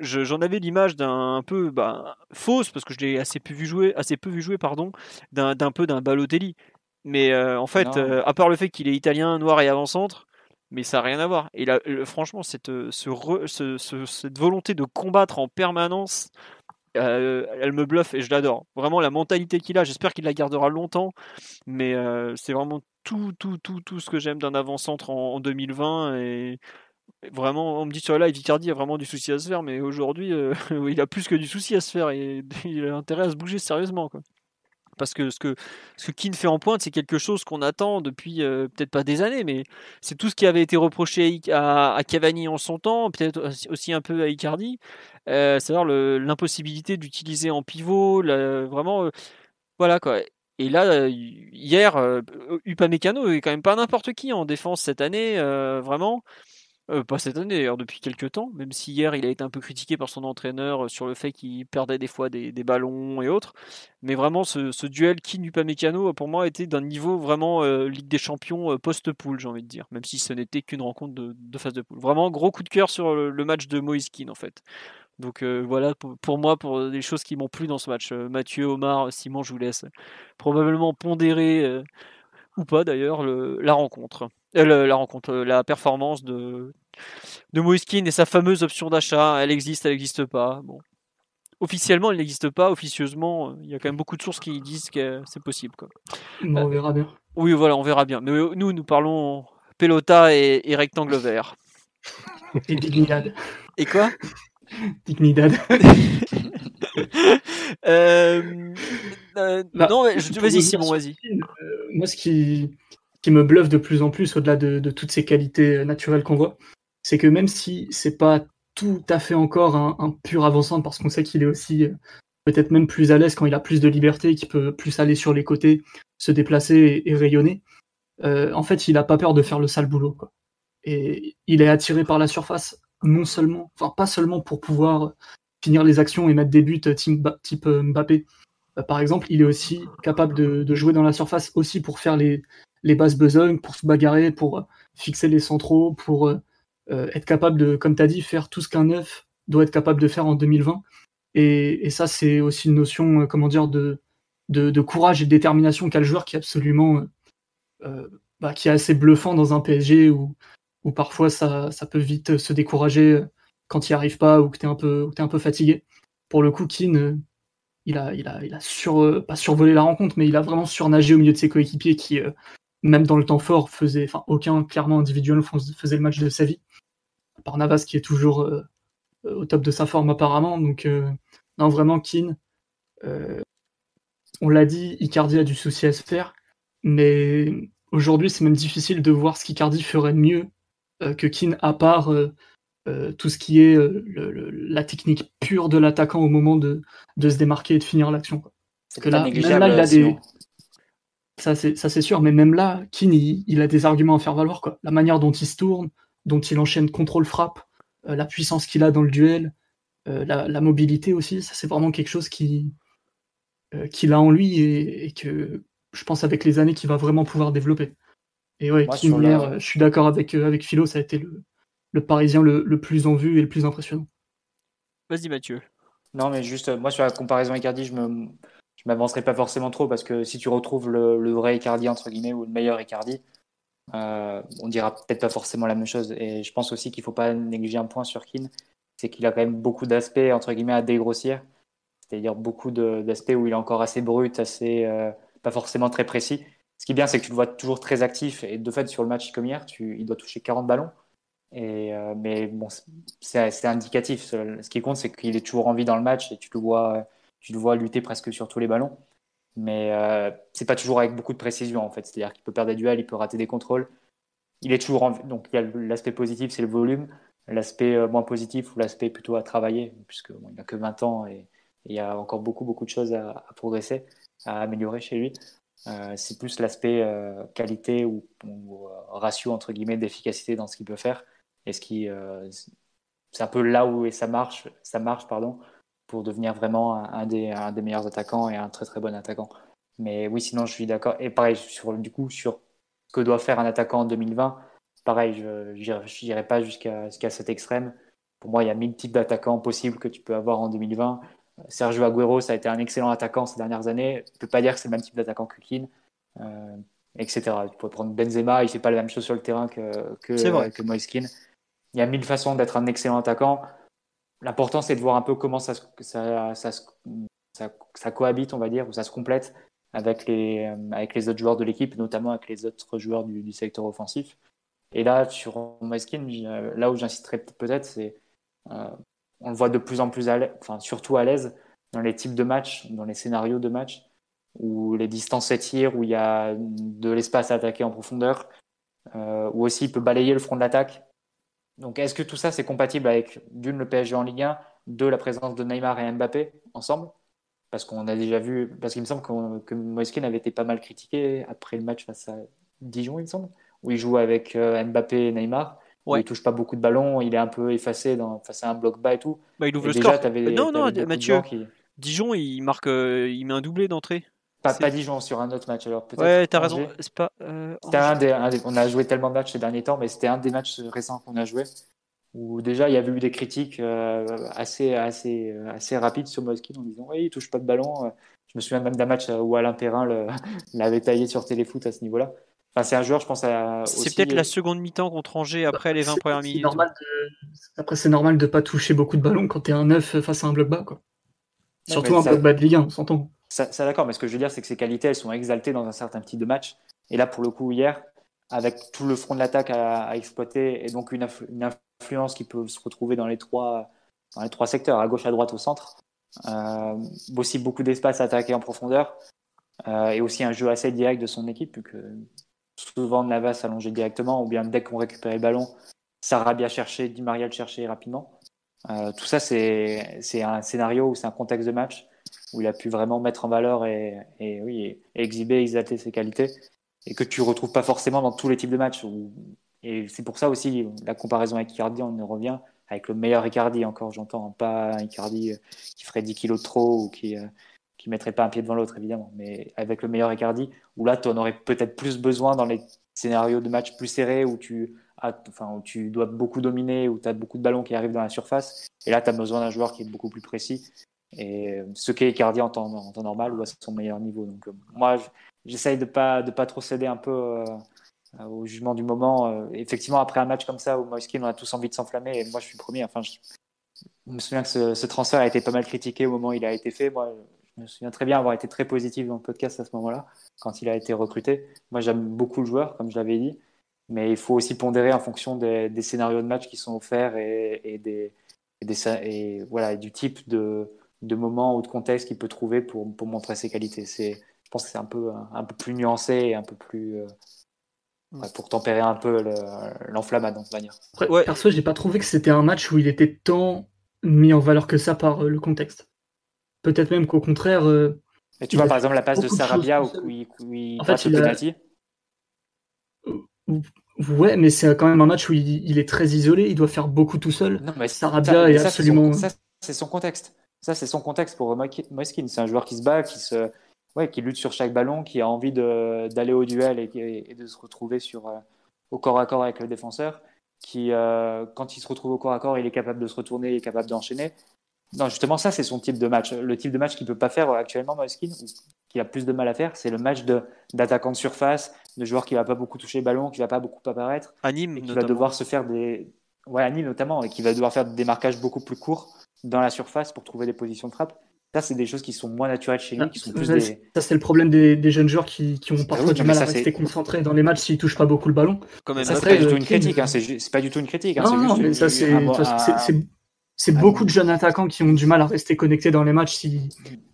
S2: j'en avais l'image d'un peu bah, fausse parce que je l'ai assez peu vu jouer, assez peu vu jouer pardon, d'un peu d'un Balotelli. Mais euh, en fait, euh, à part le fait qu'il est italien, noir et avant-centre, mais ça n'a rien à voir. Et là, franchement, cette, euh, ce, cette volonté de combattre en permanence, elle me bluffe et je l'adore. Vraiment, la mentalité qu'il a, j'espère qu'il la gardera longtemps. Mais c'est vraiment tout, tout, tout, tout ce que j'aime d'un avant-centre en, en, 2020. Et Vraiment, on me dit sur la live, Icardi a vraiment du souci à se faire, mais aujourd'hui, euh, [laughs] il a plus que du souci à se faire et [laughs] il a intérêt à se bouger sérieusement. Parce que ce que ce Keane fait en pointe, c'est quelque chose qu'on attend depuis peut-être pas des années, mais c'est tout ce qui avait été reproché à, à Cavani en son temps, peut-être aussi un peu à Icardi, c'est-à-dire l'impossibilité d'utiliser en pivot, vraiment, voilà quoi. Et là, hier, Upamecano est quand même pas n'importe qui en défense cette année, vraiment. Euh, pas cette année d'ailleurs, depuis quelques temps, même si hier il a été un peu critiqué par son entraîneur euh, sur le fait qu'il perdait des fois des, ballons et autres. Mais vraiment, ce, duel qui Mécano, pour moi, était d'un niveau vraiment euh, Ligue des Champions post-poule, j'ai envie de dire, même si ce n'était qu'une rencontre de, phase de poule. Vraiment, gros coup de cœur sur le, match de Moïse en fait. Donc voilà, pour, moi, pour les choses qui m'ont plu dans ce match. Mathieu, Omar, Simon, je vous laisse probablement pondérer, ou pas d'ailleurs, la rencontre. La rencontre, la performance de, de Moiskin et sa fameuse option d'achat. Elle existe, elle n'existe pas. Bon. Officiellement, elle n'existe pas. Officieusement, il y a quand même beaucoup de sources qui disent que c'est possible. Quoi.
S5: on verra bien.
S2: Oui, voilà, on verra bien. Mais nous, nous parlons Pelota et, rectangle vert.
S5: Et Dignidad.
S2: Et quoi?
S5: Dignidad. [laughs]
S2: euh, euh, bah, non, vas-y, Simon, vas-y.
S5: Euh, moi, ce qui, qui me bluffe de plus en plus, au-delà de, toutes ces qualités naturelles qu'on voit, c'est que même si c'est pas tout à fait encore un, pur avançant, parce qu'on sait qu'il est aussi euh, peut-être même plus à l'aise quand il a plus de liberté, qu'il peut plus aller sur les côtés, se déplacer et, rayonner, euh, en fait, il a pas peur de faire le sale boulot. Quoi. Et il est attiré par la surface, non seulement, enfin pas seulement pour pouvoir finir les actions et mettre des buts type, euh, Mbappé. par exemple, il est aussi capable de, jouer dans la surface aussi pour faire les, les bases besognes, pour se bagarrer, pour fixer les centraux, pour euh, être capable de, comme tu as dit, faire tout ce qu'un neuf doit être capable de faire en 2020. Et, ça, c'est aussi une notion, euh, comment dire, de, de, courage et de détermination qu'a le joueur qui est absolument, euh, bah, qui est assez bluffant dans un PSG où, où parfois ça, peut vite se décourager quand il n'y arrive pas ou que tu es, un peu, fatigué. Pour le coup, Keane, il a, il pas survolé la rencontre, mais il a vraiment surnagé au milieu de ses coéquipiers qui, même dans le temps fort, faisait, enfin, aucun clairement individuel faisait le match de sa vie par Navas qui est toujours euh, au top de sa forme apparemment. Donc, euh, non, vraiment, Keane, euh, on l'a dit, Icardi a du souci à se faire, mais aujourd'hui, c'est même difficile de voir ce qu'Icardi ferait de mieux que Keane, à part tout ce qui est la technique pure de l'attaquant au moment de, se démarquer et de finir l'action.
S3: Parce que là, même là, il a des.
S5: Ça, c'est sûr, mais même là, Keane, il, a des arguments à faire valoir. Quoi. La manière dont il se tourne, dont il enchaîne contrôle-frappe, euh, la puissance qu'il a dans le duel, euh, la, mobilité aussi, ça c'est vraiment quelque chose qui euh, qu'il a en lui et, que je pense avec les années qu'il va vraiment pouvoir développer. Et ouais, je suis d'accord avec, avec Philo, ça a été le, le Parisien le, plus en vue et le plus impressionnant.
S2: Vas-y Mathieu.
S3: Non mais juste, moi sur la comparaison Icardi, je me je m'avancerai pas forcément trop parce que si tu retrouves le, le vrai Icardi entre guillemets ou le meilleur Icardi, euh, on dira peut-être pas forcément la même chose. Et je pense aussi qu'il faut pas négliger un point sur Keane, c'est qu'il a quand même beaucoup d'aspects entre guillemets à dégrossir, c'est-à-dire beaucoup d'aspects où il est encore assez brut, assez euh, pas forcément très précis. Ce qui est bien, c'est que tu le vois toujours très actif et de fait sur le match comme hier, il doit toucher 40 ballons. Et euh, mais bon, c'est indicatif. Ce qui compte, c'est qu'il est toujours en vie dans le match et tu le vois, tu le vois lutter presque sur tous les ballons mais euh, c'est pas toujours avec beaucoup de précision en fait. C'est-à-dire qu'il peut perdre des duels, il peut rater des contrôles. Il est toujours en... donc il y a l'aspect positif, c'est le volume. L'aspect euh, moins positif ou l'aspect plutôt à travailler, puisque il n'a que 20 ans et, il y a encore beaucoup beaucoup de choses à, progresser, à améliorer chez lui. Euh, c'est plus l'aspect euh, qualité ou, ratio entre guillemets d'efficacité dans ce qu'il peut faire. Et ce qui c'est un peu là où ça marche, ça marche pardon, pour devenir vraiment un des, un des meilleurs attaquants et un très très bon attaquant. Mais oui, sinon je suis d'accord. Et pareil, sur, du coup, sur ce que doit faire un attaquant en 2020, pareil, je n'irai pas jusqu'à cet extrême. Pour moi, il y a mille types d'attaquants possibles que tu peux avoir en 2020. Sergio Agüero, ça a été un excellent attaquant ces dernières années. Tu ne peux pas dire que c'est le même type d'attaquant que Keane, euh, etc. Tu pourrais prendre Benzema, il ne fait pas la même chose sur le terrain que, que, que Moïse Il y a mille façons d'être un excellent attaquant. L'important, c'est de voir un peu comment ça, ça, ça, ça, cohabite, on va dire, ou ça se complète avec les, euh, avec les autres joueurs de l'équipe, notamment avec les autres joueurs du, du secteur offensif. Et là, sur Moiskin, euh, là où j'insisterai peut-être, c'est euh, on le voit de plus en plus à enfin surtout à l'aise dans les types de matchs, dans les scénarios de match. où les distances s'étirent, où il y a de l'espace à attaquer en profondeur, euh, où aussi il peut balayer le front de l'attaque. Donc est-ce que tout ça c'est compatible avec d'une le PSG en Ligue 1, deux la présence de Neymar et Mbappé ensemble? Parce qu'on a déjà vu, parce qu'il me semble que, que Moiskin avait été pas mal critiqué après le match face à Dijon, il me semble, où il joue avec euh, Mbappé et Neymar. Ouais. Il touche pas beaucoup de ballons, il est un peu effacé dans, face à un bloc bas et tout.
S2: Bah, il ouvre le déjà, score. non, non, Mathieu. Dijon, il marque, euh, il met un doublé d'entrée.
S3: Pas, pas, Dijon sur un autre match alors peut-être.
S2: Ouais, t'as raison. C'est pas. Euh,
S3: un des, un des, on a joué tellement de matchs ces derniers temps, mais c'était un des matchs récents qu'on a joué où déjà il y avait eu des critiques euh, assez assez assez rapides sur Moskin en disant oui il touche pas de ballon. Je me souviens même d'un match où Alain Perrin [laughs] l'avait taillé sur Téléfoot à ce niveau-là. Enfin, c'est un joueur, je pense. À,
S2: c'est peut-être la seconde mi-temps contre Angers après les 20 premières minutes.
S5: Normal de... Après, c'est normal de pas toucher beaucoup de ballons quand tu es un 9 face à un bloc bas. Quoi. Surtout un bloc bas de Ligue 1, on s'entend.
S3: Ça, d'accord, mais ce que je veux dire, c'est que ces qualités, elles sont exaltées dans un certain type de match. Et là, pour le coup, hier, avec tout le front de l'attaque à, exploiter et donc une, influence qui peut se retrouver dans les trois, dans les trois secteurs, à gauche, à droite, au centre, euh, aussi beaucoup d'espace à attaquer en profondeur euh, et aussi un jeu assez direct de son équipe, que souvent Navas allongé directement, ou bien dès qu'on récupère le ballon, Sarabia chercher, Di Maria le chercher rapidement. Euh, tout ça, c'est un scénario ou c'est un contexte de match où il a pu vraiment mettre en valeur et, oui, exhiber, exalter ses qualités et que tu retrouves pas forcément dans tous les types de matchs. Et c'est pour ça aussi la comparaison avec Icardi, on y revient avec le meilleur Icardi encore, j'entends, pas un Icardi qui ferait 10 kilos de trop ou qui, euh, qui mettrait pas un pied devant l'autre, évidemment. Mais avec le meilleur Icardi, où là, tu en aurais peut-être plus besoin dans les scénarios de match plus serrés, où tu, enfin, où tu dois beaucoup dominer, où tu as beaucoup de ballons qui arrivent dans la surface. Et là, tu as besoin d'un joueur qui est beaucoup plus précis. Et ce qu'est Icardi en temps, normal ou à son meilleur niveau. Donc, euh, moi, j'essaye de pas, de pas trop céder un peu euh, au jugement du moment. Euh, effectivement, après un match comme ça où Moiskin, on a tous envie de s'enflammer, et moi, je suis premier. Enfin, je, me souviens que ce, transfert a été pas mal critiqué au moment où il a été fait. Moi, je me souviens très bien avoir été très positif dans le podcast à ce moment-là, quand il a été recruté. Moi, j'aime beaucoup le joueur, comme je l'avais dit, mais il faut aussi pondérer en fonction des, scénarios de match qui sont offerts et, des, voilà, du type de, de moment ou de contexte qu'il peut trouver pour, pour montrer ses qualités. Je pense que c'est un peu, un peu plus nuancé et un peu plus. Euh, pour tempérer un peu l'enflammade, le, manière.
S5: Ouais. Perso, j'ai pas trouvé que c'était un match où il était tant mis en valeur que ça par euh, le contexte. Peut-être même qu'au contraire. Euh,
S3: tu vois, par exemple, la passe de Sarabia où, il, en fait, il
S5: a... Ouais, mais c'est quand même un match où il, est très isolé, il doit faire beaucoup tout seul. Non, mais Sarabia est absolument.
S3: Ça, c'est son contexte. Ça, c'est son contexte pour Moiskin. C'est un joueur qui se bat, qui, se... ouais, qui lutte sur chaque ballon, qui a envie d'aller au duel et, de se retrouver sur, euh, au corps à corps avec le défenseur. Qui, euh, quand il se retrouve au corps à corps, il est capable de se retourner, il est capable d'enchaîner. Non, justement, ça, c'est son type de match. Le type de match qu'il ne peut pas faire actuellement, Moiskin, qu'il a plus de mal à faire, c'est le match d'attaquant de, surface, de joueur qui ne va pas beaucoup toucher le ballon, qui ne va pas beaucoup apparaître.
S2: Anime,
S3: et qui va devoir se faire des. Ouais, Anime notamment, et qui va devoir faire des marquages beaucoup plus courts dans la surface pour trouver des positions de frappe. Ça, c'est des choses qui sont moins naturelles chez lui, qui sont plus
S5: ça,
S3: des...
S5: ça c'est le problème des, jeunes joueurs qui, qui ont parfois du mal à rester concentrés dans les matchs s'ils touchent pas beaucoup le ballon.
S3: ça, c'est pas, du tout une critique. Hein, c'est pas du tout une critique. Hein,
S5: non, non, mais ça, c'est c'est ah beaucoup de jeunes attaquants qui ont du mal à rester connectés dans les matchs si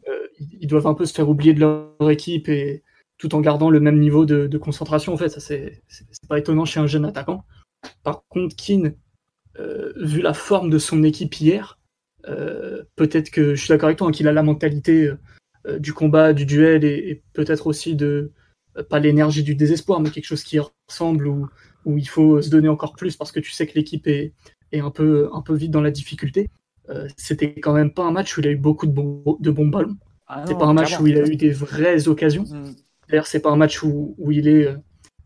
S5: euh, ils doivent un peu se faire oublier de leur équipe et tout en gardant le même niveau de, concentration. En fait, ça c'est pas étonnant chez un jeune attaquant. Par contre, Keane, euh, vu la forme de son équipe hier, euh, peut-être que je suis d'accord avec toi hein, qu'il a la mentalité du combat, du duel et, peut-être aussi de pas l'énergie du désespoir, mais quelque chose qui ressemble où, où il faut se donner encore plus parce que tu sais que l'équipe est, et un peu, un peu vite dans la difficulté. Euh, c'était quand même pas un match où il a eu beaucoup de bons, de bons ballons. Ah c'est pas un match où il a eu des vraies occasions. Mm. D'ailleurs, c'est pas un match où, où il est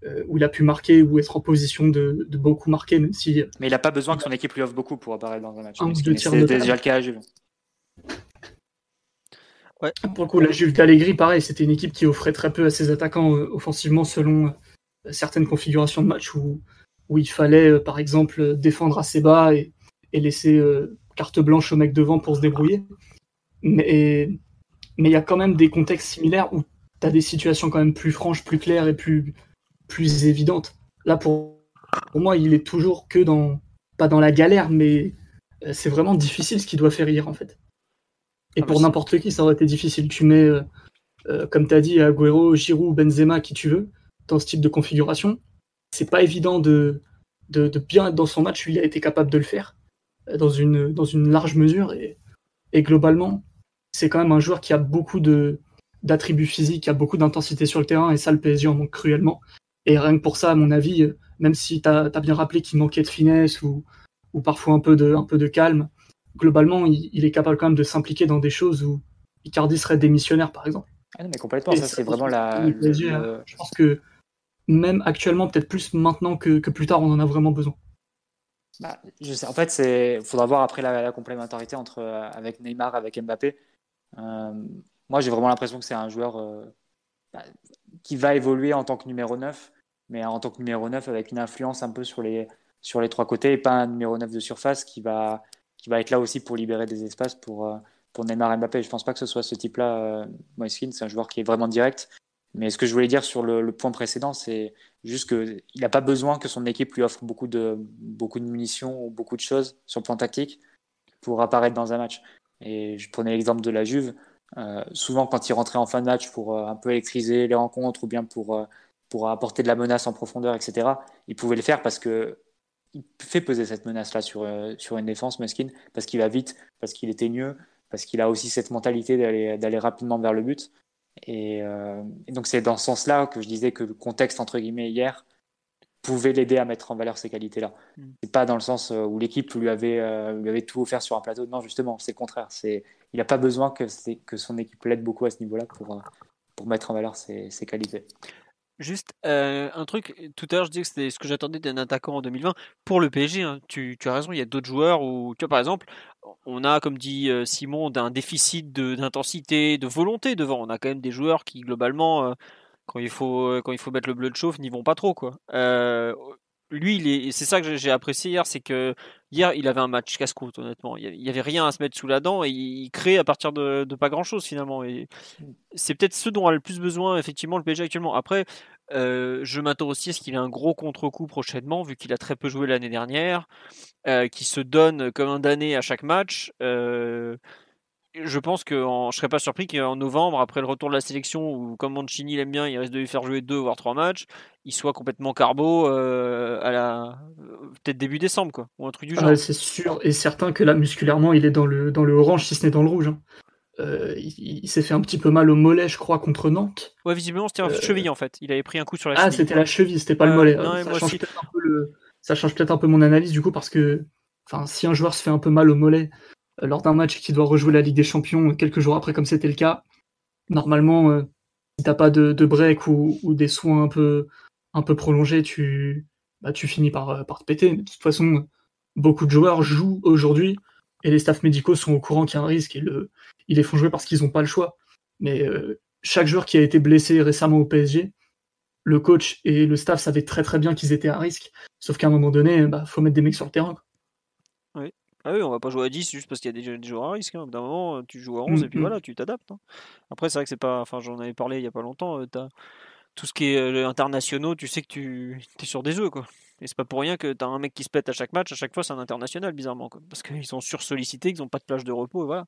S5: euh, où il a pu marquer ou être en position de, de beaucoup marquer, même si.
S3: Mais il n'a pas besoin que son équipe lui offre beaucoup pour apparaître dans un match. C'est déjà le cas à Juve.
S5: Ouais. Pour le coup, la Juve d'Allegri, pareil, c'était une équipe qui offrait très peu à ses attaquants euh, offensivement selon certaines configurations de match où, où il fallait, euh, par exemple, défendre assez bas et, laisser euh, carte blanche au mec devant pour se débrouiller. Mais il y a quand même des contextes similaires où tu as des situations quand même plus franches, plus claires et plus, plus évidentes. Là, pour, pour moi, il est toujours que dans, pas dans la galère, mais euh, c'est vraiment difficile ce qu'il doit faire hier, en fait. Et ah, pour n'importe qui, ça aurait été difficile. Tu mets, comme tu as dit, Agüero, Giroud, Benzema, qui tu veux, dans ce type de configuration. C'est pas évident de, de, bien être dans son match. Il a été capable de le faire dans une, dans une large mesure. Et, et globalement, c'est quand même un joueur qui a beaucoup de d'attributs physiques, qui a beaucoup d'intensité sur le terrain, et ça, le PSG en manque cruellement. Et rien que pour ça, à mon avis, même si tu as, bien rappelé qu'il manquait de finesse ou, ou parfois un peu de, un peu de calme, globalement, il, est capable quand même de s'impliquer dans des choses où Icardi serait démissionnaire, par exemple.
S3: Ah non, mais complètement, ça, c'est vraiment la.
S5: Je pense que même actuellement, peut-être plus maintenant que, que, plus tard, on en a vraiment besoin.
S3: Bah, je sais, en fait, il faudra voir après la, complémentarité entre, euh, avec Neymar, avec Mbappé. Euh, moi, j'ai vraiment l'impression que c'est un joueur euh, bah, qui va évoluer en tant que numéro 9, mais en tant que numéro 9 avec une influence un peu sur les, sur les trois côtés et pas un numéro 9 de surface qui va, qui va être là aussi pour libérer des espaces pour, pour Neymar et Mbappé. Je ne pense pas que ce soit ce type-là, Moiskin. C'est un joueur qui est vraiment direct. Mais ce que je voulais dire sur le, point précédent, c'est juste qu'il n'a pas besoin que son équipe lui offre beaucoup de, beaucoup de munitions ou beaucoup de choses sur le plan tactique pour apparaître dans un match. Et je prenais l'exemple de la Juve. Euh, souvent, quand il rentrait en fin de match pour euh, un peu électriser les rencontres ou bien pour, euh, pour apporter de la menace en profondeur, etc., il pouvait le faire parce que il fait peser cette menace-là sur, sur une défense, Muskin, parce qu'il va vite, parce qu'il est mieux, parce qu'il a aussi cette mentalité d'aller rapidement vers le but. Euh, et, donc c'est dans ce sens-là que je disais que le contexte entre guillemets hier pouvait l'aider à mettre en valeur ces qualités-là. Mm. C'est pas dans le sens euh, où l'équipe lui avait euh, lui avait tout offert sur un plateau. Non, justement, c'est le contraire. C'est il n'a pas besoin que que son équipe l'aide beaucoup à ce niveau-là pour pour mettre en valeur ses, ses qualités.
S2: Juste un truc, tout à l'heure je disais que c'était ce que j'attendais d'un attaquant en 2020. Pour le PSG, hein, tu, tu, as raison, il y a d'autres joueurs où, tu vois, par exemple, on a, comme dit Simon, un déficit d'intensité, de, volonté devant. On a quand même des joueurs qui, globalement, quand, il faut, quand il faut mettre le bleu de chauffe, n'y vont pas trop. Quoi. lui, c'est ça que j'ai apprécié hier, c'est que hier, il avait un match casse-côte, honnêtement. Il n'y avait rien à se mettre sous la dent et il crée à partir de, pas grand-chose, finalement. Et c'est peut-être ce dont a le plus besoin, effectivement, le PSG actuellement. Après, je m'attends aussi à ce qu'il ait un gros contre-coup prochainement, vu qu'il a très peu joué l'année dernière, euh, qui se donne comme un damné à chaque match. Je pense que je serais pas surpris qu'en novembre, après le retour de la sélection, où comme Mancini l'aime bien, il risque de lui faire jouer deux voire trois matchs, il soit complètement carbo à la peut-être début décembre, quoi, ou un truc du genre.
S5: c'est sûr et certain que là musculairement, il est dans le dans le orange, si ce n'est dans le rouge. Hein. Euh, il, s'est fait un petit peu mal au mollet, je crois, contre Nantes.
S2: Ouais, visiblement, c'était euh, cheville en fait. Il avait pris un coup sur la
S5: ah, cheville. Ah, c'était la cheville, c'était pas le mollet. ça, change peut-être un peu mon analyse du coup, parce que si un joueur se fait un peu mal au mollet euh, lors d'un match qui doit rejouer la Ligue des Champions quelques jours après, comme c'était le cas, normalement, si t'as pas de, break ou, des soins un peu, prolongés, tu, bah, tu finis par, par te péter. de toute façon, beaucoup de joueurs jouent aujourd'hui et les staffs médicaux sont au courant qu'il y a un risque et ils les font jouer parce qu'ils n'ont pas le choix. Mais euh, chaque joueur qui a été blessé récemment au PSG, le coach et le staff savaient très très bien qu'ils étaient à risque. Sauf qu'à un moment donné, bah, faut mettre des mecs sur le terrain.
S2: Oui. Ah oui, on va pas jouer à 10 juste parce qu'il y a des, joueurs à risque. Hein. D'un moment, tu joues à 11 et puis mm-hmm. voilà, tu t'adaptes. Hein. Après, c'est vrai que c'est pas. Enfin, j'en avais parlé il y a pas longtemps. Euh, tout ce qui est euh, internationaux, tu sais que tu es sur des œufs, quoi. Et c'est pas pour rien que tu as un mec qui se pète à chaque match, à chaque fois c'est un international, bizarrement. Parce qu'ils sont sursollicités, qu'ils n'ont pas de plage de repos, et voilà.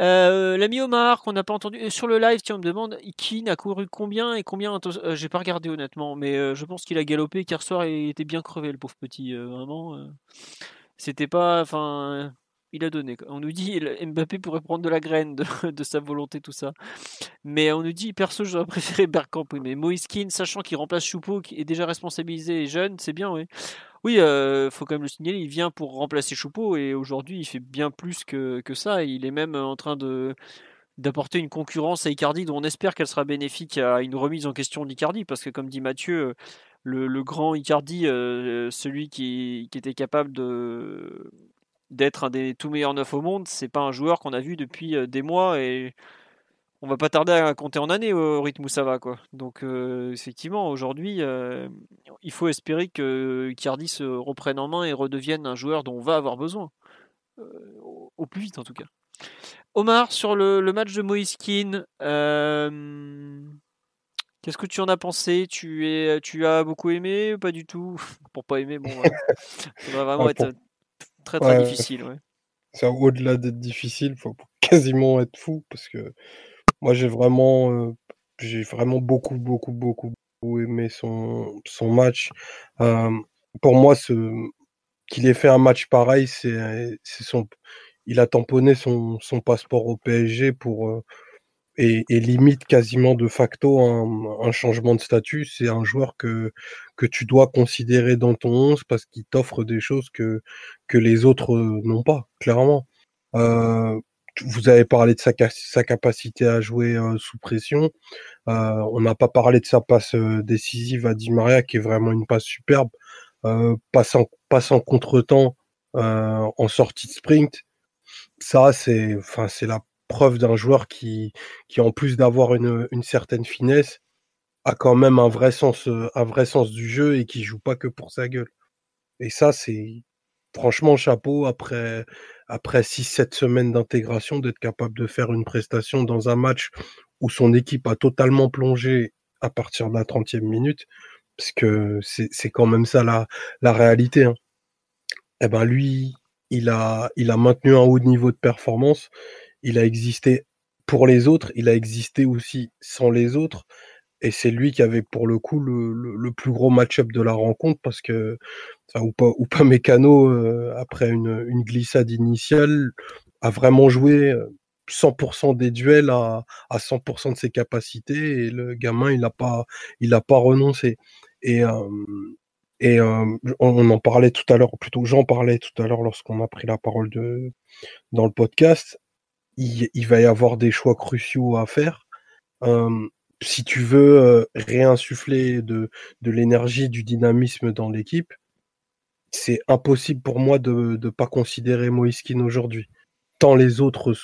S2: Euh, L'ami Omar, qu'on n'a pas entendu. Euh, sur le live, tiens, on me demande qui n'a couru combien et combien. Euh, J'ai pas regardé honnêtement, mais euh, je pense qu'il a galopé qu'hier soir et était bien crevé, le pauvre petit. vraiment. C'était pas. Enfin il a donné. On nous dit Mbappé pourrait prendre de la graine [laughs] de, sa volonté, tout ça. Mais on nous dit perso, j'aurais [laughs] préféré Bergkamp. Oui, mais Moiskin, sachant qu'il remplace Choupeau, qui est déjà responsabilisé et jeune, c'est bien, oui. Oui, euh, faut quand même le signaler, il vient pour remplacer Choupeau et aujourd'hui il fait bien plus que, que ça. Il est même en train de d'apporter une concurrence à Icardi dont on espère qu'elle sera bénéfique à une remise en question d'Icardi parce que comme dit Mathieu le, grand Icardi euh, celui qui, était capable d'être un des tout meilleurs neufs au monde, c'est pas un joueur qu'on a vu depuis euh, des mois et on va pas tarder à compter en années au rythme où ça va quoi. Donc euh, effectivement aujourd'hui il faut espérer que Cardi se reprenne en main et redevienne un joueur dont on va avoir besoin au, plus vite en tout cas. Omar sur le, match de Moiskin, qu'est-ce que tu en as pensé? Tu es tu as beaucoup aimé ou pas du tout? [laughs] Pour pas aimer bon, [laughs] ça va vraiment être très très difficile. Ouais.
S4: Au-delà d'être difficile, il faut [laughs] quasiment être fou parce que Moi, j'ai vraiment, j'ai vraiment beaucoup, beaucoup, beaucoup, aimé son, son match. pour moi, ce, qu'il ait fait un match pareil, c'est, son, il a tamponné son, son passeport au PSG pour et, limite quasiment de facto un, changement de statut. C'est un joueur que, que tu dois considérer dans ton 11 parce qu'il t'offre des choses que, que les autres euh, n'ont pas, clairement. Euh, vous avez parlé de sa, sa capacité à jouer euh, sous pression. on n'a pas parlé de sa passe décisive à Di Maria, qui est vraiment une passe superbe. passe en, passe en contre-temps en sortie de sprint. Ça, c'est, enfin, la preuve d'un joueur qui, qui, en plus d'avoir une, une, certaine finesse, a quand même un vrai sens, euh, un vrai sens du jeu et qui joue pas que pour sa gueule. Et ça, c'est franchement chapeau après, après 6-7 semaines d'intégration d'être capable de faire une prestation dans un match où son équipe a totalement plongé à partir de la 30e minute, parce que c'est quand même ça la, la réalité. Hein. Eh ben lui, il a, il a maintenu un haut niveau de performance il a existé pour les autres, il a existé aussi sans les autres. Et c'est lui qui avait pour le coup le, plus gros match-up de la rencontre parce que, ou pas, ou pas [laughs] Mécano, euh, après une, glissade initiale, a vraiment joué 100% euh, des duels à, 100% de ses capacités et le gamin, il n'a pas, pas renoncé. Et, euh, et on, en parlait tout à l'heure, plutôt j'en parlais tout à l'heure lorsqu'on a pris la parole de, dans le podcast il, va y avoir des choix cruciaux à faire. si tu veux réinsuffler de, de l'énergie, du dynamisme dans l'équipe, c'est impossible pour moi de ne pas considérer Moiskin aujourd'hui. Tant les autres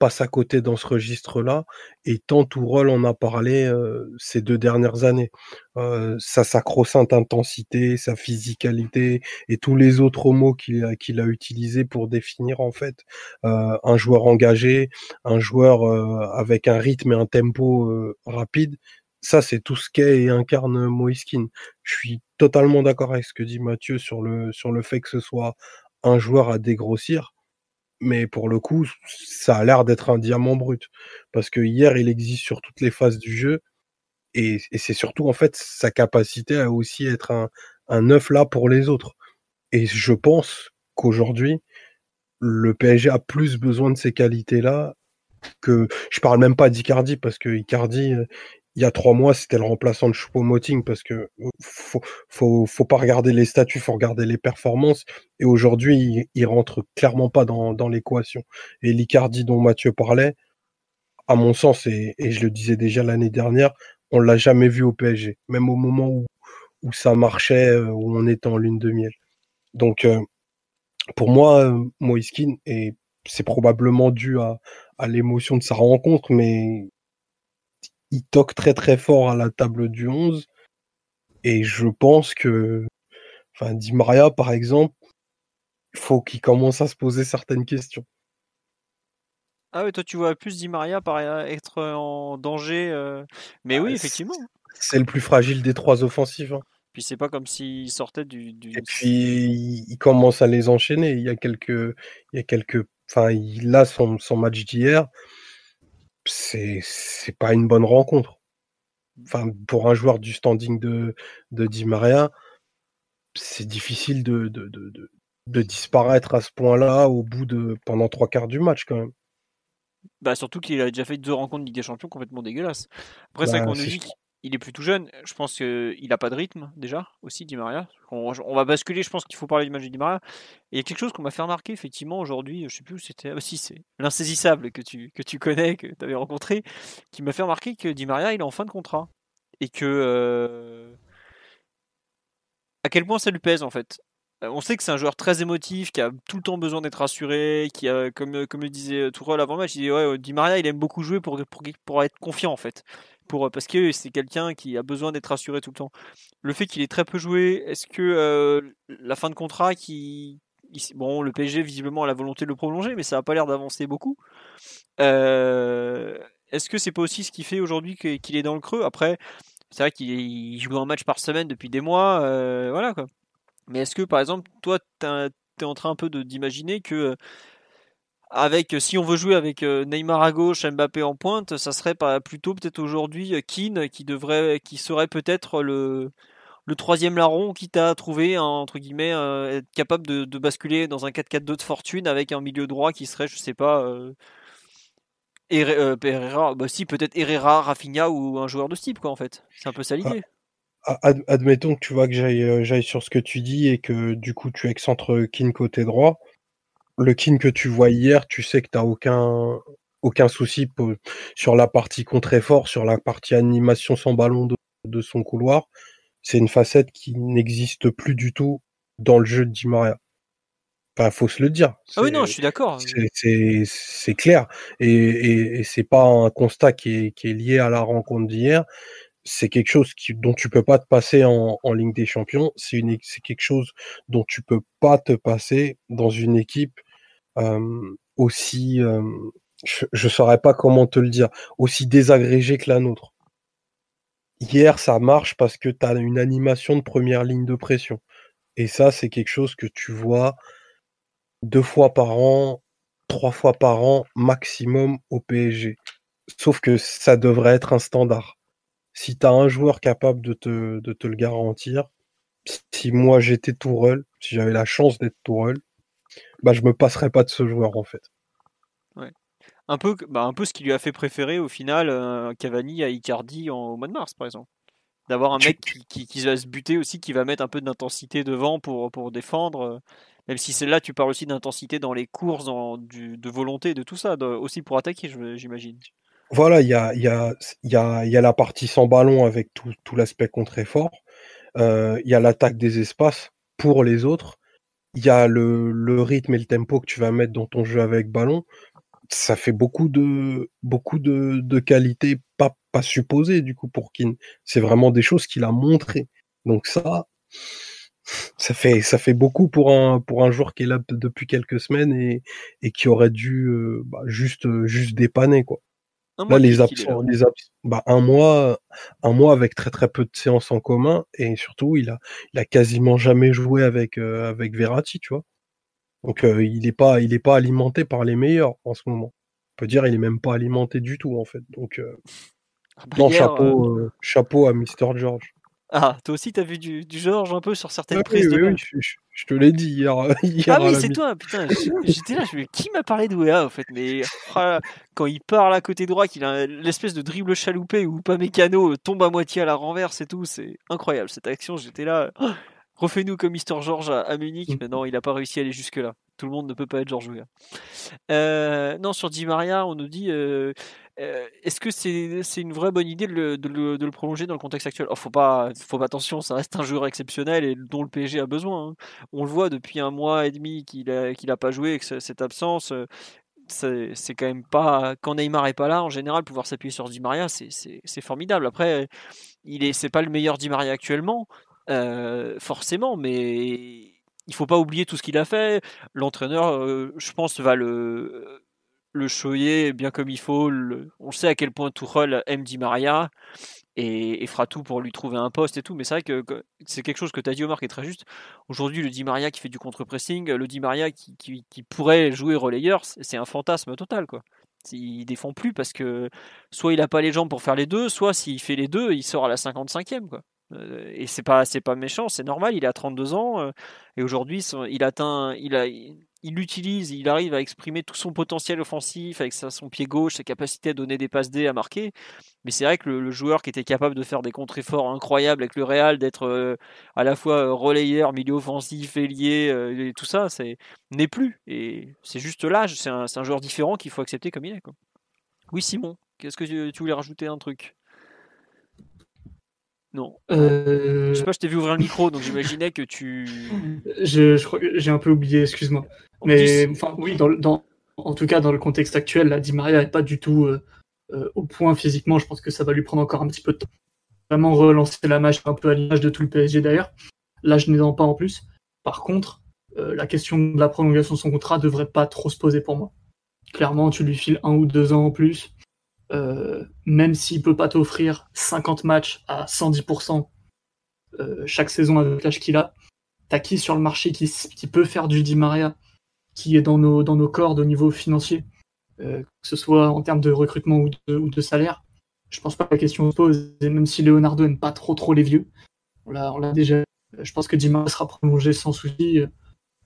S4: passe à côté dans ce registre-là. Et tant rôle en a parlé euh, ces deux dernières années. Euh, sa sacro-sainte intensité, sa physicalité et tous les autres mots qu'il a, qu'il a utilisés pour définir en fait euh, un joueur engagé, un joueur avec un rythme et un tempo rapide. Ça, c'est tout ce qu'est et incarne Moiskin. Je suis totalement d'accord avec ce que dit Mathieu sur le, sur le fait que ce soit un joueur à dégrossir mais pour le coup, ça a l'air d'être un diamant brut. Parce que hier, il existe sur toutes les phases du jeu. Et, c'est surtout, en fait, sa capacité à aussi être un, un œuf là pour les autres. Et je pense qu'aujourd'hui, le PSG a plus besoin de ces qualités-là que. Je parle même pas d'Icardi, parce que Icardi, euh, il y a trois mois, c'était le remplaçant de Choupo-Moting parce que faut, faut, pas regarder les statuts, faut regarder les performances. Et aujourd'hui, il, rentre clairement pas dans, l'équation. Et l'Icardi dont Mathieu parlait, à mon sens, et, je le disais déjà l'année dernière, on l'a jamais vu au PSG, même au moment où, ça marchait, euh, où on était en lune de miel. Donc, euh, pour moi, euh, Moiskin, et c'est probablement dû à l'émotion de sa rencontre, mais il toque très très fort à la table du 11. Et je pense que, enfin, Di Maria, par exemple, il faut qu'il commence à se poser certaines questions.
S2: Ah oui, toi tu vois plus Di Maria être en danger. Euh, mais oui, effectivement.
S4: C'est le plus fragile des trois offensifs. Hein.
S2: Puis c'est pas comme s'il sortait du,
S4: Et puis il commence à les enchaîner. Il y a quelques, il y a quelques, enfin, il a son, son match d'hier c'est c'est pas une bonne rencontre. Enfin, pour un joueur du standing de, de Di Maria, c'est difficile de, de, de, de, disparaître à ce point-là au bout de pendant trois quarts du match quand même.
S2: Bah surtout qu'il a déjà fait deux rencontres de Ligue des Champions complètement dégueulasses. Après, ça qu'on nous dit il est plutôt jeune. Je pense qu'il n'a pas de rythme déjà aussi, Di Maria. On, va basculer, je pense qu'il faut parler du match de Di Maria. il y a quelque chose qu'on m'a fait remarquer effectivement aujourd'hui, je sais plus où c'était. Ah, si, c'est l'insaisissable que tu, que tu connais, que tu avais rencontré, qui m'a fait remarquer que Di Maria il est en fin de contrat. Et que. Euh, à quel point ça lui pèse en fait. Euh, on sait que c'est un joueur très émotif, qui a tout le temps besoin d'être rassuré, qui a, comme, comme le disait Tourelle avant le match, il dit ouais, Di Maria, il aime beaucoup jouer pour, pour, pour être confiant en fait parce que c'est quelqu'un qui a besoin d'être rassuré tout le temps. Le fait qu'il ait très peu joué, est-ce que euh, la fin de contrat qui bon le PSG visiblement a la volonté de le prolonger mais ça n'a pas l'air d'avancer beaucoup. Euh, est-ce que c'est pas aussi ce qui fait aujourd'hui qu'il est dans le creux? Après, c'est vrai qu'il joue un match par semaine depuis des mois, euh, voilà quoi. Mais est-ce que par exemple toi tu es en train un peu d'imaginer que avec si on veut jouer avec Neymar à gauche, Mbappé en pointe, ça serait plutôt peut-être aujourd'hui Keane qui devrait, qui serait peut-être le le troisième larron qui t'a trouvé entre guillemets être capable de, basculer dans un 4-4-2 de fortune avec un milieu droit qui serait je sais pas Herrera, bah si peut-être Herrera, Rafinha ou un joueur de ce type quoi en fait. C'est un peu ça l'idée.
S4: admettons que tu vois que j'aille sur ce que tu dis et que du coup tu excentres Keane côté droit le kin que tu vois hier, tu sais que tu n'as aucun, aucun souci sur la partie contre-effort, sur la partie animation sans ballon de, son couloir. C'est une facette qui n'existe plus du tout dans le jeu de Di Maria. Enfin, faut se le dire.
S2: Ah oui, non, je suis d'accord.
S4: C'est clair. Et, et, et c'est pas un constat qui est, qui est lié à la rencontre d'hier c'est quelque chose qui, dont tu peux pas te passer en, en Ligue des Champions. C'est quelque chose dont tu peux pas te passer dans une équipe aussi, je, ne saurais pas comment te le dire, aussi désagrégée que la nôtre. Hier, ça marche parce que tu as une animation de première ligne de pression. Et ça, c'est quelque chose que tu vois deux fois par an, trois fois par an maximum au PSG. Sauf que ça devrait être un standard si tu as un joueur capable de te, de te le garantir, si moi j'étais Tourelle, si j'avais la chance d'être Tourelle, bah je me passerais pas de ce joueur en fait.
S2: Ouais. Un peu, bah, un peu ce qui lui a fait préférer au final euh, Cavani à Icardi en, au mois de mars par exemple. D'avoir un mec qui, qui, va se buter aussi, qui va mettre un peu d'intensité devant pour, pour défendre. Euh, même si c'est là, tu parles aussi d'intensité dans les courses, du, de volonté, de tout ça, aussi pour attaquer, j'imagine.
S4: Voilà, il y a, y, a, y, a, y a la partie sans ballon avec tout, tout l'aspect contre-effort. Euh, il y a l'attaque des espaces pour les autres. Il y a le, rythme et le tempo que tu vas mettre dans ton jeu avec ballon. Ça fait beaucoup de beaucoup de, de qualités pas, pas supposées du coup pour Keane. C'est vraiment des choses qu'il a montrées. Donc ça, ça fait ça fait beaucoup pour un pour un joueur qui est là depuis quelques semaines et, et qui aurait dû euh, bah, juste juste dépanner quoi. Là, les absents, les bah, un mois, un mois avec très très peu de séances en commun et surtout, il a, il a quasiment jamais joué avec euh, avec Verratti, tu vois. Donc, euh, il n'est pas, il est pas alimenté par les meilleurs en ce moment. On peut dire, il est même pas alimenté du tout en fait. Donc, euh, ah bah, non, chapeau, chapeau à Mister George.
S2: Ah, toi aussi, t'as vu du, du George un peu sur certaines prises de
S4: oui, je, te l'ai dit hier. [laughs]
S2: ah oui, c'est toi, putain. J'étais là, je me qui m'a parlé de Wea, en fait. Mais oh quand il parle à côté droit, qu'il a l'espèce de dribble chaloupé où pas mécano tombe à moitié à la renverse et tout, c'est incroyable cette action. J'étais là. Oh, refais-nous comme Mister George à, Munich. Mm. Mais non, il n'a pas réussi à aller jusque-là. Tout le monde ne peut pas être George Weah. Euh, non, sur Di Maria, on nous dit euh, euh, est-ce que c'est une vraie bonne idée de le, de, le, prolonger dans le contexte actuel? Oh, Faut pas, faut pas attention, ça reste un joueur exceptionnel et dont le PSG a besoin. Hein. On le voit depuis un mois et demi qu'il a, qu'il pas joué, que cette absence, c'est quand même pas quand Neymar est pas là en général pouvoir s'appuyer sur Di Maria c'est formidable après il est c'est pas le meilleur Di Maria actuellement forcément mais il faut pas oublier tout ce qu'il a fait l'entraîneur je pense va le le choyer bien comme il faut. On sait à quel point Tuchel aime Di Maria et, fera tout pour lui trouver un poste et tout. Mais c'est vrai que, c'est quelque chose que tu as dit, Omar, qui est très juste. Aujourd'hui, le Di Maria qui fait du contre-pressing, le Di Maria qui, pourrait jouer relayeur, c'est un fantasme total. quoi. Il défend plus parce que soit il a pas les jambes pour faire les deux, soit s'il fait les deux, il sort à la 55e. Quoi. Et c'est pas c'est pas méchant, c'est normal. Il a 32 ans euh, et aujourd'hui il atteint, il il utilise, il arrive à exprimer tout son potentiel offensif avec son pied gauche, sa capacité à donner des passes D, à marquer. Mais c'est vrai que le, joueur qui était capable de faire des contre-efforts incroyables avec le Real, d'être euh, à la fois euh, relayeur, milieu offensif, ailier, et tout ça, c'est n'est plus. Et c'est juste l'âge, c'est un, joueur différent qu'il faut accepter comme il est. Oui, Simon, qu'est-ce que tu, tu voulais rajouter un truc? Non. Je sais pas, je t'ai vu ouvrir le micro, donc j'imaginais que tu.
S5: Je, je crois que j'ai un peu oublié, excuse-moi. Mais enfin, oui, dans, dans, en tout cas, dans le contexte actuel, la Di Maria n'est pas du tout euh, euh, au point physiquement. Je pense que ça va lui prendre encore un petit peu de temps. Vraiment relancer la match un peu à l'image de tout le PSG d'ailleurs. Là, je n'ai pas en plus. Par contre, euh, la question de la prolongation de son contrat devrait pas trop se poser pour moi. Clairement, tu lui files un ou deux ans en plus. Même s'il peut pas t'offrir 50 matchs à 110% chaque saison avec l'âge qu'il a, t'as qui sur le marché qui, qui peut faire du Di Maria qui est dans nos, dans nos cordes au niveau financier, que ce soit en termes de recrutement ou de, ou de salaire? Je pense pas que la question se pose, et même si Leonardo n'aime pas trop trop les vieux, on l'a déjà. Je pense que Dima sera prolongé sans souci,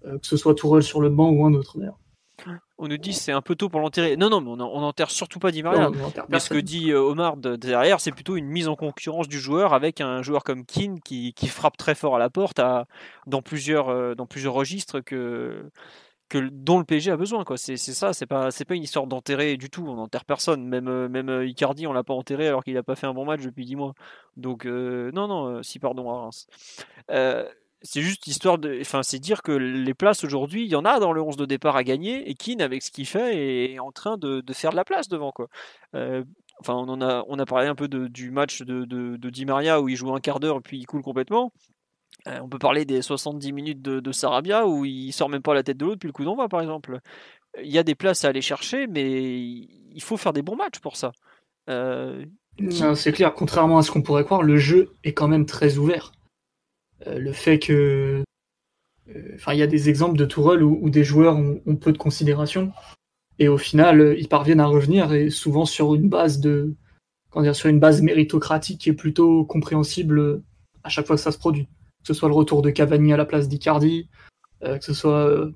S5: que ce soit Tourelle sur le banc ou un autre d'ailleurs.
S2: On nous dit c'est un peu tôt pour l'enterrer. Non, non, mais on n'enterre surtout pas Di Maria. mais ce que dit euh, Omar derrière, c'est plutôt une mise en concurrence du joueur avec un joueur comme Keane qui, frappe très fort à la porte à, dans, plusieurs, euh, dans plusieurs registres que, que, dont le PSG a besoin. C'est ça, c'est pas, pas une histoire d'enterrer du tout. On n'enterre personne. Même, euh, même Icardi, on l'a pas enterré alors qu'il n'a pas fait un bon match depuis 10 mois. Donc, non, non, si, pardon à Reims c'est juste histoire de. Enfin, c'est dire que les places aujourd'hui, il y en a dans le 11 de départ à gagner et Keane, avec ce qu'il fait, est en train de, faire de la place devant. Quoi. Euh, enfin, on, en a, on a parlé un peu du match de, de, Di Maria où il joue un quart d'heure et puis il coule complètement. Euh, on peut parler des 70 minutes de, Sarabia où il sort même pas la tête de l'autre puis le coup d'envoi, par exemple. Il y a des places à aller chercher, mais il faut faire des bons matchs pour ça.
S5: Euh, c'est clair, contrairement à ce qu'on pourrait croire, le jeu est quand même très ouvert. Euh, le fait que euh, enfin il y a des exemples de Tourelle où, des joueurs ont, peu de considération. Et au final euh, ils parviennent à revenir et souvent sur une base de dire, sur une base méritocratique qui est plutôt compréhensible à chaque fois que ça se produit. Que ce soit le retour de Cavani à la place d'Icardi que ce soit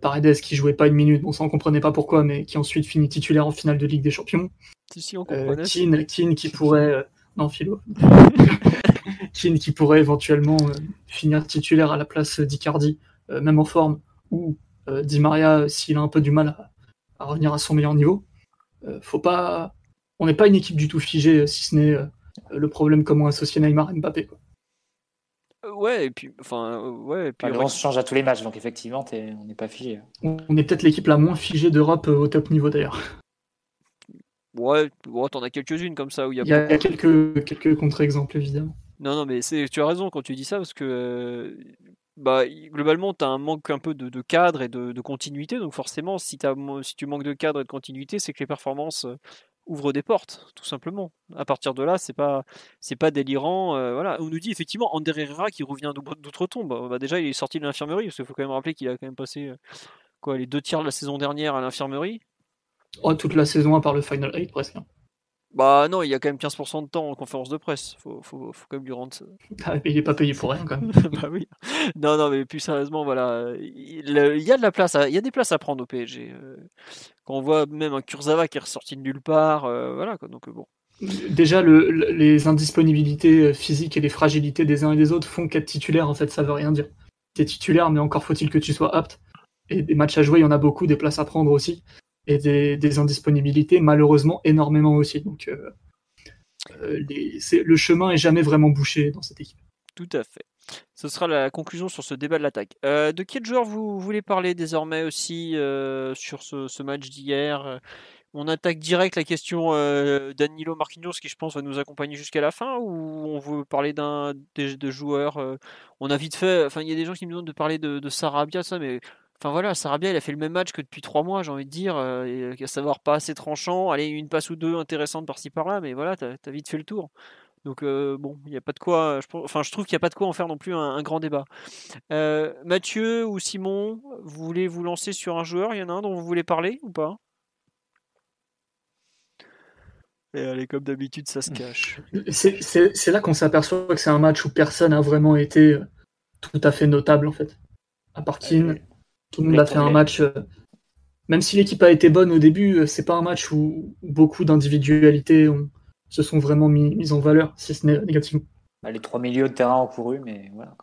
S5: Paredes qui jouait pas une minute bon ça on comprenait pas pourquoi mais qui ensuite finit titulaire en finale de Ligue des Champions.
S2: Si, si, on
S5: Keane, qui pourrait non Philo [laughs] Keane qui pourrait éventuellement euh, finir titulaire à la place d'Icardi, euh, même en forme, ou euh, Di Maria s'il a un peu du mal à, revenir à son meilleur niveau. faut pas, on n'est pas une équipe du tout figée, si ce n'est le problème comment associer Neymar et Mbappé.
S2: Ouais, et puis, enfin, ouais, et puis.
S3: on se change à tous les matchs, donc effectivement, on n'est pas figé.
S5: On est peut-être l'équipe la moins figée d'Europe au top niveau d'ailleurs.
S2: Ouais, t'en as quelques-unes comme ça où il y a.
S5: Il y a, quelques, quelques contre-exemples évidemment.
S2: Non, non, mais tu as raison quand tu dis ça parce que euh, bah, globalement, tu as un manque un peu de, cadre et de, continuité. Donc, forcément, si, tu manques de cadre et de continuité, c'est que les performances euh, ouvrent des portes, tout simplement. À partir de là, c'est pas, c'est pas délirant. Euh, voilà. On nous dit effectivement Ander Herrera qui revient d'outre-tombe. Bah, déjà, il est sorti de l'infirmerie parce qu'il faut quand même rappeler qu'il a quand même passé quoi, les deux tiers de la saison dernière à l'infirmerie.
S5: Oh, toute la saison à part le Final 8 presque.
S2: Bah non, il y a quand même 15% de temps en conférence de presse. Faut, faut, faut quand même lui rendre.
S5: Ah, il est pas payé pour rien quand même. [laughs]
S2: bah oui. Non, non, mais plus sérieusement, voilà, il, y a de la place, il y a des places à prendre au PSG. Euh. Quand on voit même un Kurzawa qui est ressorti de nulle part, euh, voilà. Quoi, donc euh, bon.
S5: Déjà, le, les indisponibilités physiques et les fragilités des uns et des autres font qu'être titulaire, en fait, ça veut rien dire. Tu es titulaire, mais encore faut-il que tu sois apte. Et des matchs à jouer, il y en a beaucoup, des places à prendre aussi et des, indisponibilités, malheureusement énormément aussi. Donc euh, euh, le chemin est jamais vraiment bouché dans cette équipe.
S2: Tout à fait. Ce sera la conclusion sur ce débat de l'attaque. Euh, de quel joueur vous voulez parler désormais aussi sur ce, match d'hier? On attaque direct la question Danilo Marquinhos qui je pense va nous accompagner jusqu'à la fin ou on veut parler d'un de joueurs On a vite fait, enfin il y a des gens qui me demandent de parler de, de Sarabia, ça, mais Enfin voilà, Sarabia, il a fait le même match que depuis trois mois, j'ai envie de dire, euh, à savoir pas assez tranchant, allez, une passe ou deux intéressantes par-ci par-là, mais voilà, t'as as vite fait le tour. Donc euh, bon, il n'y a pas de quoi, je, enfin je trouve qu'il n'y a pas de quoi en faire non plus un, grand débat. Euh, Mathieu ou Simon, vous voulez vous lancer sur un joueur? Il y en a un dont vous voulez parler ou pas? Et allez, comme d'habitude, ça se cache.
S5: C'est là qu'on s'aperçoit que c'est un match où personne n'a vraiment été tout à fait notable en fait. À part Keane. Tout le monde a fait un match. Euh, même si l'équipe a été bonne au début, euh, c'est pas un match où beaucoup d'individualités se sont vraiment mis, en valeur, si ce n'est négativement.
S3: Bah, les trois milieux de terrain ont couru, mais voilà.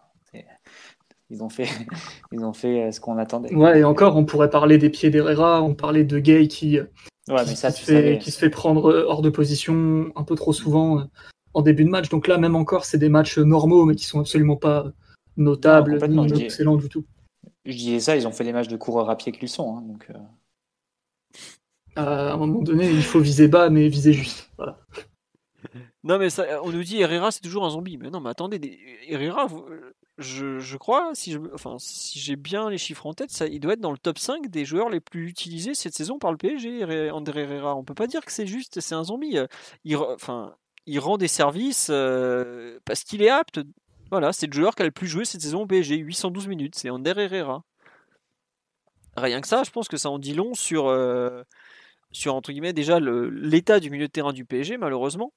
S3: Ils ont fait, [laughs] ils ont fait euh, ce qu'on attendait.
S5: Ouais, et encore, on pourrait parler des pieds d'Herrera, on parlait de Gay qui, se fait, qui se fait prendre hors de position un peu trop souvent en début de match. Donc là, même encore, c'est des matchs normaux, mais qui sont absolument pas notables, ni excellents du tout
S3: je disais ça, ils ont fait des matchs de coureurs à pied qu'ils sont. Hein, donc, euh.
S5: À un moment donné, il faut viser bas, mais viser juste. Voilà.
S2: Non, mais ça, on nous dit Herrera, c'est toujours un zombie. Mais non, mais attendez, Herrera, je, je, crois, si j'ai enfin, si bien les chiffres en tête, ça, il doit être dans le top 5 des joueurs les plus utilisés cette saison par le PSG, André Herrera. On peut pas dire que c'est juste, c'est un zombie. Il, enfin, il rend des services euh, parce qu'il est apte voilà, c'est le joueur qui a le plus joué cette saison au PSG, 812 minutes, c'est Ander Herrera. rien que ça, je pense que ça en dit long sur, euh, sur entre guillemets, déjà l'état du milieu de terrain du PSG, malheureusement.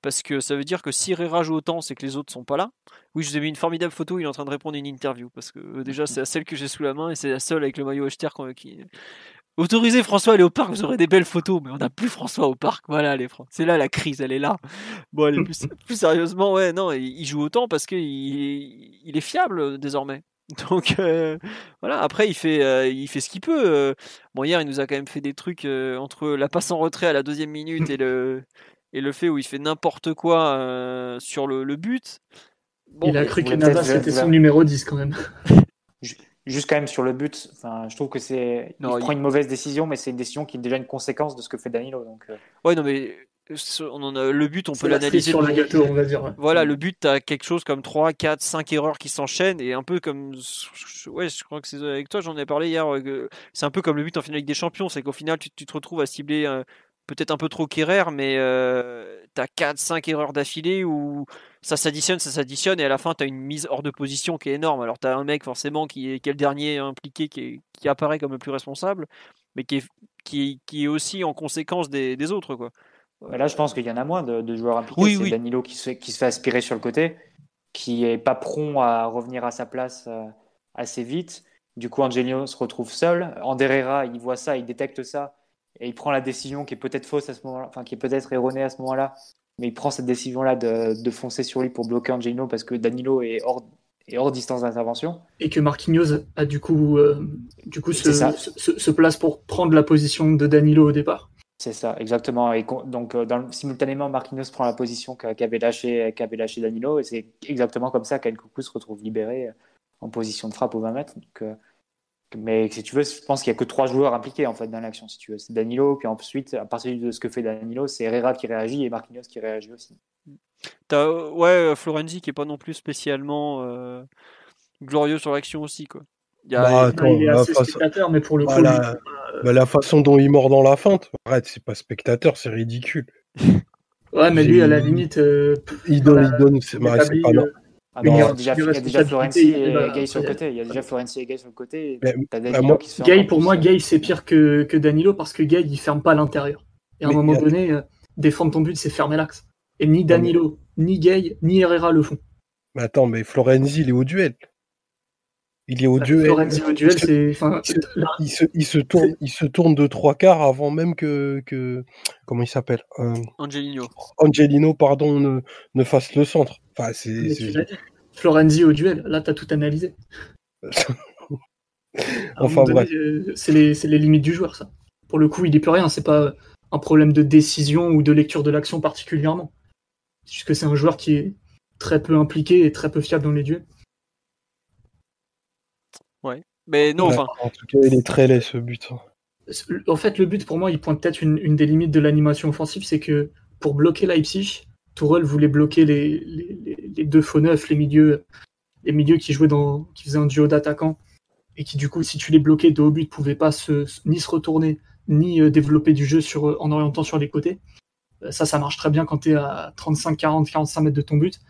S2: Parce que ça veut dire que si Herrera joue autant, c'est que les autres sont pas là. Oui, je vous ai mis une formidable photo, il est en train de répondre à une interview. Parce que euh, déjà, c'est celle que j'ai sous la main et c'est la seule avec le maillot Echter qui. Autorisez François à aller au parc, vous aurez des belles photos, mais on n'a plus François au parc. Voilà, les C'est là la crise, elle est là. Bon, allez, plus, [laughs] plus sérieusement, ouais, non, il joue autant parce qu'il il est fiable désormais. [laughs] Donc euh, voilà, après il fait, euh, il fait ce qu'il peut. Euh. Bon hier il nous a quand même fait des trucs entre la passe en retrait à la deuxième minute et le, et le fait où il fait n'importe quoi sur le, le but.
S5: il a cru que Navas c'était son numéro 10 quand même. [laughs]
S3: Juste quand même sur le but, enfin, je trouve que c'est. Il, prend une mauvaise décision, mais c'est une décision qui est déjà une conséquence de ce que fait Danilo. Donc,
S2: Ouais, non, mais on en a, le but, on peut l'analyser.
S5: sur le gâteau, on va dire.
S2: Voilà, le but, tu as quelque chose comme 3, 4, 5 erreurs qui s'enchaînent et un peu comme. Ouais, je crois que c'est avec toi, j'en ai parlé hier. C'est un peu comme le but en finale avec des champions, c'est qu'au final, tu, te retrouves à cibler peut-être un peu trop Kerrer, mais euh, tu as 4, 5 erreurs d'affilée où ça s'additionne, ça s'additionne et à la fin, tu as une mise hors de position qui est énorme. Alors, tu as un mec forcément qui est, qui est le dernier impliqué, qui, qui, apparaît comme le plus responsable, mais qui est, qui, qui est aussi en conséquence des, des autres. quoi
S3: là, je pense qu'il y en a moins de, joueurs impliqués. c'est Danilo qui se, qui se, fait aspirer sur le côté, qui est pas prompt à revenir à sa place euh, assez vite. Du coup, Angelino se retrouve seul. Anderera, il voit ça, il détecte ça, et il prend la décision qui est peut-être fausse à ce moment-là, enfin qui est peut-être erronée à ce moment-là, mais il prend cette décision-là de, de, foncer sur lui pour bloquer Angelino parce que Danilo est hors, est hors distance d'intervention.
S5: Et que Marquinhos a du coup, euh, du coup se, se, se, place pour prendre la position de Danilo au départ.
S3: C'est ça, exactement. Et donc, euh, dans, simultanément, Marquinhos prend la position qu'avait lâché, qu'avait lâché Danilo, et c'est exactement comme ça qu'El se retrouve libéré euh, en position de frappe au 20 mètres. Donc, mais si tu veux, je pense qu'il n'y a que trois joueurs impliqués en fait dans l'action. Si tu veux, c'est Danilo, puis ensuite, à partir de ce que fait Danilo, c'est Herrera qui réagit et Marquinhos qui réagit aussi.
S2: As, ouais, Florenzi qui est pas non plus spécialement glorieux sur l'action aussi, quoi.
S5: Il, y a, bah, il est assez spectateur, mais pour le coup,
S4: bah, la façon dont il mord dans la feinte, arrête, c'est pas spectateur, c'est ridicule.
S5: ouais, mais lui, à la limite. Euh,
S4: il donne, il donne, c'est pas
S3: euh, ah il y a déjà, déjà Florenzi et Gay sur le côté. Il y a déjà Florenzi et Gay sur le côté.
S5: Gay, pour moi, Gay, c'est pire que, que Danilo parce que Gay, il ferme pas l'intérieur. Et à un moment donné, euh, défendre ton but, c'est fermer l'axe. Et ni Danilo, ni Gay, ni Herrera le font.
S4: Mais attends, mais Florenzi, il est au duel. Il est au duel. il, se, tourne, il se tourne de trois quarts avant même que, que comment il s'appelle
S2: euh, Angelino.
S4: Angelino, pardon, ne, ne, fasse le centre. Enfin, c'est.
S5: Florenzi au duel. Là, t'as tout analysé.
S4: enfin bref.
S5: Euh, c'est les, les, limites du joueur, ça. Pour le coup, il n'y peut rien. C'est pas un problème de décision ou de lecture de l'action particulièrement. Puisque c'est un joueur qui est très peu impliqué et très peu fiable dans les duels.
S2: Mais non, enfin.
S4: En tout cas, il est très laid ce but. Hein.
S5: En fait, le but pour moi, il pointe peut-être une, des limites de l'animation offensive, c'est que pour bloquer Leipzig, Tourelle voulait bloquer les, les, deux faux neufs, les milieux, les milieux qui jouaient dans, qui faisaient un duo d'attaquants et qui du coup, si tu les bloquais de haut but, pouvaient pas se, ni se retourner ni euh, développer du jeu sur, euh, en orientant sur les côtés. Euh, ça, ça marche très bien quand tu es à 35, 40, 45 mètres de ton but.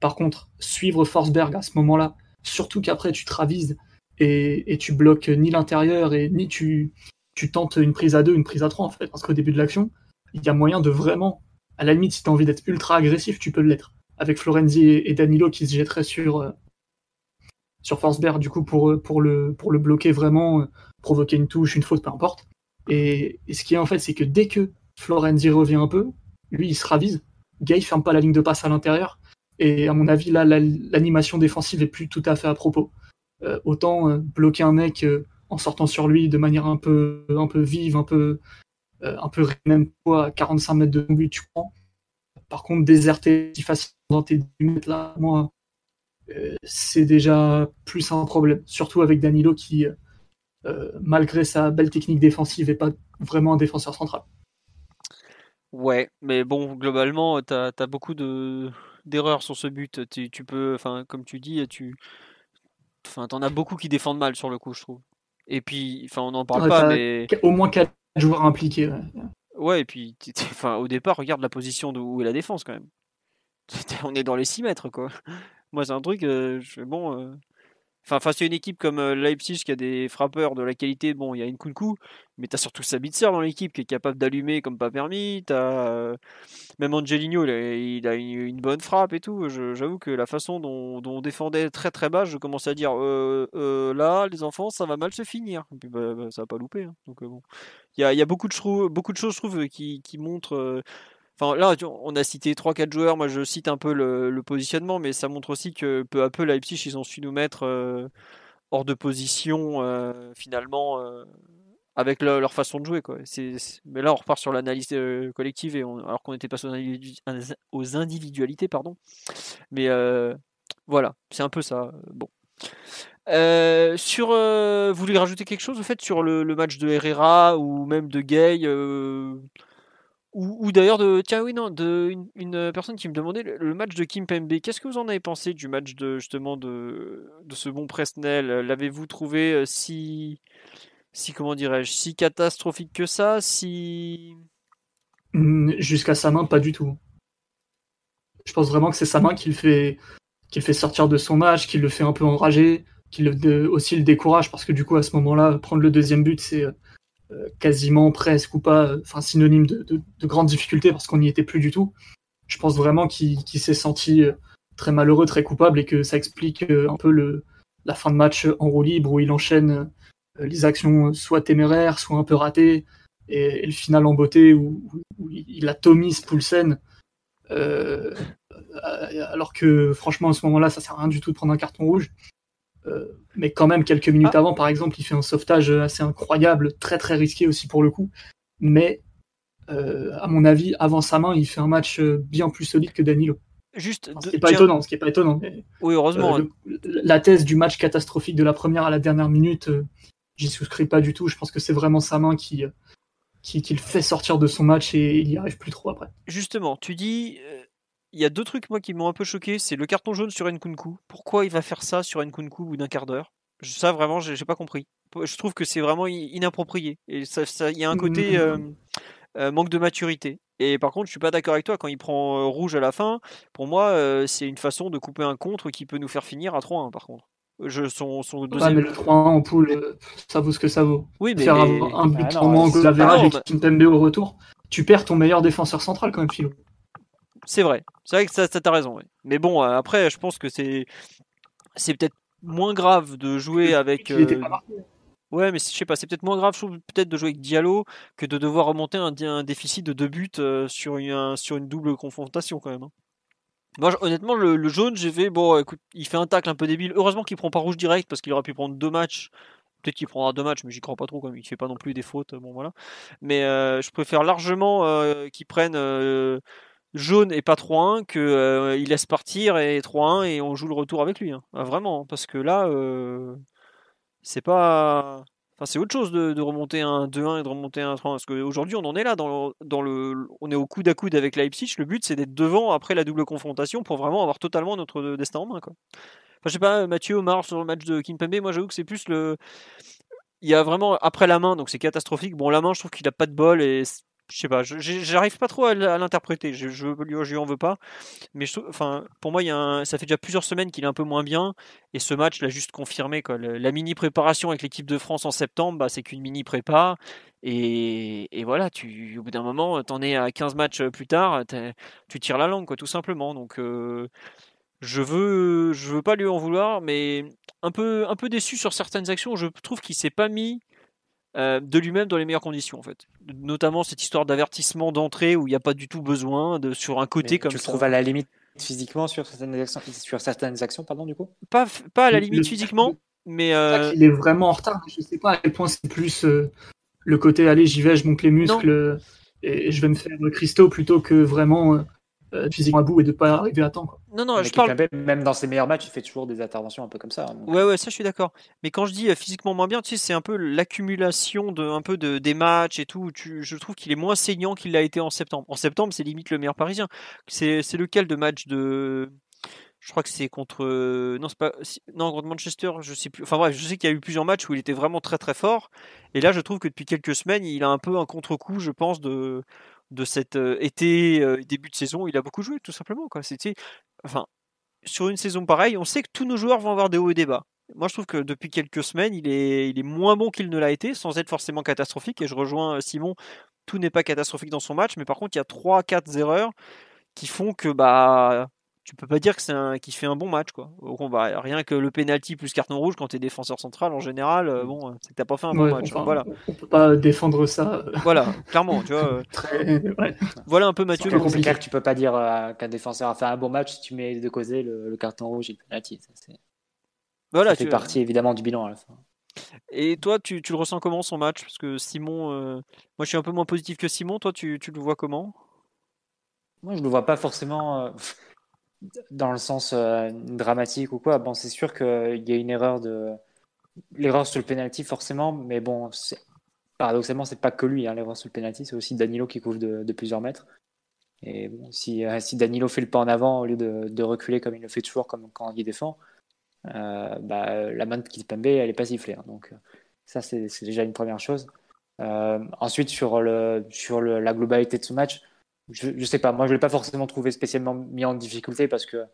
S5: Par contre, suivre Forsberg à ce moment-là, surtout qu'après tu te ravises et, tu bloques ni l'intérieur et ni tu, tu tentes une prise à deux, une prise à trois en fait, parce qu'au début de l'action, il y a moyen de vraiment, à la limite, si tu as envie d'être ultra agressif, tu peux l'être. Avec Florenzi et, Danilo qui se jetteraient sur, euh, sur Forsberg, du coup, pour, pour, le, pour le bloquer vraiment, euh, provoquer une touche, une faute, peu importe. Et, ce qui est en fait, c'est que dès que Florenzi revient un peu, lui, il se ravise. Gay ferme pas la ligne de passe à l'intérieur. Et à mon avis, là, l'animation défensive est plus tout à fait à propos. Euh, autant euh, bloquer un mec euh, en sortant sur lui de manière un peu, un peu vive, un peu, un peu même quoi, à 45 mètres de but, tu prends. Par contre, déserter si facilement dans tes 10 mètres là, moi, c'est déjà plus un problème. Surtout avec Danilo qui, malgré sa belle technique défensive, n'est pas vraiment un défenseur central.
S2: Ouais, mais bon, globalement, tu as, beaucoup d'erreurs sur ce but. Tu, tu peux, enfin, comme tu dis, tu, Enfin, t'en as beaucoup qui défendent mal sur le coup, je trouve. Et puis, enfin, on n'en parle pas, mais.
S5: Au moins 4 joueurs impliqués.
S2: Ouais. et puis, enfin, au départ, regarde la position de où est la défense quand même. [laughs] On est dans les 6 mètres, quoi. Moi, c'est un truc, euh, je fais bon. Euh, Enfin, face à une équipe comme euh, Leipzig qui a des frappeurs de la qualité, bon, il y a une Kunku, mais tu as surtout Sabitzer dans l'équipe qui est capable d'allumer comme pas permis. As, euh, même Angelino, il a, une, bonne frappe et tout. J'avoue que la façon dont, on défendait très très bas, je commençais à dire euh, là, les enfants, ça va mal se finir. Et puis bah, bah, ça va pas louper. Hein. Donc bon, il y a, beaucoup de, beaucoup de choses, je trouve, qui montrent Enfin, là, on a cité 3-4 joueurs. Moi, je cite un peu le, positionnement, mais ça montre aussi que peu à peu, Leipzig, ils ont su nous mettre euh, hors de position, euh, finalement, euh, avec leur façon de jouer. Mais là, on repart sur l'analyse collective, et alors qu'on était passé aux, individualités. Pardon. Mais voilà, c'est un peu ça. Bon. vous voulez rajouter quelque chose au fait sur le, le, match de Herrera ou même de Gay ou, d'ailleurs de tiens oui non de une, personne qui me demandait le, match de Kim Pembe. Qu'est-ce que vous en avez pensé du match de justement de, ce bon Presnel? L'avez-vous trouvé euh, si si comment dirais-je si catastrophique que ça Si
S5: mmh, jusqu'à sa main pas du tout. Je pense vraiment que c'est sa main qui le fait qui fait sortir de son match, qui le fait un peu enrager, qui le, aussi le décourage parce que du coup à ce moment-là prendre le deuxième but c'est euh, quasiment presque ou pas, enfin synonyme de, de, grandes difficultés parce qu'on n'y était plus du tout. Je pense vraiment qu'il s'est senti euh, très malheureux, très coupable et que ça explique euh, un peu la fin de match en roue libre où il enchaîne les actions soit téméraires, soit un peu ratées et, le final en beauté où, il atomise Poulsen. Euh, alors que franchement à ce moment-là ça sert à rien du tout de prendre un carton rouge euh, mais quand même, quelques minutes ah. avant, par exemple, il fait un sauvetage assez incroyable, très très risqué aussi pour le coup. Mais euh, à mon avis, avant sa main, il fait un match euh, bien plus solide que Danilo.
S2: Juste,
S5: ce qui n'est pas étonnant, ce qui est pas étonnant.
S2: oui, heureusement.
S5: la thèse du match catastrophique de la première à la dernière minute, j'y souscris pas du tout. Je pense que c'est vraiment sa main qui, qui, qui, le fait sortir de son match et il y arrive plus trop après.
S2: Justement, tu dis il y a deux trucs moi qui m'ont un peu choqué, c'est le carton jaune sur Nkunku. Pourquoi il va faire ça sur Nkunku au bout d'un quart d'heure? Ça vraiment, j'ai pas compris. Je trouve que c'est vraiment inapproprié. Et ça, il y a un côté mmh. euh, euh, manque de maturité. Et par contre, je suis pas d'accord avec toi quand il prend euh, rouge à la fin. Pour moi, c'est une façon de couper un contre qui peut nous faire finir à 3-1 par contre. Je, son, son
S5: deuxième... mais le 3-1 en poule, ça vaut ce que ça vaut. Oui, mais, Faire un, but en moins que la verrage et Kimpembe au retour, tu perds ton meilleur défenseur central quand même, Philo.
S2: C'est vrai. C'est vrai que ça, ça t'as raison. Mais bon, euh, après, je pense que c'est c'est peut-être moins grave de jouer avec. Euh, ouais, mais je sais pas, c'est peut-être moins grave, peut-être de jouer avec Diallo que de devoir remonter un, un déficit de deux buts euh, sur, une, sur une double confrontation quand même. Hein. Moi, honnêtement, le, jaune, j'ai fait, bon, écoute, il fait un tacle un peu débile. Heureusement qu'il prend pas rouge direct parce qu'il aurait pu prendre deux matchs. Peut-être qu'il prendra deux matchs, mais j'y crois pas trop, comme il fait pas non plus des fautes. Bon, voilà. Mais je préfère largement qu'il prenne jaune et pas 3-1 qu'il euh, il laisse partir et 3-1 et on joue le retour avec lui. Hein. Ah, vraiment, parce que là, euh, c'est pas. Enfin, c'est autre chose de, remonter un 2-1 et de remonter un 3-1. Parce qu'aujourd'hui, on en est là. Dans, dans le, on est au coude à coude avec Leipzig. Le but, c'est d'être devant après la double confrontation pour vraiment avoir totalement notre destin en main. Quoi. Enfin, je sais pas, Mathieu, Omar, sur le match de Kimpembe, moi j'avoue que c'est plus le. Il y a vraiment après la main, donc c'est catastrophique. Bon, la main, je trouve qu'il a pas de bol et je sais pas, j'arrive pas trop à, l'interpréter. Je, je, lui en veux pas, mais enfin, pour moi, ça fait déjà plusieurs semaines qu'il est un peu moins bien, et ce match l'a juste confirmé. La mini préparation avec l'équipe de France en septembre, bah, c'est qu'une mini prépa, et, voilà, au bout d'un moment, t'en es à 15 matchs plus tard, tu tires la langue, tout simplement. Donc, euh, je veux, veux pas lui en vouloir, mais un peu, un peu déçu sur certaines actions. Je trouve qu'il s'est pas mis euh, de lui-même dans les meilleures conditions en fait. Notamment cette histoire d'avertissement d'entrée où il n'y a pas du tout besoin de sur un côté comme
S3: tu
S2: ça.
S3: Tu trouves à la limite physiquement sur certaines actions, sur certaines actions pardon du coup?
S2: Pas pas à la limite physiquement, mais euh...
S5: il est vraiment en retard. Je sais pas à quel point c'est plus euh, le côté allez j'y vais, je monte les muscles et je vais me faire Christo plutôt que vraiment euh, physiquement à bout et de pas arriver à temps. Quoi.
S2: Non, non, je parle.
S3: Même dans ses meilleurs matchs, il fait toujours des interventions un peu comme ça. Hein,
S2: ouais, ouais, ça je suis d'accord. Mais quand je dis euh, physiquement moins bien, tu sais, c'est un peu l'accumulation de un peu de des matchs et tout. Tu, je trouve qu'il est moins saignant qu'il l'a été en septembre. En septembre, c'est limite le meilleur parisien. C'est lequel de match de je crois que c'est contre non c'est pas non contre Manchester je sais plus enfin bref je sais qu'il y a eu plusieurs matchs où il était vraiment très très fort et là je trouve que depuis quelques semaines il a un peu un contre-coup je pense de de cet été, début de saison, il a beaucoup joué, tout simplement. Quoi. C'était, sur une saison pareille, on sait que tous nos joueurs vont avoir des hauts et des bas. moi je trouve que depuis quelques semaines, il est, il est moins bon qu'il ne l'a été, sans être forcément catastrophique. Et je rejoins Simon, tout n'est pas catastrophique dans son match, mais par contre, il y a 3-4 erreurs qui font que bah tu peux pas dire que c'est un qui fait un bon match quoi. Rien que le penalty plus carton rouge quand tu es défenseur central en général, euh, bon, c'est que t'as pas fait un bon match. voilà.
S5: On peut pas défendre ça.
S2: Voilà, clairement, tu vois. [laughs] Voilà un peu Mathieu.
S3: C'est compliqué que tu peux pas dire euh, qu'un défenseur a fait un bon match si tu mets de côté le, carton rouge et le penalty. Ça, voilà, ça fait partie évidemment du bilan à la fin.
S2: Et toi, tu, tu le ressens comment son match? Parce que Simon, euh, moi je suis un peu moins positif que Simon. Toi, tu, tu le vois comment?
S3: Moi, je le vois pas forcément dans le sens euh, dramatique ou quoi. Bon, c'est sûr qu'il y a une erreur de l'erreur sur le penalty forcément, mais bon, paradoxalement, c'est pas que lui hein, l'erreur sur le penalty, c'est aussi Danilo qui couvre de, plusieurs mètres. Et bon, si, euh, si, Danilo fait le pas en avant au lieu de, reculer comme il le fait toujours comme quand il défend, euh, bah, la main de Kipembe elle est pas sifflée. Hein. donc ça c'est déjà une première chose. ensuite sur le sur la globalité de ce match, je, je sais pas, moi je l'ai pas forcément trouvé spécialement mis en difficulté parce que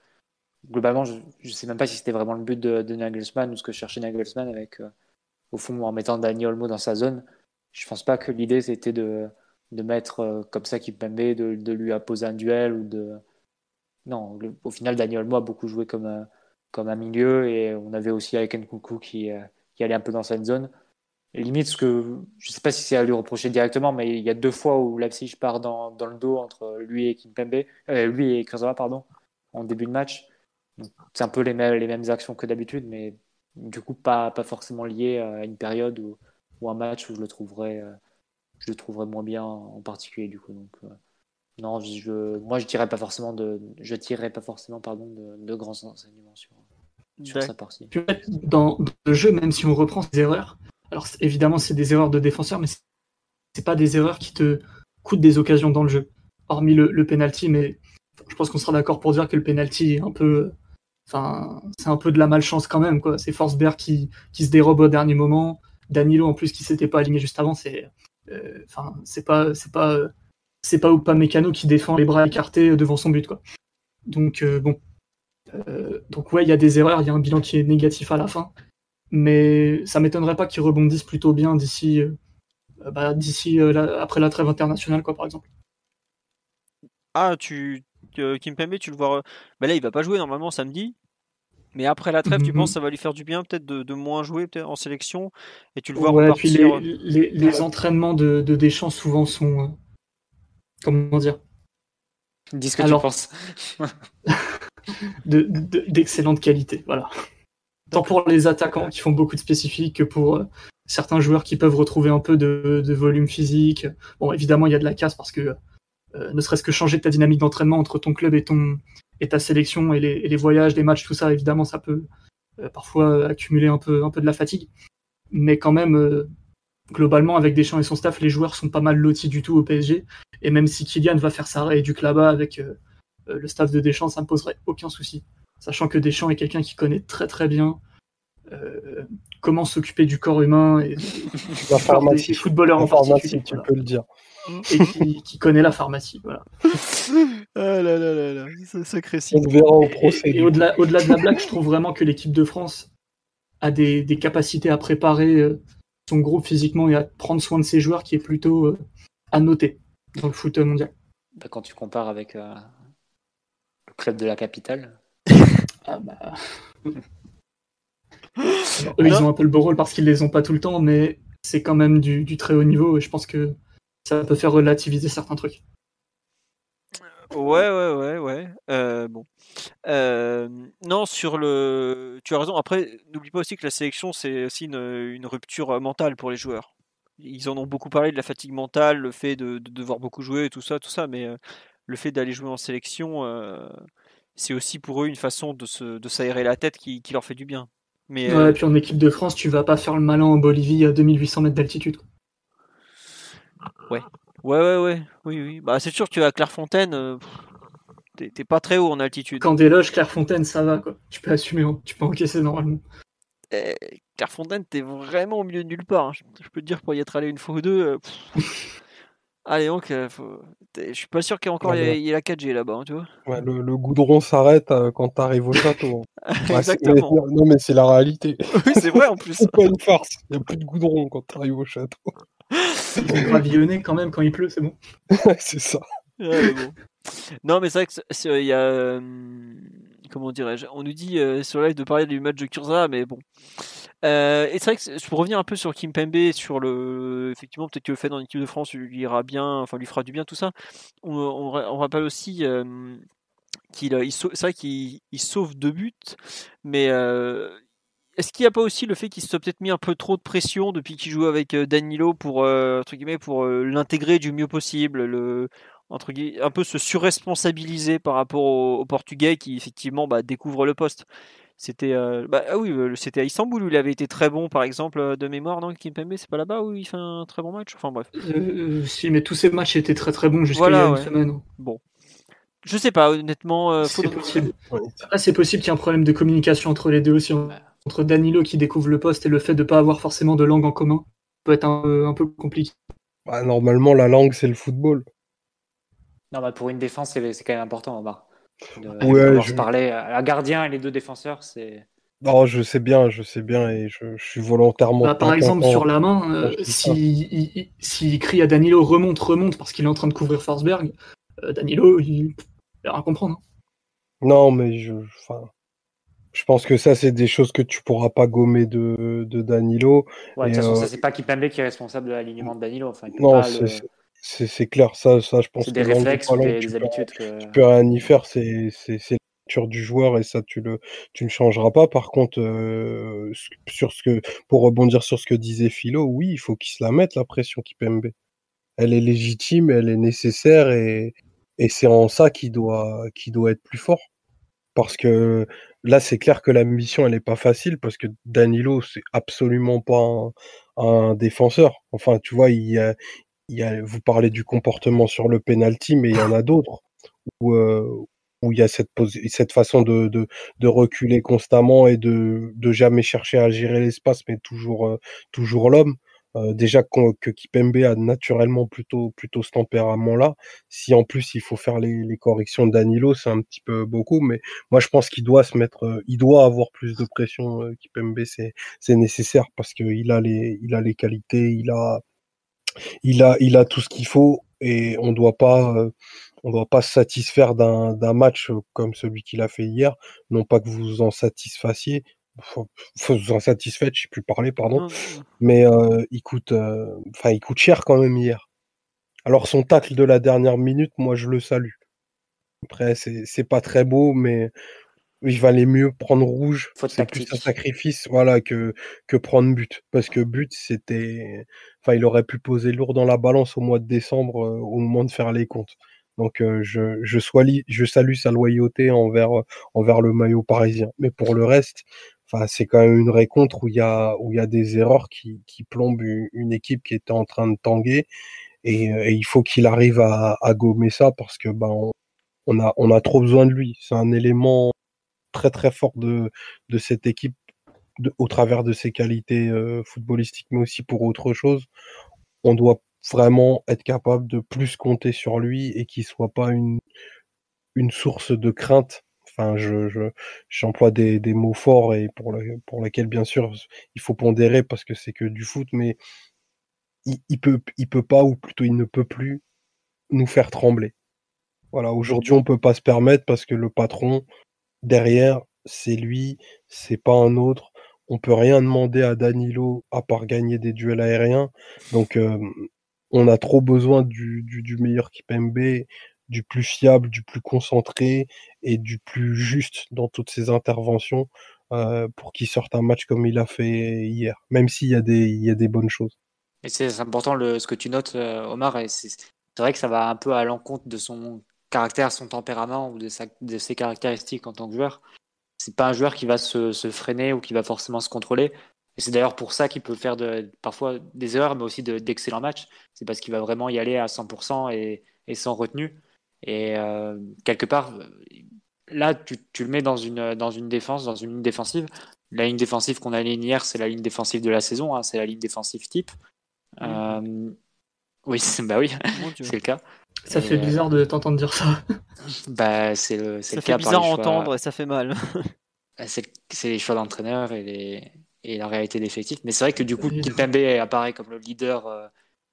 S3: globalement, je, ne sais même pas si c'était vraiment le but de, Nagelsmann ou ce que cherchait Nagelsmann avec, euh, au fond, en mettant Dani Olmo dans sa zone. Je pense pas que l'idée c'était de, de mettre euh, comme ça Kipembe, de, de lui imposer un duel ou de. Non, au final, Dani Olmo a beaucoup joué comme, euh, comme un milieu et on avait aussi avec Nkunku qui, qui allait un peu dans cette zone limite, ce que je sais pas si c'est à lui reprocher directement, mais il y a deux fois où Leipzig part dans, dans le dos entre lui et Kimpembe, euh, lui et Kurzawa, pardon, en début de match. C'est un peu les mêmes, les mêmes actions que d'habitude, mais du coup pas, pas forcément lié à une période ou, ou un match où je le trouverais, euh, je le trouverais moins bien en particulier du coup. Donc euh, non, je, moi je dirais pas forcément de, je tirerais pas forcément pardon de, de grands enseignements sur, sur sa partie.
S5: Dans le jeu, même si on reprend ses erreurs, alors évidemment, c'est des erreurs de défenseur, mais c'est pas des erreurs qui te coûtent des occasions dans le jeu. Hormis le, penalty, mais je pense qu'on sera d'accord pour dire que le penalty est un peu, c'est un peu de la malchance quand même, quoi. C'est Forsberg qui, qui se dérobe au dernier moment. Danilo en plus qui s'était pas aligné juste avant, c'est, euh, pas, ou pas Mécano qui défend les bras écartés devant son but. Donc euh, bon, euh, donc ouais, il y a des erreurs, il y a un bilan qui est négatif à la fin mais ça m'étonnerait pas qu'ils rebondissent plutôt bien d'ici euh, bah, d'ici euh, après la trêve internationale quoi par exemple.
S2: Ah tu euh, Kimpembe tu le vois bah là il va pas jouer normalement samedi mais après la trêve tu mhm. penses que ça va lui faire du bien peut-être de, moins jouer peut-être en sélection? Et tu le vois
S5: ouais, Puis les, les, entraînements de, de, Deschamps souvent sont comment dire?
S3: Dis ce que tu penses. [laughs]
S5: D'excellente qualité, voilà tant pour les attaquants qui font beaucoup de spécifiques que pour euh, certains joueurs qui peuvent retrouver un peu de, volume physique. Bon, évidemment, il y a de la casse parce que euh, ne serait-ce que changer ta dynamique d'entraînement entre ton club et ton et ta sélection et les, voyages, les matchs, tout ça, évidemment, ça peut euh, parfois accumuler un peu un peu de la fatigue. Mais quand même, globalement, avec Deschamps et son staff, les joueurs sont pas mal lotis du tout au PSG. Et même si Kylian va faire sa rééduque là-bas avec le staff de Deschamps, ça ne poserait aucun souci sachant que Deschamps est quelqu'un qui connaît très très bien euh, comment s'occuper du corps humain et [laughs]
S4: la pharmacie, des footballeurs en pharmacie, tu peux le dire.
S5: Et qui, connaît la pharmacie, voilà.
S2: ah [laughs] là là là là, sacré
S4: On verra au procès.
S5: Et, au-delà, au-delà de la blague, je [laughs] trouve vraiment que l'équipe de France a des, des capacités à préparer euh, son groupe physiquement et à prendre soin de ses joueurs qui est plutôt euh, à noter dans le foot mondial.
S3: Bah, quand tu compares avec le club de la capitale, [laughs]
S5: ah bah. eux, ils ont un peu le beau rôle parce qu'ils les ont pas tout le temps, mais c'est quand même du, très haut niveau et je pense que ça peut faire relativiser certains trucs.
S2: Ouais, ouais, ouais, ouais. Euh, bon. Euh, non, sur le. Tu as raison. Après, n'oublie pas aussi que la sélection, c'est aussi une, rupture mentale pour les joueurs. Ils en ont beaucoup parlé de la fatigue mentale, le fait de, devoir beaucoup jouer, tout ça, tout ça, mais euh, le fait d'aller jouer en sélection, c'est aussi pour eux une façon de, se, de s'aérer la tête qui, qui, leur fait du bien.
S5: Mais, ouais, euh, puis en équipe de France, tu vas pas faire le malin en Bolivie à 2800 mètres d'altitude.
S2: Ouais. Ouais, ouais, ouais. Oui, oui. Bah, c'est sûr que tu vas à Clairefontaine, euh, t'es, pas très haut en altitude.
S5: Quand des loges Clairefontaine, ça va, quoi. Tu peux assumer, hein. tu peux encaisser normalement.
S2: Eh, Clairefontaine, t'es vraiment au milieu de nulle part. Hein. Je, peux te dire, pour y être allé une fois ou deux. Euh, Allez, donc, euh, faut... je suis pas sûr qu'il y ait encore
S4: Ouais,
S2: il y ait la 4G là-bas, hein, tu vois.
S4: Ouais, le, le goudron s'arrête euh, quand t'arrives au château. hein. [laughs]
S2: Exactement.
S4: non, mais c'est la réalité. [laughs]
S2: oui, c'est vrai en plus. [laughs]
S4: C'est pas une farce. Il n'y a plus de goudron quand t'arrives au château.
S5: Ils vont gravillonner quand même quand il pleut, c'est bon.
S4: C'est ça.
S2: Ouais, mais bon. Non, mais c'est vrai que il y a. euh, comment dirais-je On nous dit euh, sur live de parler du match de Kurza, mais bon. Euh, et c'est vrai que pour revenir un peu sur Kim Pembe, sur le. Effectivement, peut-être que le fait dans l'équipe de France lui ira bien, enfin lui fera du bien, tout ça. On, on, ra- on rappelle aussi. euh, qu'il euh, c'est vrai qu'il il sauve deux buts, mais est-ce qu'il n'y a pas aussi le fait qu'il se soit peut-être mis un peu trop de pression depuis qu'il joue avec Danilo pour entre guillemets pour l'intégrer du mieux possible, un peu se surresponsabiliser par rapport au, au Portugais qui effectivement bah, découvre le poste. C'était euh, bah, ah oui, c'était à Istanbul où il avait été très bon par exemple euh, de mémoire non Kimpembe c'est pas là-bas où il fait un très bon match? Enfin bref.
S5: Euh, si, mais tous ces matchs étaient très très bons jusqu'à
S2: Voilà,
S5: il y a une
S2: ouais.
S5: semaine.
S2: Bon, je sais pas honnêtement. euh,
S5: C'est
S2: faudrait-
S5: possible.
S4: Ouais.
S5: C'est possible qu'il y ait un problème de communication entre les deux aussi. hein. Entre Danilo qui découvre le poste et le fait de ne pas avoir forcément de langue en commun peut être un, peu- un peu compliqué.
S4: Bah, normalement, la langue, c'est le football.
S3: Non, bah, pour une défense, c'est c'est quand même important, Omar. De,
S4: Ouais, je-
S3: se parler. Un gardien et les deux défenseurs, c'est.
S4: Non, je sais bien, je sais bien, et je, je suis volontairement.
S5: Bah, par exemple, sur la main, euh, il- il- s'il crie à Danilo remonte, remonte parce qu'il est en train de couvrir Forsberg, euh, Danilo, il va rien comprendre. hein.
S4: Non, mais je, enfin, je pense que ça, c'est des choses que tu pourras pas gommer de, de Danilo.
S3: Ouais, de toute façon,
S4: euh,
S3: ça, c'est pas Kipembe qui est responsable de l'alignement de Danilo. Enfin, il peut
S4: Non,
S3: pas le-
S4: c'est- clair, ça, ça, je pense
S3: c'est
S4: que
S3: des
S4: langue
S3: réflexes ou des,
S4: tu
S3: des
S4: peux-
S3: habitudes. que-
S4: tu peux rien y faire, c'est c'est c'est la nature du joueur et ça tu le tu ne changeras pas. Par contre, euh, sur ce que pour rebondir sur ce que disait Philo, oui, il faut qu'il se la mette la pression Kipembe. Elle est légitime, elle est nécessaire et et c'est en ça qu'il doit qu'il doit être plus fort. Parce que là, c'est clair que la mission, elle est pas facile parce que Danilo, c'est absolument pas un, un défenseur. Enfin, tu vois, il y a, vous parlez du comportement sur le penalty, mais il y en a d'autres où, euh, où il y a cette, cette façon de, de, de reculer constamment et de, de jamais chercher à gérer l'espace, mais toujours, euh, toujours l'homme. Euh, déjà qu'on- que Kipembe a naturellement plutôt, plutôt ce tempérament-là. Si en plus il faut faire les, les corrections Danilo, c'est un petit peu beaucoup, mais moi je pense qu'il doit se mettre, euh, il doit avoir plus de pression. Euh, Kipembe, c'est nécessaire parce qu'il a les, il a les qualités, il a, il a, il a tout ce qu'il faut et on doit pas, euh, on doit pas se satisfaire d'un, d'un match comme celui qu'il a fait hier. Non pas que vous vous en satisfassiez, faut, faut vous en satisfaites, je sais plus parler, pardon.
S2: Non.
S4: Mais euh, il coûte, euh, enfin, il coûte cher quand même hier. Alors son tacle de la dernière minute, moi je le salue. Après, c'est, c'est pas très beau, mais il valait mieux prendre rouge. C'est plus un sacrifice, voilà, que, que prendre but. Parce que but, c'était, enfin, il aurait pu poser lourd dans la balance au mois de décembre, euh, au moment de faire les comptes. Donc, euh, je, je, sois je salue sa loyauté envers, envers le maillot parisien. Mais pour le reste, enfin, c'est quand même une rencontre où il y a, où il y a des erreurs qui, qui plombent une, équipe qui était en train de tanguer. Et, euh, et il faut qu'il arrive à, à gommer ça parce que, ben, on, on a, on a trop besoin de lui. C'est un élément très très fort de, de cette équipe au travers de ses qualités euh, footballistiques, mais aussi pour autre chose. On doit vraiment être capable de plus compter sur lui et qu'il soit pas une, une source de crainte. Enfin, je, je, j'emploie des, des mots forts et pour, le, pour lesquels, bien sûr, il faut pondérer parce que c'est que du foot, mais il, il peut, il peut pas, ou plutôt il ne peut plus nous faire trembler. Voilà, aujourd'hui, on peut pas se permettre parce que le patron, derrière, c'est lui, c'est pas un autre. On peut rien demander à Danilo à part gagner des duels aériens. Donc, on a trop besoin du, du, du meilleur Kipembe, du plus fiable, du plus concentré et du plus juste dans toutes ses interventions euh, pour qu'il sorte un match comme il a fait hier, même s'il y, a des- y a des bonnes choses.
S3: Et c'est important le, ce que tu notes, euh, Omar, c'est vrai que ça va un peu à l'encontre de son caractère, son tempérament ou de, sa, de ses caractéristiques en tant que joueur. C'est pas un joueur qui va se, se freiner ou qui va forcément se contrôler. Et c'est d'ailleurs pour ça qu'il peut faire de, parfois des erreurs, mais aussi de- d'excellents matchs. C'est parce qu'il va vraiment y aller à 100% et, et sans retenue. Et euh, quelque part, là, tu, tu le mets dans une, dans une défense, dans une ligne défensive. La ligne défensive qu'on aligne hier, c'est la ligne défensive de la saison, hein, c'est la ligne défensive type. Euh, Oui, [laughs] bah oui, c'est le cas.
S5: Ça fait bizarre de t'entendre dire ça. [laughs]
S3: Bah, c'est le,
S2: ça fait bizarre à entendre et ça fait mal. [laughs]
S3: c'est les choix d'entraîneur et, les... et la réalité d'effectif. Mais c'est vrai que du coup, Kimpembe apparaît comme le leader euh,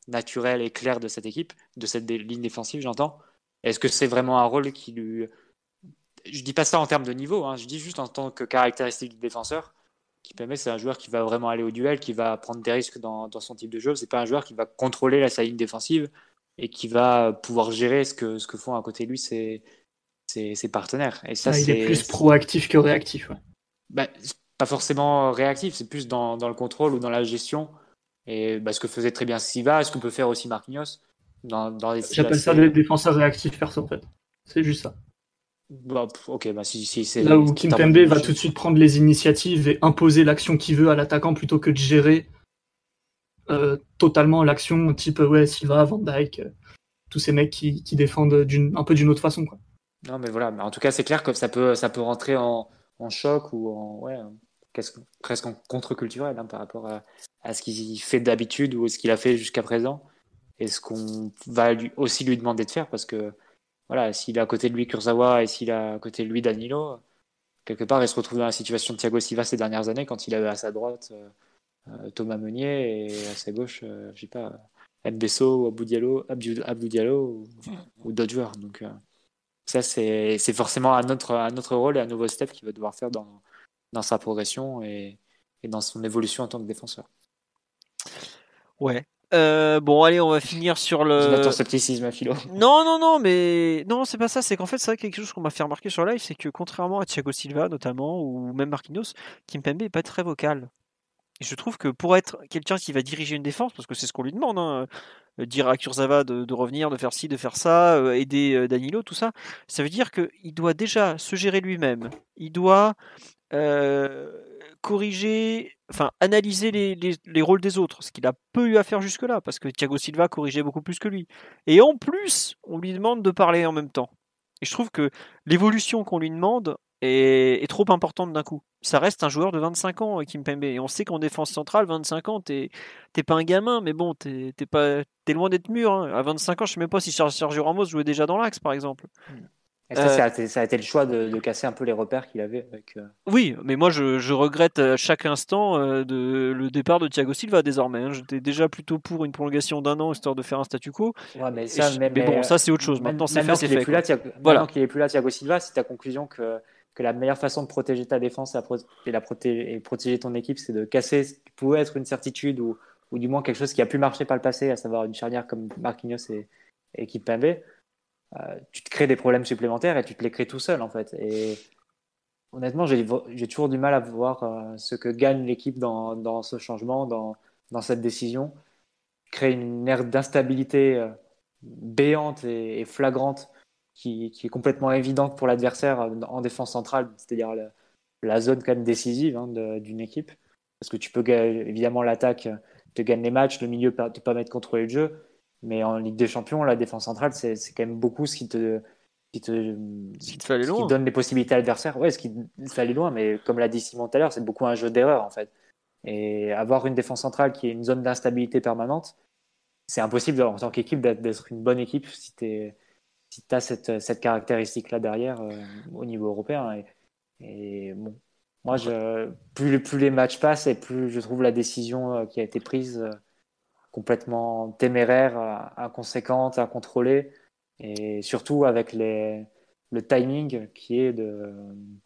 S3: naturel et clair de cette équipe, de cette ligne défensive, j'entends. Est-ce que c'est vraiment un rôle qui lui. Je dis pas ça en termes de niveau, hein. je dis juste en tant que caractéristique du défenseur. Kimpembe, c'est un joueur qui va vraiment aller au duel, qui va prendre des risques dans, dans son type de jeu. C'est pas un joueur qui va contrôler la, sa ligne défensive et qui va pouvoir gérer ce que, ce que font à côté de lui ses, ses, partenaires. Et ça,
S5: il est plus proactif que réactif.
S3: Bah, pas forcément réactif, c'est plus dans, dans, le contrôle ou dans la gestion. Et bah, ce que faisait très bien Siva, ce que peut faire aussi Marquinhos. Dans, dans
S5: J'appelle ça des défenseurs réactifs perso, en fait. C'est juste ça.
S3: Bah, ok, bah, si, si c'est.
S5: Là où Kimpembe va tout de suite prendre les initiatives et imposer l'action qu'il veut à l'attaquant plutôt que de gérer totalement l'action type ouais, Silva, Van Dyke, euh, tous ces mecs qui, qui défendent un peu d'une autre façon. Quoi.
S3: Non, mais voilà, en tout cas, c'est clair que ça peut, ça peut rentrer en, choc ou en, ouais, presque en contre-culturel hein, par rapport à, ce qu'il fait d'habitude ou ce qu'il a fait jusqu'à présent et ce qu'on va aussi lui demander de faire parce que voilà, s'il a à côté de lui Kurzawa et s'il a à côté de lui Danilo, quelque part, il se retrouve dans la situation de Thiago Silva ces dernières années quand il avait à sa droite euh, euh, Thomas Meunier et à sa gauche, euh, je sais pas, Mbesso ou Abou Diallo, Abdou, Diallo ou, d'autres joueurs. Donc euh, ça, c'est forcément un autre, un autre rôle et un nouveau step qu'il va devoir faire dans, dans sa progression et, et, dans son évolution en tant que défenseur.
S2: Ouais. bon, allez, on va finir sur le.
S3: ton scepticisme, philo.
S2: Non, non, non, mais non, c'est pas ça. C'est qu'en fait, c'est quelque chose qu'on m'a fait remarquer sur live, c'est que contrairement à Thiago Silva notamment ou même Marquinhos, Kimpembe est pas très vocal je trouve que pour être quelqu'un qui va diriger une défense, parce que c'est ce qu'on lui demande, hein, euh, dire à Kurzawa de, revenir, de faire ci, de faire ça, euh, aider euh, Danilo, tout ça, ça veut dire qu'il doit déjà se gérer lui-même. Il doit corriger, enfin analyser les, rôles des autres, ce qu'il a peu eu à faire jusque-là, parce que Thiago Silva corrigeait beaucoup plus que lui. Et en plus, on lui demande de parler en même temps. Et je trouve que l'évolution qu'on lui demande, est, trop importante d'un coup. Ça reste un joueur de 25 ans, euh, Kimpembe. Et on sait qu'en défense centrale, 25 ans, t'es pas un gamin, mais bon, t'es loin d'être mûr. Hein. À 25 ans, je sais même pas si Sergio Ramos jouait déjà dans l'axe, par exemple.
S3: ça, ça, a été, le choix de, casser un peu les repères qu'il avait avec. Euh,
S2: oui, mais moi je, regrette à chaque instant euh, de, le départ de Thiago Silva désormais. Hein. J'étais déjà plutôt pour une prolongation d'un an histoire de faire un statu quo.
S3: mais, ça, mais,
S2: bon, ça c'est autre chose. Maintenant c'est fait, c'est fait.
S3: Maintenant qu'il est plus là, Thiago Silva, c'est ta conclusion que que la meilleure façon de protéger ta défense et, la protéger, ton équipe, c'est de casser ce qui pouvait être une certitude ou, ou, du moins quelque chose qui a pu marcher par le passé, à savoir une charnière comme Marquinhos et, et Kimpembe. Euh, tu te crées des problèmes supplémentaires et tu te les crées tout seul en fait. Et honnêtement, j'ai toujours du mal à voir euh, ce que gagne l'équipe dans, ce changement, dans, dans, cette décision. Créer une ère d'instabilité euh, béante et flagrante qui, est complètement évidente pour l'adversaire en défense centrale, c'est-à-dire la, zone quand même décisive hein, d'une équipe. Parce que tu peux évidemment l'attaque te gagne les matchs, le milieu te permet de contrôler le jeu, mais en Ligue des Champions, la défense centrale, c'est quand même beaucoup ce qui te qui te,
S2: qui te fait aller loin.
S3: qui donne les possibilités à l'adversaire. Ouais, ce qui te fait aller loin, mais comme l'a dit Simon tout à l'heure, c'est beaucoup un jeu d'erreur en fait. Et avoir une défense centrale qui est une zone d'instabilité permanente, c'est impossible en tant qu'équipe d'être une bonne équipe si tu es si tu as cette, cette caractéristique-là derrière euh, au niveau européen. Et, bon, moi, je, plus, plus, les matchs passent et plus je trouve la décision euh, qui a été prise euh, complètement téméraire, inconséquente, incontrôlée, et surtout avec les, le timing qui est, de,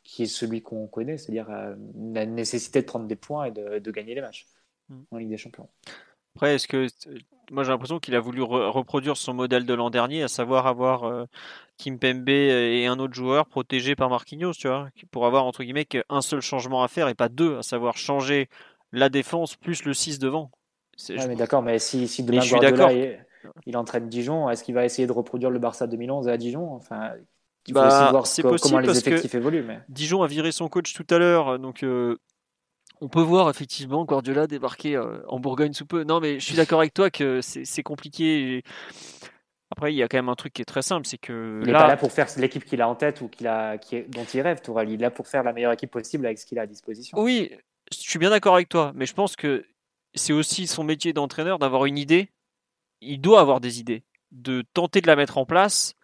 S3: qui est celui qu'on connaît, c'est-à-dire la nécessité de prendre des points et de, de gagner les matchs mm. en Ligue des Champions.
S2: Après, est-ce que moi j'ai l'impression qu'il a voulu reproduire son modèle de l'an dernier, à savoir avoir euh, Kim Pembe et un autre joueur protégé par Marquinhos, tu vois, pour avoir entre guillemets qu'un seul changement à faire et pas deux, à savoir changer la défense plus le 6 devant.
S3: mais d'accord, mais si, si demain Guardiola il, il entraîne Dijon, est-ce qu'il va essayer de reproduire le Barça 2011 à Dijon? Enfin,
S2: il faut bah, voir comment les effectifs évoluent. Mais... Dijon a viré son coach tout à l'heure, donc euh, on peut voir effectivement Guardiola débarquer euh, en Bourgogne sous peu. Non, mais je suis d'accord avec toi que c'est compliqué. Après, il y a quand même un truc qui est très simple, c'est que
S3: il n'est pas là pour faire l'équipe qu'il a en tête ou qu'il a, qui dont il rêve. Tourelle. Il est là pour faire la meilleure équipe possible avec ce qu'il a à disposition.
S2: Oui, je suis bien d'accord avec toi, mais je pense que c'est aussi son métier d'entraîneur d'avoir une idée il doit avoir des idées, de tenter de la mettre en place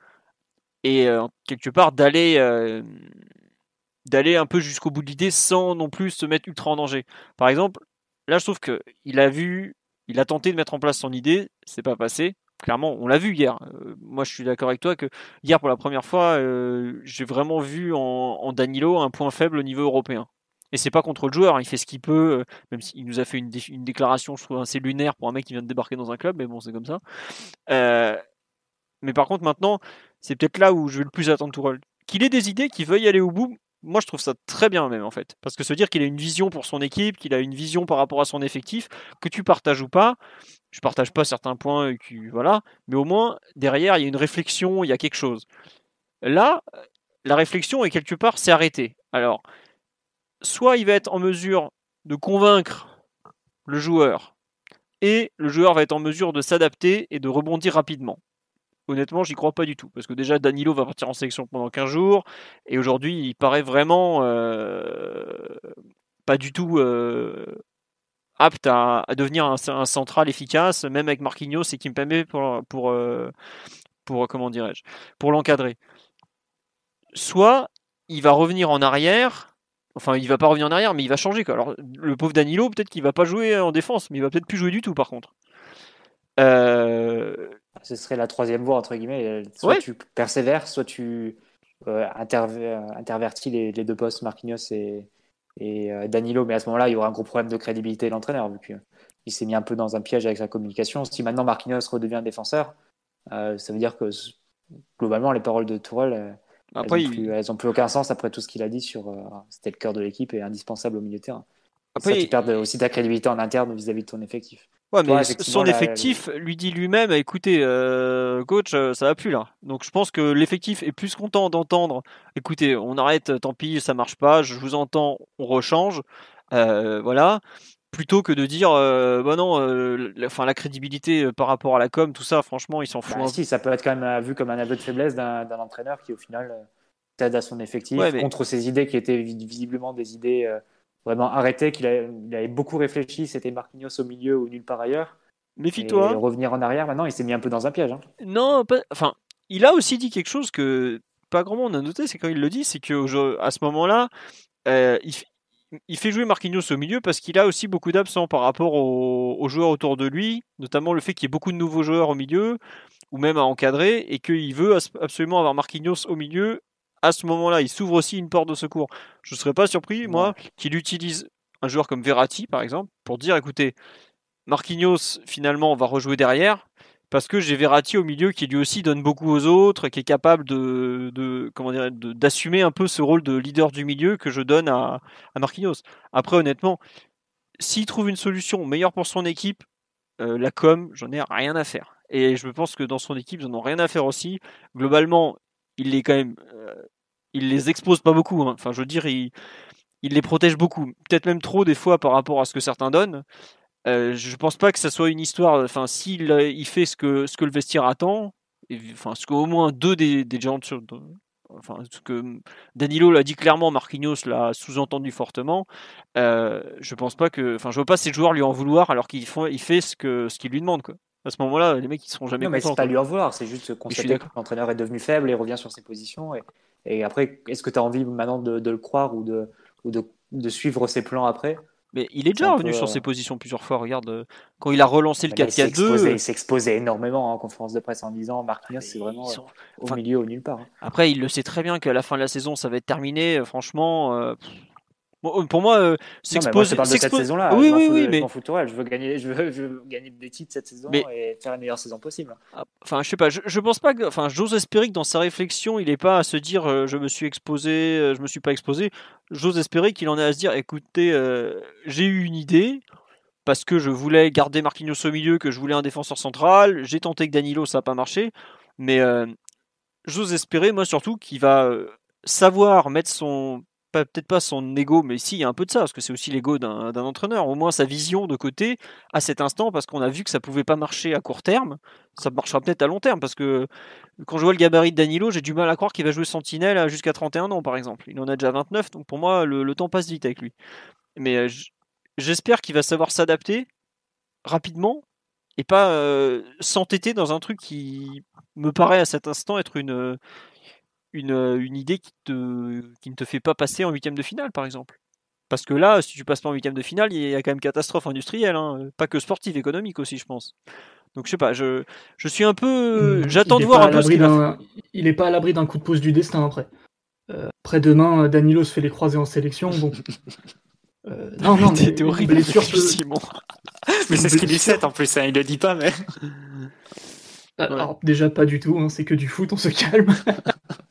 S2: et euh, quelque part d'aller euh, d'aller un peu jusqu'au bout de l'idée sans non plus se mettre ultra en danger. Par exemple, là je trouve que il a vu, il a tenté de mettre en place son idée, c'est pas passé. Clairement, on l'a vu hier. Euh, moi, je suis d'accord avec toi que hier, pour la première fois, j'ai vraiment vu en, Danilo un point faible au niveau européen. Et c'est pas contre le joueur, hein, il fait ce qu'il peut, même s'il nous a fait une, une, déclaration, je trouve assez lunaire pour un mec qui vient de débarquer dans un club, mais bon, c'est comme ça. mais par contre, maintenant, c'est peut-être là où je vais le plus attendre Tourelle. Qu'il ait des idées, qu'il veuille aller au bout, moi je trouve ça très bien même en fait. Parce que se dire qu'il a une vision pour son équipe, qu'il a une vision par rapport à son effectif, que tu partages ou pas, je partage pas certains points, voilà, mais au moins derrière il y a une réflexion, il y a quelque chose. Là, la réflexion est quelque part c'est arrêté. Alors, soit il va être en mesure de convaincre le joueur, et le joueur va être en mesure de s'adapter et de rebondir rapidement honnêtement, j'y crois pas du tout. Parce que déjà, Danilo va partir en sélection pendant 15 jours. Et aujourd'hui, il paraît vraiment euh, pas du tout euh, apte à, devenir un, central efficace, même avec Marquinhos et Kimpembe pour, pour, euh, pour comment dirais-je, pour l'encadrer. Soit il va revenir en arrière. Enfin, il va pas revenir en arrière, mais il va changer. Alors, le pauvre Danilo, peut-être qu'il va pas jouer en défense, mais il va peut-être plus jouer du tout, par contre.
S3: Ce serait la troisième voie, entre guillemets. Soit tu persévères, soit tu euh, intervertis les, deux postes, Marquinhos et, et euh, Danilo. Mais à ce moment-là, il y aura un gros problème de crédibilité de l'entraîneur, vu qu'il s'est mis un peu dans un piège avec sa communication. Si maintenant Marquinhos redevient défenseur, euh, ça veut dire que globalement, les paroles de Tourelle, elles n'ont plus, aucun sens après tout ce qu'il a dit sur c'était le cœur de l'équipe et indispensable au milieu de terrain. Après, ça, tu perds aussi ta crédibilité en interne vis-à-vis de ton effectif.
S2: Ouais, mais son effectif lui dit lui-même, écoutez, euh, coach, euh, ça va plus là. Donc je pense que l'effectif est plus content d'entendre, écoutez, on arrête, tant pis, ça marche pas, je vous entends, on rechange, euh, voilà, plutôt que de dire, bah non, la, la crédibilité par rapport à la com, tout ça, franchement, il s'en fout. Bah,
S3: si, ça peut être quand même vu comme un aveu de faiblesse d'un entraîneur qui au final t'aide à son effectif contre ses idées qui étaient visiblement des idées vraiment arrêté, qu'il avait beaucoup réfléchi, c'était Marquinhos au milieu ou nulle part ailleurs.
S2: Méfie-toi.
S3: Revenir en arrière, maintenant, il s'est mis un peu dans un piège. Hein.
S2: Non, enfin, il a aussi dit quelque chose que pas grand monde a noté, c'est quand il le dit, c'est que à ce moment-là, euh, il, fait jouer Marquinhos au milieu parce qu'il a aussi beaucoup d'absents par rapport aux, joueurs autour de lui, notamment le fait qu'il y ait beaucoup de nouveaux joueurs au milieu ou même à encadrer et qu'il veut absolument avoir Marquinhos au milieu à ce moment-là, il s'ouvre aussi une porte de secours. Je ne serais pas surpris, moi, qu'il utilise un joueur comme Verratti, par exemple, pour dire écoutez, Marquinhos, finalement, va rejouer derrière, parce que j'ai Verratti au milieu qui lui aussi donne beaucoup aux autres, qui est capable de, comment dire, d'assumer un peu ce rôle de leader du milieu que je donne à, à Marquinhos. Après, honnêtement, s'il trouve une solution meilleure pour son équipe, euh, la com, j'en ai rien à faire. Et je pense que dans son équipe, ils n'en ont rien à faire aussi. Globalement, il les quand même, euh, il les expose pas beaucoup. Hein. Enfin, je veux dire, il, il les protège beaucoup, peut-être même trop des fois par rapport à ce que certains donnent. Euh, je pense pas que ça soit une histoire. Enfin, s'il il fait ce que ce que le vestiaire attend, enfin, ce qu'au moins deux des, des gens, enfin, ce que Danilo l'a dit clairement, Marquinhos l'a sous-entendu fortement. Euh, je pense pas que, enfin, je veux pas ces joueurs lui en vouloir alors qu'il il fait ce que ce qu'il lui demande quoi à ce moment-là, les mecs ils seront jamais non, mais
S3: c'est pas lui en vouloir, c'est juste constater que l'entraîneur est devenu faible et revient sur ses positions. Et, et après, est-ce que tu as envie maintenant de, de, le croire ou, de, ou de, de, suivre ses plans après?
S2: Mais il est déjà revenu sur euh, ses positions plusieurs fois. Regarde, euh, quand il a relancé le 4-4-2.
S3: Il s'exposait énormément en conférence de presse en disant Marquinhos, c'est vraiment euh, au milieu, au nulle part. Hein.
S2: Après, il le sait très bien qu'à la fin de la saison, ça va être terminé. Franchement, euh, pour moi, euh, s'exposer.
S3: de cette saison-là.
S2: Oui, oui, oui.
S3: Mais... Je veux, gagner, je, veux, je veux gagner des titres cette saison et faire la meilleure saison possible.
S2: Ah, enfin, je sais pas. Je, je pense pas que. Enfin, j'ose espérer que dans sa réflexion, il n'est pas à se dire euh, je me suis exposé, je me suis pas exposé. J'ose espérer qu'il en est à se dire écoutez, j'ai eu une idée parce que je voulais garder Marquinhos au milieu, que je voulais un défenseur central. J'ai tenté que Danilo, ça n'a pas marché. Mais j'ose espérer, moi surtout, qu'il va savoir mettre son peut-être pas son ego, mais si, il y a un peu de ça, parce que c'est aussi l'ego d'un entraîneur, au moins sa vision de côté à cet instant, parce qu'on a vu que ça pouvait pas marcher à court terme, ça marchera peut-être à long terme, parce que quand je vois le gabarit de Danilo, j'ai du mal à croire qu'il va jouer Sentinelle jusqu'à 31 ans, par exemple. Il en a déjà 29, donc pour moi, le, temps passe vite avec lui. Mais euh, j'espère qu'il va savoir s'adapter rapidement et pas s'entêter dans un truc qui me paraît à cet instant être une, une, une idée qui, te, qui ne te fait pas passer en huitième de finale, par exemple. Parce que là, si tu passes pas en huitième de finale, il y a quand même catastrophe industrielle, hein. pas que sportive, économique aussi, je pense. Donc je sais pas, je, je suis un peu, mmh, j'attends de voir un peu ce qu'il
S5: Il est pas à l'abri d'un coup de pouce du destin après. Euh, après demain, Danilo se fait les croiser en sélection, bon. [laughs]
S2: Euh, non, non, mais horrible, Simon. [laughs]
S3: mais c'est ce qu'il dit en plus, hein, il le dit pas, mais.
S5: Ah, alors, déjà pas du tout, hein, c'est que du foot, on se calme. [laughs]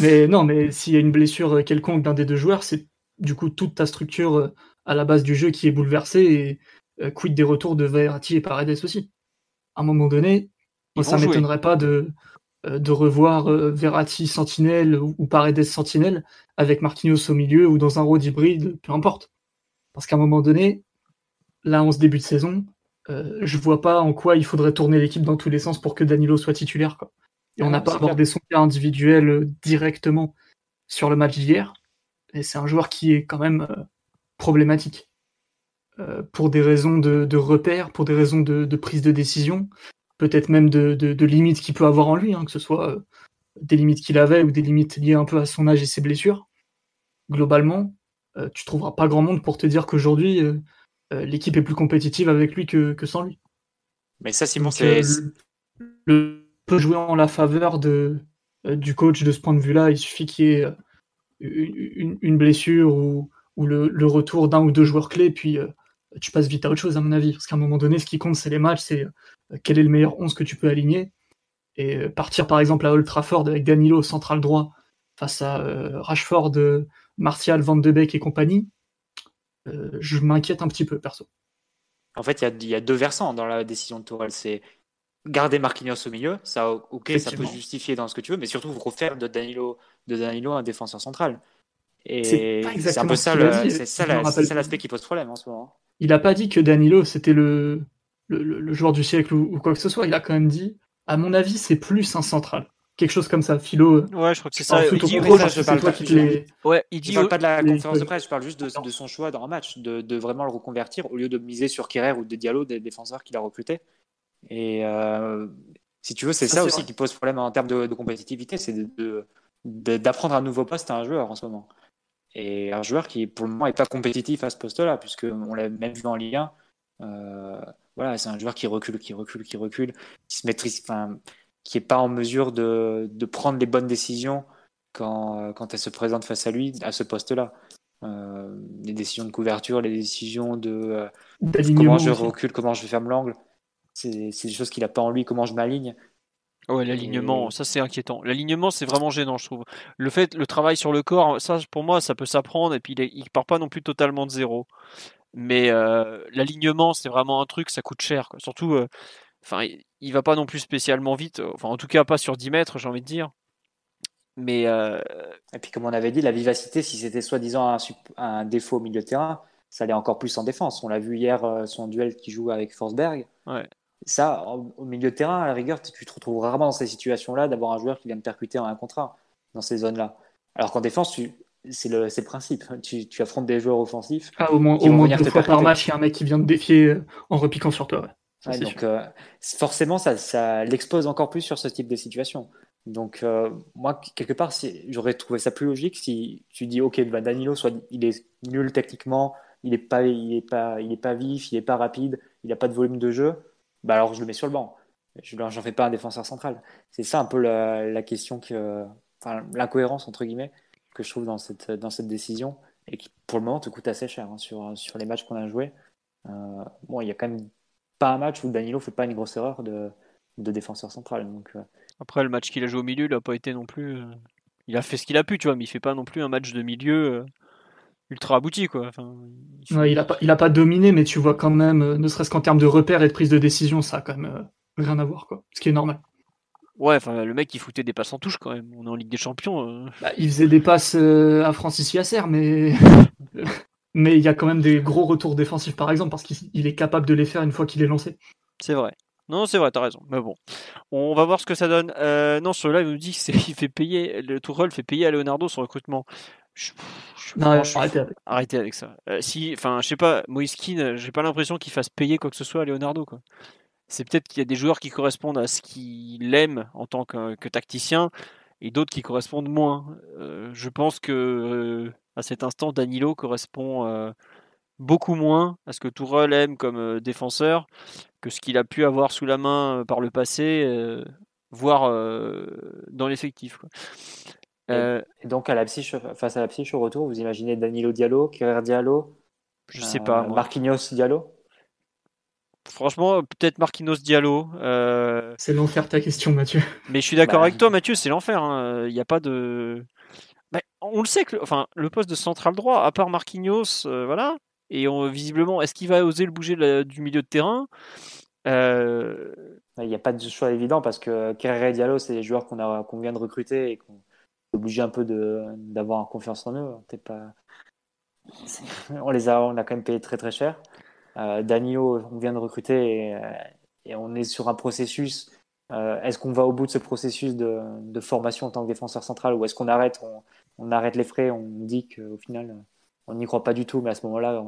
S5: mais non, mais s'il y a une blessure quelconque d'un des deux joueurs, c'est du coup toute ta structure euh, à la base du jeu qui est bouleversée et euh, quid des retours de Verratti et Paredes aussi. À un moment donné, moi, ça m'étonnerait pas de, euh, de revoir Verratti sentinelle ou Paredes sentinelle avec Marquinhos au milieu ou dans un rôle hybride, peu importe. Parce qu'à un moment donné, là, en ce début de saison, je vois pas en quoi il faudrait tourner l'équipe dans tous les sens pour que Danilo soit titulaire. Quoi. Et on n'a pas abordé son cas individuel directement sur le match d'hier. Et c'est un joueur qui est quand même euh, problématique. Euh, pour des raisons de, de repère, pour des raisons de, prise de décision, peut-être même de, limites qu'il peut avoir en lui, hein, que ce soit euh, des limites qu'il avait ou des limites liées un peu à son âge et ses blessures. Globalement, tu trouveras pas grand monde pour te dire qu'aujourd'hui, l'équipe est plus compétitive avec lui que, sans lui.
S3: Mais ça, Simon, c'est.
S5: Le, peut jouer en la faveur de, du coach de ce point de vue-là. Il suffit qu'il y ait une, blessure ou, le, retour d'un ou deux joueurs clés, puis euh, tu passes vite à autre chose, à mon avis. Parce qu'à un moment donné, ce qui compte, c'est les matchs, c'est euh, quel est le meilleur 11 que tu peux aligner. Et euh, partir par exemple à Old Trafford avec Danilo central droit face à Rashford, Martial, Van de Beek et compagnie, je m'inquiète un petit peu, perso.
S3: En fait, il y, y, a deux versants dans la décision de Tourelle. C'est garder Marquinhos au milieu, ça, ok, ça peut justifier dans ce que tu veux, mais surtout vous refaire de Danilo, de Danilo un défenseur central. Et c'est un peu ça, c'est ça, l'aspect qui pose problème en ce moment.
S5: Il n'a pas dit que Danilo c'était le, le, joueur du siècle ou, quoi que ce soit. Il a quand même dit, à mon avis, c'est plus un central. Quelque chose comme ça, Philo.
S2: Ouais, je crois que c'est ça.
S3: Il dit, je parle pas, ouais, il dit, parle pas de la conférence de presse, je parle juste de, son choix dans un match, de, de, vraiment le reconvertir au lieu de miser sur Kerrer ou de Diallo, des défenseurs qu'il a recrutés. Et euh, si tu veux, c'est ça, aussi qui pose problème en termes de, compétitivité, c'est d'apprendre un nouveau poste à un joueur en ce moment. Et un joueur qui, pour le moment, n'est pas compétitif à ce poste-là, puisqu'on l'a même vu en Ligue 1. Euh, voilà, c'est un joueur qui recule, qui recule, qui recule, qui se maîtrise, enfin, qui n'est pas en mesure de, de, prendre les bonnes décisions quand, quand elle se présente face à lui, à ce poste-là. Euh, les décisions de couverture, les décisions de comment je recule, comment je ferme l'angle. C'est des choses qu'il n'a pas en lui, comment je m'aligne.
S2: Ouais, l'alignement, ça c'est inquiétant. L'alignement, c'est vraiment gênant, je trouve. Le fait, le travail sur le corps, ça pour moi, ça peut s'apprendre et puis il, il, part pas non plus totalement de zéro. Mais euh, l'alignement, c'est vraiment un truc, ça coûte cher. Surtout, euh, enfin, il, va pas non plus spécialement vite. Enfin, en tout cas, pas sur 10 mètres, j'ai envie de dire. Mais euh,
S3: et puis, comme on avait dit, la vivacité, si c'était soi-disant un, un, défaut au milieu de terrain, ça allait encore plus en défense. On l'a vu hier, son duel qui joue avec Forsberg.
S2: Ouais.
S3: Ça, au milieu de terrain, à la rigueur, tu te retrouves rarement dans ces situations-là d'avoir un joueur qui vient de percuter en un contre dans ces zones-là. Alors qu'en défense, c'est le, le, principe. Tu, affrontes des joueurs offensifs.
S5: Ah, au moins, au moins deux fois par match, il y a un mec qui vient de défier euh, en repiquant sur toi.
S3: donc, euh, forcément, ça, ça l'expose encore plus sur ce type de situation. Donc, euh, moi, quelque part, j'aurais trouvé ça plus logique si tu dis, OK, bah, Danilo, soit il est nul techniquement, il n'est pas, il est pas, il est pas vif, il n'est pas rapide, il n'a pas de volume de jeu bah alors je le mets sur le banc. Je n'en fais pas un défenseur central. C'est ça un peu la, question que, enfin, l'incohérence entre guillemets que je trouve dans cette, dans cette décision et qui pour le moment te coûte assez cher hein, sur, sur les matchs qu'on a joués. Euh, bon, il y a quand même pas un match où Danilo fait pas une grosse erreur de, de défenseur central. Donc, euh.
S2: Après, le match qu'il a joué au milieu, il n'a pas été non plus. Euh, il a fait ce qu'il a pu, tu vois, mais il fait pas non plus un match de milieu ultra abouti quoi.
S5: il, a pas, il a pas dominé, mais tu vois quand même, euh, ne serait-ce qu'en termes de repères et de prise de décision, ça a quand même euh, rien à voir quoi. Ce qui est normal.
S2: Ouais, enfin le mec il foutait des passes en touche quand même. On est en Ligue des Champions. Euh.
S5: Bah, il faisait des passes à Francis Yasser, mais [laughs] mais il y a quand même des gros retours défensifs par exemple parce qu'il est capable de les faire une fois qu'il est lancé.
S2: C'est vrai. Non, c'est vrai, t'as raison. Mais bon, on va voir ce que ça donne. non, sur là, il nous dit qu'il [laughs] fait payer, le Tourelle fait payer à Leonardo son recrutement. Je,
S5: non, arrêtez avec.
S2: arrêtez avec ça. Euh, si, enfin, je sais pas, Moiskin, j'ai pas l'impression qu'il fasse payer quoi que ce soit à Leonardo, quoi. c'est peut-être qu'il y a des joueurs qui correspondent à ce qu'il aime en tant que, tacticien et d'autres qui correspondent moins. je pense que à cet instant, Danilo correspond beaucoup moins à ce que Tourelle aime comme défenseur que ce qu'il a pu avoir sous la main par le passé, voire dans l'effectif.
S3: Et, donc à la face à la psyche au retour, vous imaginez Danilo Diallo, Kerr Diallo
S2: Je sais pas.
S3: Marquinhos Diallo?
S2: Franchement, peut-être Marquinhos Diallo.
S5: C'est l'enfer ta question, Mathieu.
S2: Mais je suis d'accord bah, avec toi, Mathieu, c'est l'enfer. Hein. Il n'y a pas de. on le sait que, enfin, le poste de central droit, à part Marquinhos, voilà, et visiblement, est-ce qu'il va oser le bouger du milieu de terrain?
S3: Euh, Il n'y a pas de choix évident parce que Kerrer et Diallo, c'est des joueurs qu'on vient de recruter et qu'on obligé un peu d'avoir confiance en eux. Pas... [laughs] On les a, on a quand même payé très très cher. Euh, on vient de recruter et, on est sur un processus. Euh, est-ce qu'on va au bout de ce processus de, formation en tant que défenseur central ou est-ce qu'on arrête, on, arrête les frais, on dit qu'au final on n'y croit pas du tout, mais à ce moment-là,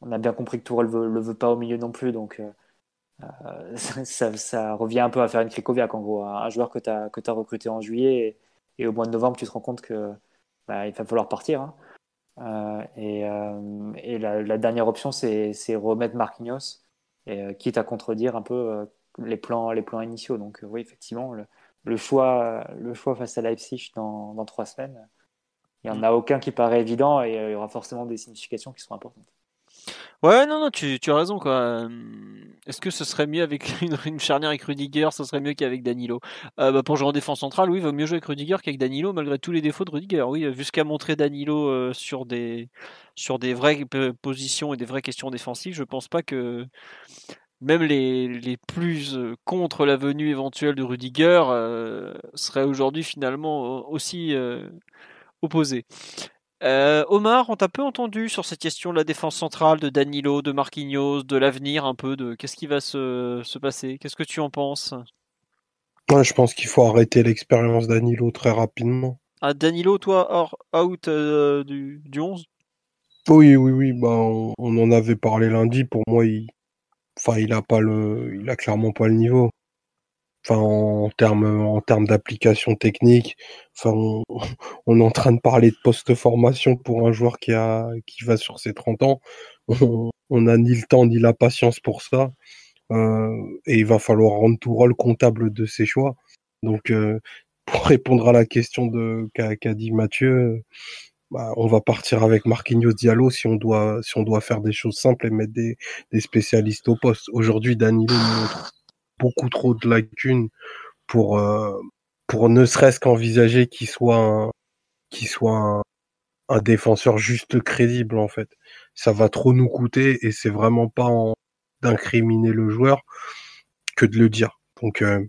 S3: on, a bien compris que Tourelle ne le veut pas au milieu non plus, donc euh, euh, [laughs] ça, revient un peu à faire une Krikoviak en gros, un joueur que tu as, recruté en juillet et, au mois de novembre, tu te rends compte que bah, il va falloir partir. Hein. Euh, et, la, dernière option, c'est remettre Marquinhos, et, quitte à contredire un peu les plans, les plans initiaux. Donc oui, effectivement, le, choix, le choix face à Leipzig dans, dans trois semaines il n'y en a aucun qui paraît évident et euh, il y aura forcément des significations qui seront importantes.
S2: Ouais, non, non, tu, as raison. quoi. Est-ce que ce serait mieux avec [laughs] une, charnière avec Rudiger Ce serait mieux qu'avec Danilo? Euh, bah, pour jouer en défense centrale, oui, il vaut mieux jouer avec Rudiger qu'avec Danilo, malgré tous les défauts de Rudiger. Oui, jusqu'à montrer Danilo euh, sur, des, sur des vraies positions et des vraies questions défensives, je pense pas que même les, les plus contre la venue éventuelle de Rudiger seraient aujourd'hui finalement aussi opposé. Euh, Omar, on t'a peu entendu sur cette question de la défense centrale, de Danilo, de Marquinhos, de l'avenir un peu, de qu'est-ce qui va se, se passer? Qu'est-ce que tu en penses?
S4: Je pense qu'il faut arrêter l'expérience Danilo très rapidement.
S2: Ah, Danilo, toi, hors, out euh, du, du 11
S4: Oui, oui, oui. Bah, on, en avait parlé lundi. Pour moi, il, enfin, il a pas le, il a clairement pas le niveau enfin en termes en termes d'application technique. Enfin, [laughs] on, est en train de parler de post-formation pour un joueur qui a qui va sur ses 30 ans. [laughs] On n'a ni le temps ni la patience pour ça. Euh, et il va falloir rendre tout rôle comptable de ses choix. Donc, euh, pour répondre à la question de qu'a dit Mathieu, bah, on va partir avec Marquinhos Diallo si on doit si on doit faire des choses simples et mettre des, des spécialistes au poste. Aujourd'hui, Danilo montre beaucoup trop de lacunes pour euh, pour ne serait-ce qu'envisager qu'il soit un, qu'il soit un, défenseur juste crédible en fait. Ça va trop nous coûter et c'est vraiment pas d'incriminer le joueur que de le dire. Donc euh,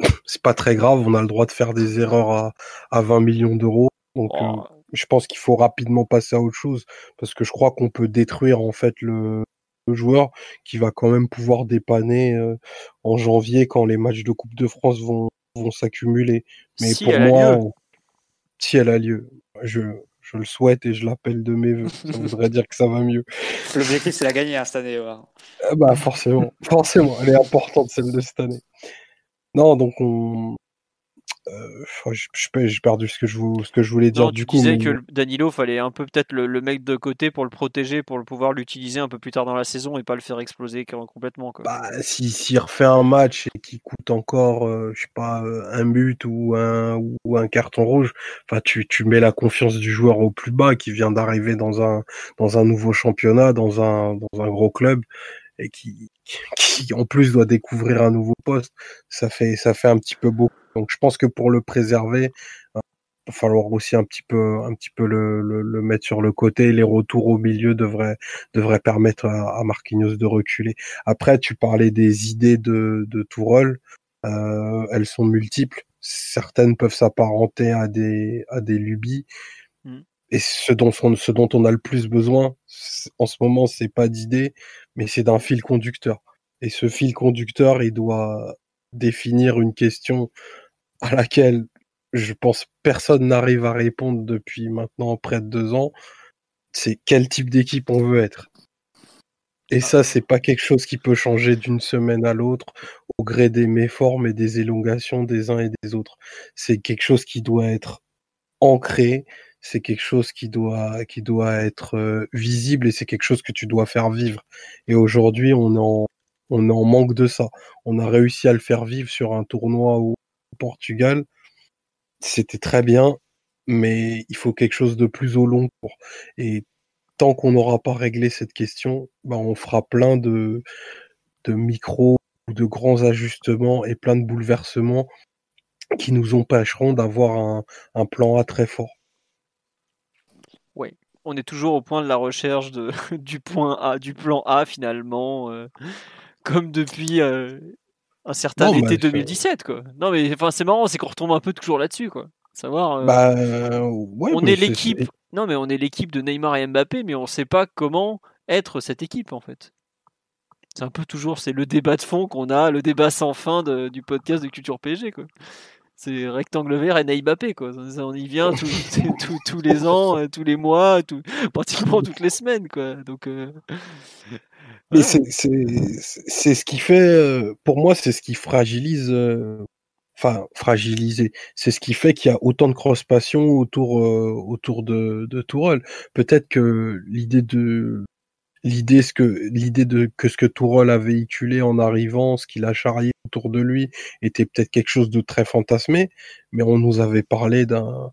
S4: [laughs] c'est pas très grave, on a le droit de faire des erreurs à, à 20 millions d'euros. Donc euh, oh. je pense qu'il faut rapidement passer à autre chose parce que je crois qu'on peut détruire en fait le joueur qui va quand même pouvoir dépanner euh, en janvier quand les matchs de Coupe de France vont, vont s'accumuler. Mais pour moi, si elle a lieu, je, je le souhaite et je l'appelle de mes voeux. Ça [laughs] voudrait dire que ça va mieux.
S3: L'objectif, c'est la gagner hein, cette année.
S4: Ah bah forcément, forcément, elle est importante celle de cette année. Non, donc on, euh, j'ai perdu ce que je, ce que je voulais dire.
S2: du coup, disais que Danilo fallait un peu peut-être le, le, mec de côté pour le protéger, pour le pouvoir l'utiliser un peu plus tard dans la saison et pas le faire exploser complètement. Quoi.
S4: Bah, s'il si, refait un match et qui coûte encore, euh, je sais pas, euh, un but ou un, ou un carton rouge, enfin, tu, tu mets la confiance du joueur au plus bas qui vient d'arriver dans un, dans un nouveau championnat, dans un, dans un gros club et qui, qui en plus doit découvrir un nouveau poste, ça fait ça fait un petit peu beau. Donc je pense que pour le préserver, il va falloir aussi un petit peu un petit peu le, le, mettre sur le côté. Les retours au milieu devraient devraient permettre à, à Marquinhos de reculer. Après, tu parlais des idées de de Tourelle, euh, elles sont multiples. Certaines peuvent s'apparenter à des à des lubies. Mmh. Et ce dont, on, a le plus besoin en ce moment, c'est pas d'idées, mais c'est d'un fil conducteur. Et ce fil conducteur, il doit définir une question à laquelle je pense personne n'arrive à répondre depuis maintenant près de deux ans. C'est quel type d'équipe on veut être. Et ça, c'est pas quelque chose qui peut changer d'une semaine à l'autre au gré des méformes et des élongations des uns et des autres. C'est quelque chose qui doit être ancré, c'est quelque chose qui doit, qui doit être visible et c'est quelque chose que tu dois faire vivre. Et aujourd'hui, on en, manque de ça. On a réussi à le faire vivre sur un tournoi au Portugal. C'était très bien, mais il faut quelque chose de plus au long cours. Et tant qu'on n'aura pas réglé cette question, bah, on fera plein de, de micros ou de grands ajustements et plein de bouleversements qui nous empêcheront d'avoir un, un, plan A très fort.
S2: Oui, on est toujours au point de la recherche de, [laughs] du point A, du plan A finalement, euh, comme depuis euh, un certain été 2017 quoi. Non mais enfin c'est marrant, c'est qu'on retombe un peu toujours là-dessus quoi. Savoir. Euh,
S4: bah, ouais,
S2: on est l'équipe. Non, mais on est l'équipe de Neymar et Mbappé, mais on ne sait pas comment être cette équipe en fait. C'est un peu toujours c'est le débat de fond qu'on a, le débat sans fin du podcast de Culture PSG quoi. C'est rectangle vert et Mbappé quoi. On y vient [laughs] tous les ans, euh, tous les mois, pratiquement toutes les semaines quoi. Donc. Euh,
S4: mais c'est ce qui fait, euh, pour moi, c'est ce qui fragilise enfin fragilisé. C'est ce qui fait qu'il y a autant de cross-passion autour euh, autour de, de Tourelle. Peut-être que l'idée de l'idée ce que l'idée de que ce que Tourelle a véhiculé en arrivant, ce qu'il a charrié autour de lui, était peut-être quelque chose de très fantasmé, mais on nous avait parlé d'un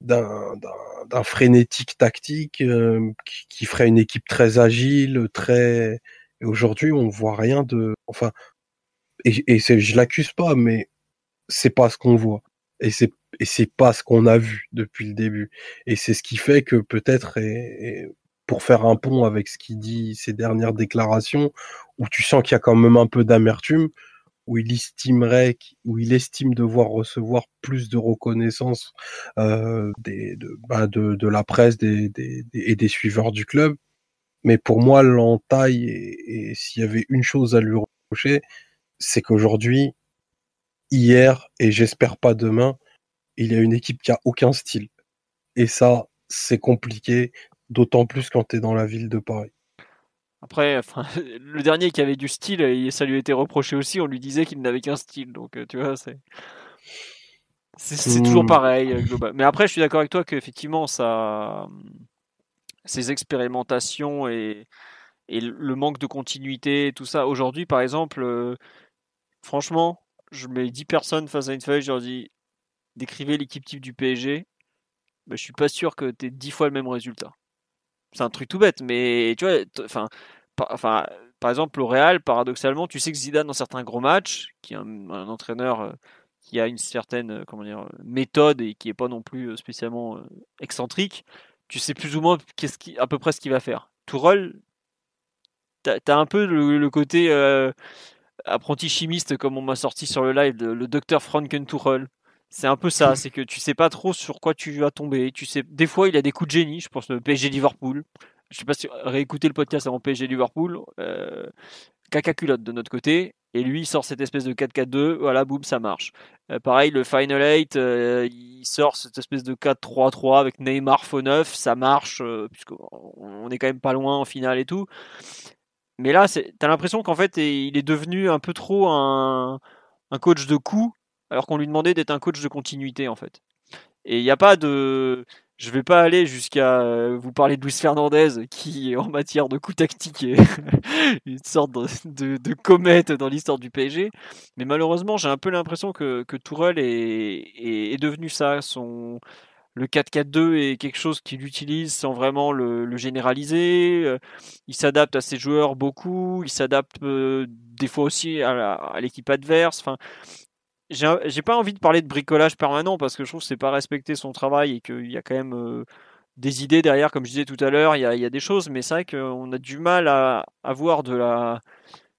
S4: d'un d'un frénétique tactique euh, qui, qui, ferait une équipe très agile, très. Et aujourd'hui, on voit rien de. Enfin, et, et je l'accuse pas, mais c'est pas ce qu'on voit. Et c'est et c'est pas ce qu'on a vu depuis le début. Et c'est ce qui fait que peut-être, et, pour faire un pont avec ce qu'il dit, ses dernières déclarations, où tu sens qu'il y a quand même un peu d'amertume, où il estimerait, où il estime devoir recevoir plus de reconnaissance euh, bah de, la presse et des suiveurs du club. Mais pour moi, l'entaille, et, et s'il y avait une chose à lui reprocher, c'est qu'aujourd'hui, hier et j'espère pas demain, il y a une équipe qui a aucun style. Et ça, c'est compliqué, d'autant plus quand tu es dans la ville de Paris.
S2: Après, [laughs] enfin, le dernier qui avait du style, et ça lui a été reproché aussi, on lui disait qu'il n'avait qu'un style. Donc, euh, tu vois, c'est. C'est toujours hmm. pareil, euh, global. Mais après, je suis d'accord avec toi qu'effectivement, ça. Ces expérimentations et, et le manque de continuité, tout ça. Aujourd'hui, par exemple, euh, Franchement, je mets 10 personnes face à une feuille, je leur dis décrivez l'équipe type du PSG. Bah, je suis pas sûr que tu aies 10 fois le même résultat. C'est un truc tout bête, mais tu vois, enfin, par, enfin, par exemple, au Real, paradoxalement, tu sais que Zidane, dans certains gros matchs, qui est un, entraîneur euh, qui a une certaine euh, comment dire, méthode et qui est pas non plus euh, spécialement excentrique, tu sais plus ou moins à peu près ce qu'il va faire. Tourelle, tu as, un peu le, côté apprenti chimiste, comme on m'a sorti sur le live, le docteur Frankentuchel. C'est un peu ça, [laughs] c'est que tu sais pas trop sur quoi tu vas tomber. Tu sais, des fois, il a des coups de génie. Je pense le PSG Liverpool. Je sais pas si réécouter le podcast avant PSG Liverpool. Euh, caca culotte de notre côté. Et lui, il sort cette espèce de 4-4-2. Voilà, boum, ça marche. Euh, pareil, le Final 8, euh, il sort cette espèce de 4-3-3 avec Neymar faux 9. Ça marche, euh, puisqu'on est quand même pas loin en finale et tout. Mais là, t'as l'impression qu'en fait, il est devenu un peu trop un, coach de coup, alors qu'on lui demandait d'être un coach de continuité, en fait. Et il n'y a pas de. Je vais pas aller jusqu'à euh, vous parler de Luis Fernandez, qui, en matière de coup tactique, est [laughs] une sorte de, comète dans l'histoire du PSG. Mais malheureusement, j'ai un peu l'impression que, que Tourelle est, est, devenu ça. Son, le 4-4-2 est quelque chose qu'il utilise sans vraiment le, généraliser. Euh, il s'adapte à ses joueurs beaucoup. Il s'adapte euh, des fois aussi à l'équipe adverse. J'ai pas envie de parler de bricolage permanent parce que je trouve que c'est pas respecter son travail et qu'il y a quand même euh, des idées derrière, comme je disais tout à l'heure. Il y a, des choses, mais c'est vrai qu'on a du mal à avoir de la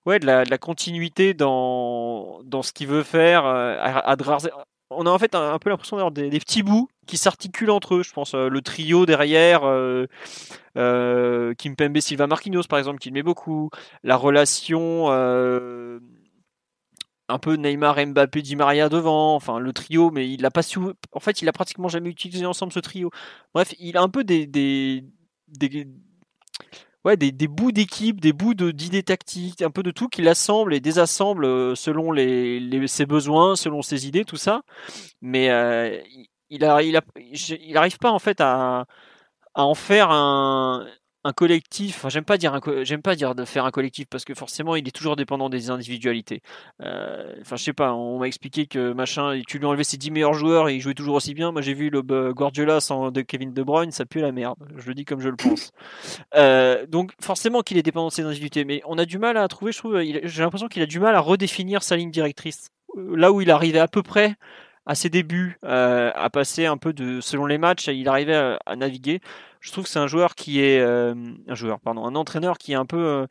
S2: ouais, de la, continuité dans, dans ce qu'il veut faire. À, on a en fait un, peu l'impression d'avoir des, petits bouts qui s'articulent entre eux. Je pense euh, le trio derrière, euh, euh, Kimpembe Silva Marquinhos par exemple, qui met beaucoup. La relation euh, un peu Neymar Mbappé Di Maria devant, enfin le trio, mais il a pas su. En fait, il a pratiquement jamais utilisé ensemble ce trio. Bref, il a un peu des, des, des bouts d'équipe, des bouts d'idées tactiques, un peu de tout qu'il assemble et désassemble euh, selon ses besoins, selon ses idées, tout ça. Mais euh, il, il arrive pas en fait à en faire un, un collectif, enfin, j'aime pas dire j'aime pas dire de faire un collectif parce que forcément il est toujours dépendant des individualités. Euh, enfin, je sais pas, on m'a expliqué que machin, tu lui enlevais ses 10 meilleurs joueurs et il jouait toujours aussi bien. Moi j'ai vu le Guardiola sans de Kevin De Bruyne, ça pue la merde. Je le dis comme je le pense. [laughs] Euh, donc forcément qu'il est dépendant de ses individualités, mais on a du mal à trouver, je trouve, j'ai l'impression qu'il a du mal à redéfinir sa ligne directrice. Là où il arrivait à peu près à ses débuts, euh, à passer un peu de selon les matchs, il arrivait à naviguer je trouve que c'est un joueur qui est euh, un joueur, pardon, un entraîneur qui est un peu euh,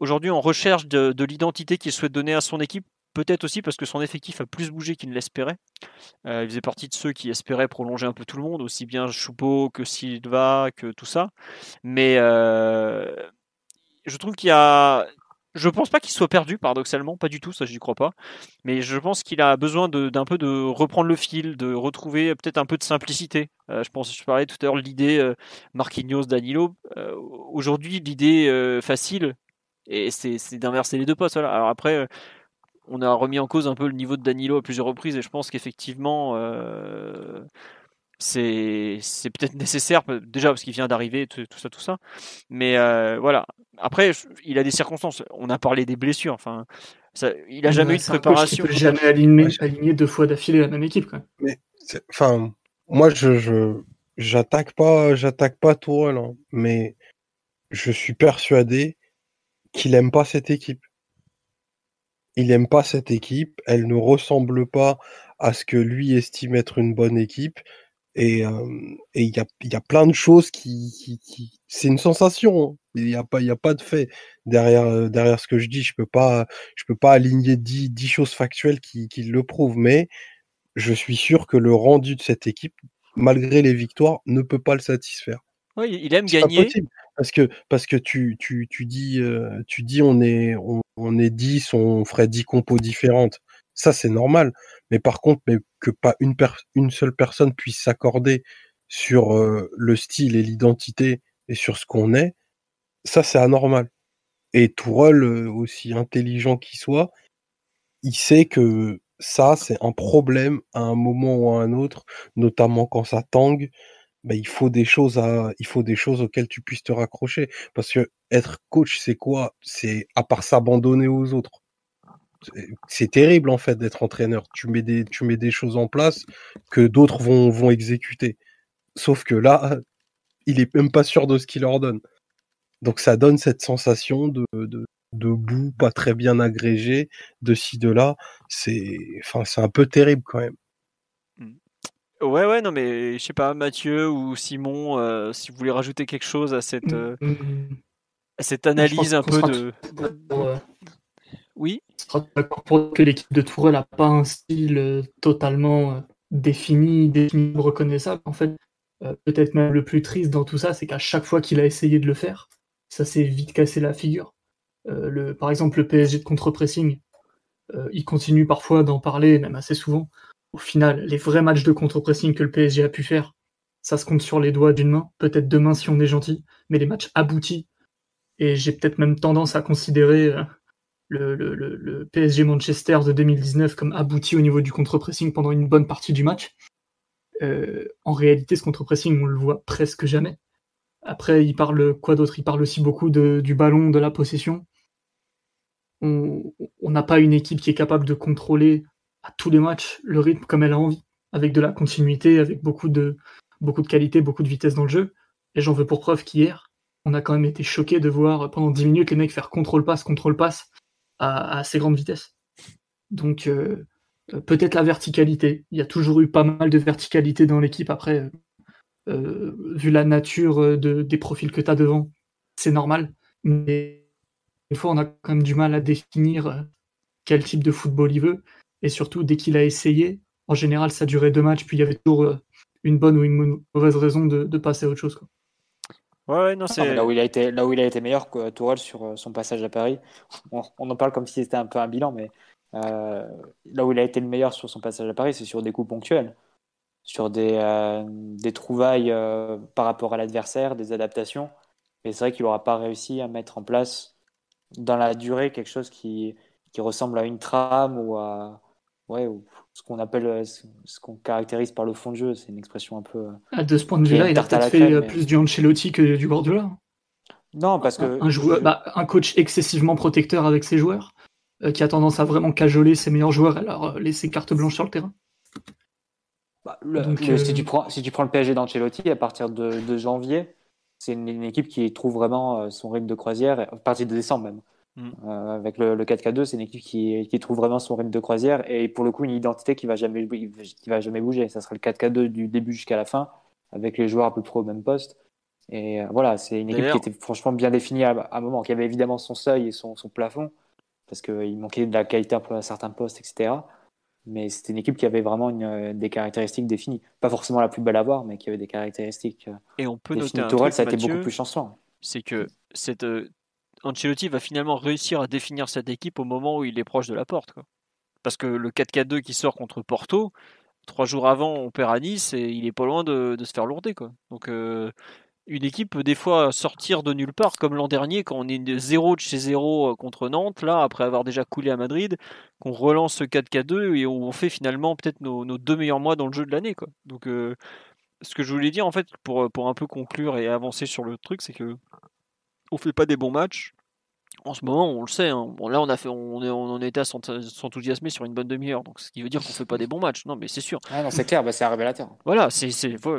S2: aujourd'hui en recherche de, l'identité qu'il souhaite donner à son équipe. Peut-être aussi parce que son effectif a plus bougé qu'il ne l'espérait. Euh, il faisait partie de ceux qui espéraient prolonger un peu tout le monde, aussi bien Choupeau que Silva, que tout ça. Mais je trouve qu'il y a je pense pas qu'il soit perdu, paradoxalement, pas du tout, ça j'y crois pas. Mais je pense qu'il a besoin d'un peu de reprendre le fil, de retrouver peut-être un peu de simplicité. Euh, je pense, parlais tout à l'heure l'idée euh, Marquinhos, Danilo. Euh, aujourd'hui, l'idée facile, et c'est d'inverser les deux postes. Alors après, on a remis en cause un peu le niveau de Danilo à plusieurs reprises, et je pense qu'effectivement c'est peut-être nécessaire déjà parce qu'il vient d'arriver tout, ça tout ça. Mais euh, voilà. Après il a des circonstances. On a parlé des blessures enfin ça, il a jamais eu de préparation.
S5: il peut jamais aligner, aligner deux fois d'affilée la même équipe quoi.
S4: mais enfin moi je j'attaque pas j'attaque pas Tourelle hein, mais je suis persuadé qu'il aime pas cette équipe. Il aime pas cette équipe. Elle ne ressemble pas à ce que lui estime être une bonne équipe et il y, a, y, a, plein de choses qui, qui, c'est une sensation. Hein. Il n'y a pas, y a pas de fait derrière derrière ce que je dis. Je peux pas, je peux pas aligner dix, dix choses factuelles qui, qui le prouvent. Mais je suis sûr que le rendu de cette équipe, malgré les victoires, ne peut pas le satisfaire.
S2: Oui, il aime gagner.
S4: parce que parce que tu, tu, tu dis tu dis on est on, on est 10, on ferait 10 compos différentes. Ça c'est normal. Mais par contre, mais que pas une, seule personne puisse s'accorder sur le style et l'identité et sur ce qu'on est, ça c'est anormal. Et Tourelle, aussi intelligent qu'il soit, il sait que ça c'est un problème à un moment ou à un autre, notamment quand ça tangue. Ben, il faut des choses à, il faut des choses auxquelles tu puisses te raccrocher. Parce que être coach, c'est quoi? C'est à part s'abandonner aux autres c'est terrible en fait d'être entraîneur. Tu mets des, tu mets des choses en place que d'autres vont, vont exécuter. Sauf que là, [laughs] il est même pas sûr de ce qu'il leur donne. Donc ça donne cette sensation de, de, de boue pas très bien agrégé, de ci, de là. C'est enfin, c'est un peu terrible quand même.
S2: Mmh. Ouais, ouais, non, mais je sais pas, Mathieu ou Simon, euh, si vous voulez rajouter quelque chose à cette, mmh, euh, à cette analyse un peu de. Oui.
S5: d'accord pour que l'équipe de Tourelle n'a pas un style euh, totalement euh, défini, défini, reconnaissable. En fait, euh, peut-être même le plus triste dans tout ça, c'est qu'à chaque fois qu'il a essayé de le faire, ça s'est vite cassé la figure. le, par exemple, le PSG de contre-pressing, il continue parfois d'en parler, même assez souvent. Au final, les vrais matchs de contre-pressing que le PSG a pu faire, ça se compte sur les doigts d'une main, peut-être deux mains si on est gentil, mais les matchs aboutis, et j'ai peut-être même tendance à considérer le, PSG Manchester de 2019 comme abouti au niveau du contre-pressing pendant une bonne partie du match. Euh, en réalité, ce contre-pressing, on le voit presque jamais. Après, il parle quoi d'autre? Il parle aussi beaucoup du ballon, de la possession. On n'a pas une équipe qui est capable de contrôler à tous les matchs le rythme comme elle a envie, avec de la continuité, avec beaucoup de, beaucoup de qualité, beaucoup de vitesse dans le jeu. Et j'en veux pour preuve qu'hier, on a quand même été choqué de voir pendant 10 minutes les mecs faire contrôle-passe, contrôle-passe, à, assez grande vitesse. Donc euh, euh, peut-être la verticalité. Il y a toujours eu pas mal de verticalité dans l'équipe. Après, euh, vu la nature de, des profils que tu as devant, c'est normal. Mais des fois, on a quand même du mal à définir quel type de football il veut. Et surtout, dès qu'il a essayé, en général, ça durait deux matchs, puis il y avait toujours une bonne ou une mauvaise raison de, passer à autre chose.
S2: Ouais, non, c'est...
S3: là, où il a été, là où il a été meilleur, que Tourelle, sur euh, son passage à Paris, on, en parle comme si c'était un peu un bilan, mais euh, là où il a été le meilleur sur son passage à Paris, c'est sur des coups ponctuels, sur des, euh, des trouvailles par rapport à l'adversaire, des adaptations. Et c'est vrai qu'il n'aura pas réussi à mettre en place dans la durée quelque chose qui, qui ressemble à une trame ou à ouais, ou ce qu'on appelle ce qu'on caractérise par le fond de jeu. C'est une expression un peu.
S5: Ah, de ce point de vue-là, il a peut-être fait plus du Ancelotti que du Guardiola.
S3: Non, parce que.
S5: Un, joueur, bah, un coach excessivement protecteur avec ses joueurs, euh, qui a tendance à vraiment cajoler ses meilleurs joueurs et leur laisser carte blanche sur le terrain.
S3: Bah, euh, si, tu prends, si tu prends le PSG d'Ancelotti, à partir de, janvier, c'est une, équipe qui trouve vraiment euh, son rythme de croisière, à partir de décembre même. Mm. avec le, 4K2, c'est une équipe qui, qui, trouve vraiment son rythme de croisière et pour le coup une identité qui va jamais, qui va jamais bouger. Ça sera le 4K2 du début jusqu'à la fin, avec les joueurs à peu près au même poste. Et euh, voilà, c'est une équipe qui était franchement bien définie à, un moment, qui avait évidemment son seuil et son, son plafond, parce qu'il manquait de la qualité à certains postes, etc. Mais c'était une équipe qui avait vraiment une, euh, des caractéristiques définies. Pas forcément la plus belle à voir, mais qui avait des caractéristiques. Euh,
S2: et on peut noter un truc,
S3: ça a été beaucoup plus chancelant.
S2: C'est que cette, Ancelotti va finalement réussir à définir cette équipe au moment où il est proche de la porte. Parce que le 4-4-2 qui sort contre Porto, trois jours avant, on perd à Nice et il est pas loin de, se faire lourder. Quoi. Donc une équipe peut des fois sortir de nulle part, comme l'an dernier, quand on est 0 de chez 0 euh, contre Nantes, là, après avoir déjà coulé à Madrid, qu'on relance ce 4K2 et on fait finalement peut-être nos, deux meilleurs mois dans le jeu de l'année. Quoi. Donc, euh, ce que je voulais dire, en fait, pour, pour un peu conclure et avancer sur le truc, c'est que on fait pas des bons matchs, en ce moment, on le sait. Hein. Bon, là, on a fait, on, on en était à s'enthousiasmer sur une bonne demi-heure, donc ce qui veut dire qu'on fait pas des bons matchs. Non, mais c'est sûr.
S3: Ah non, c'est clair, bah, c'est un révélateur.
S2: Voilà, c'est,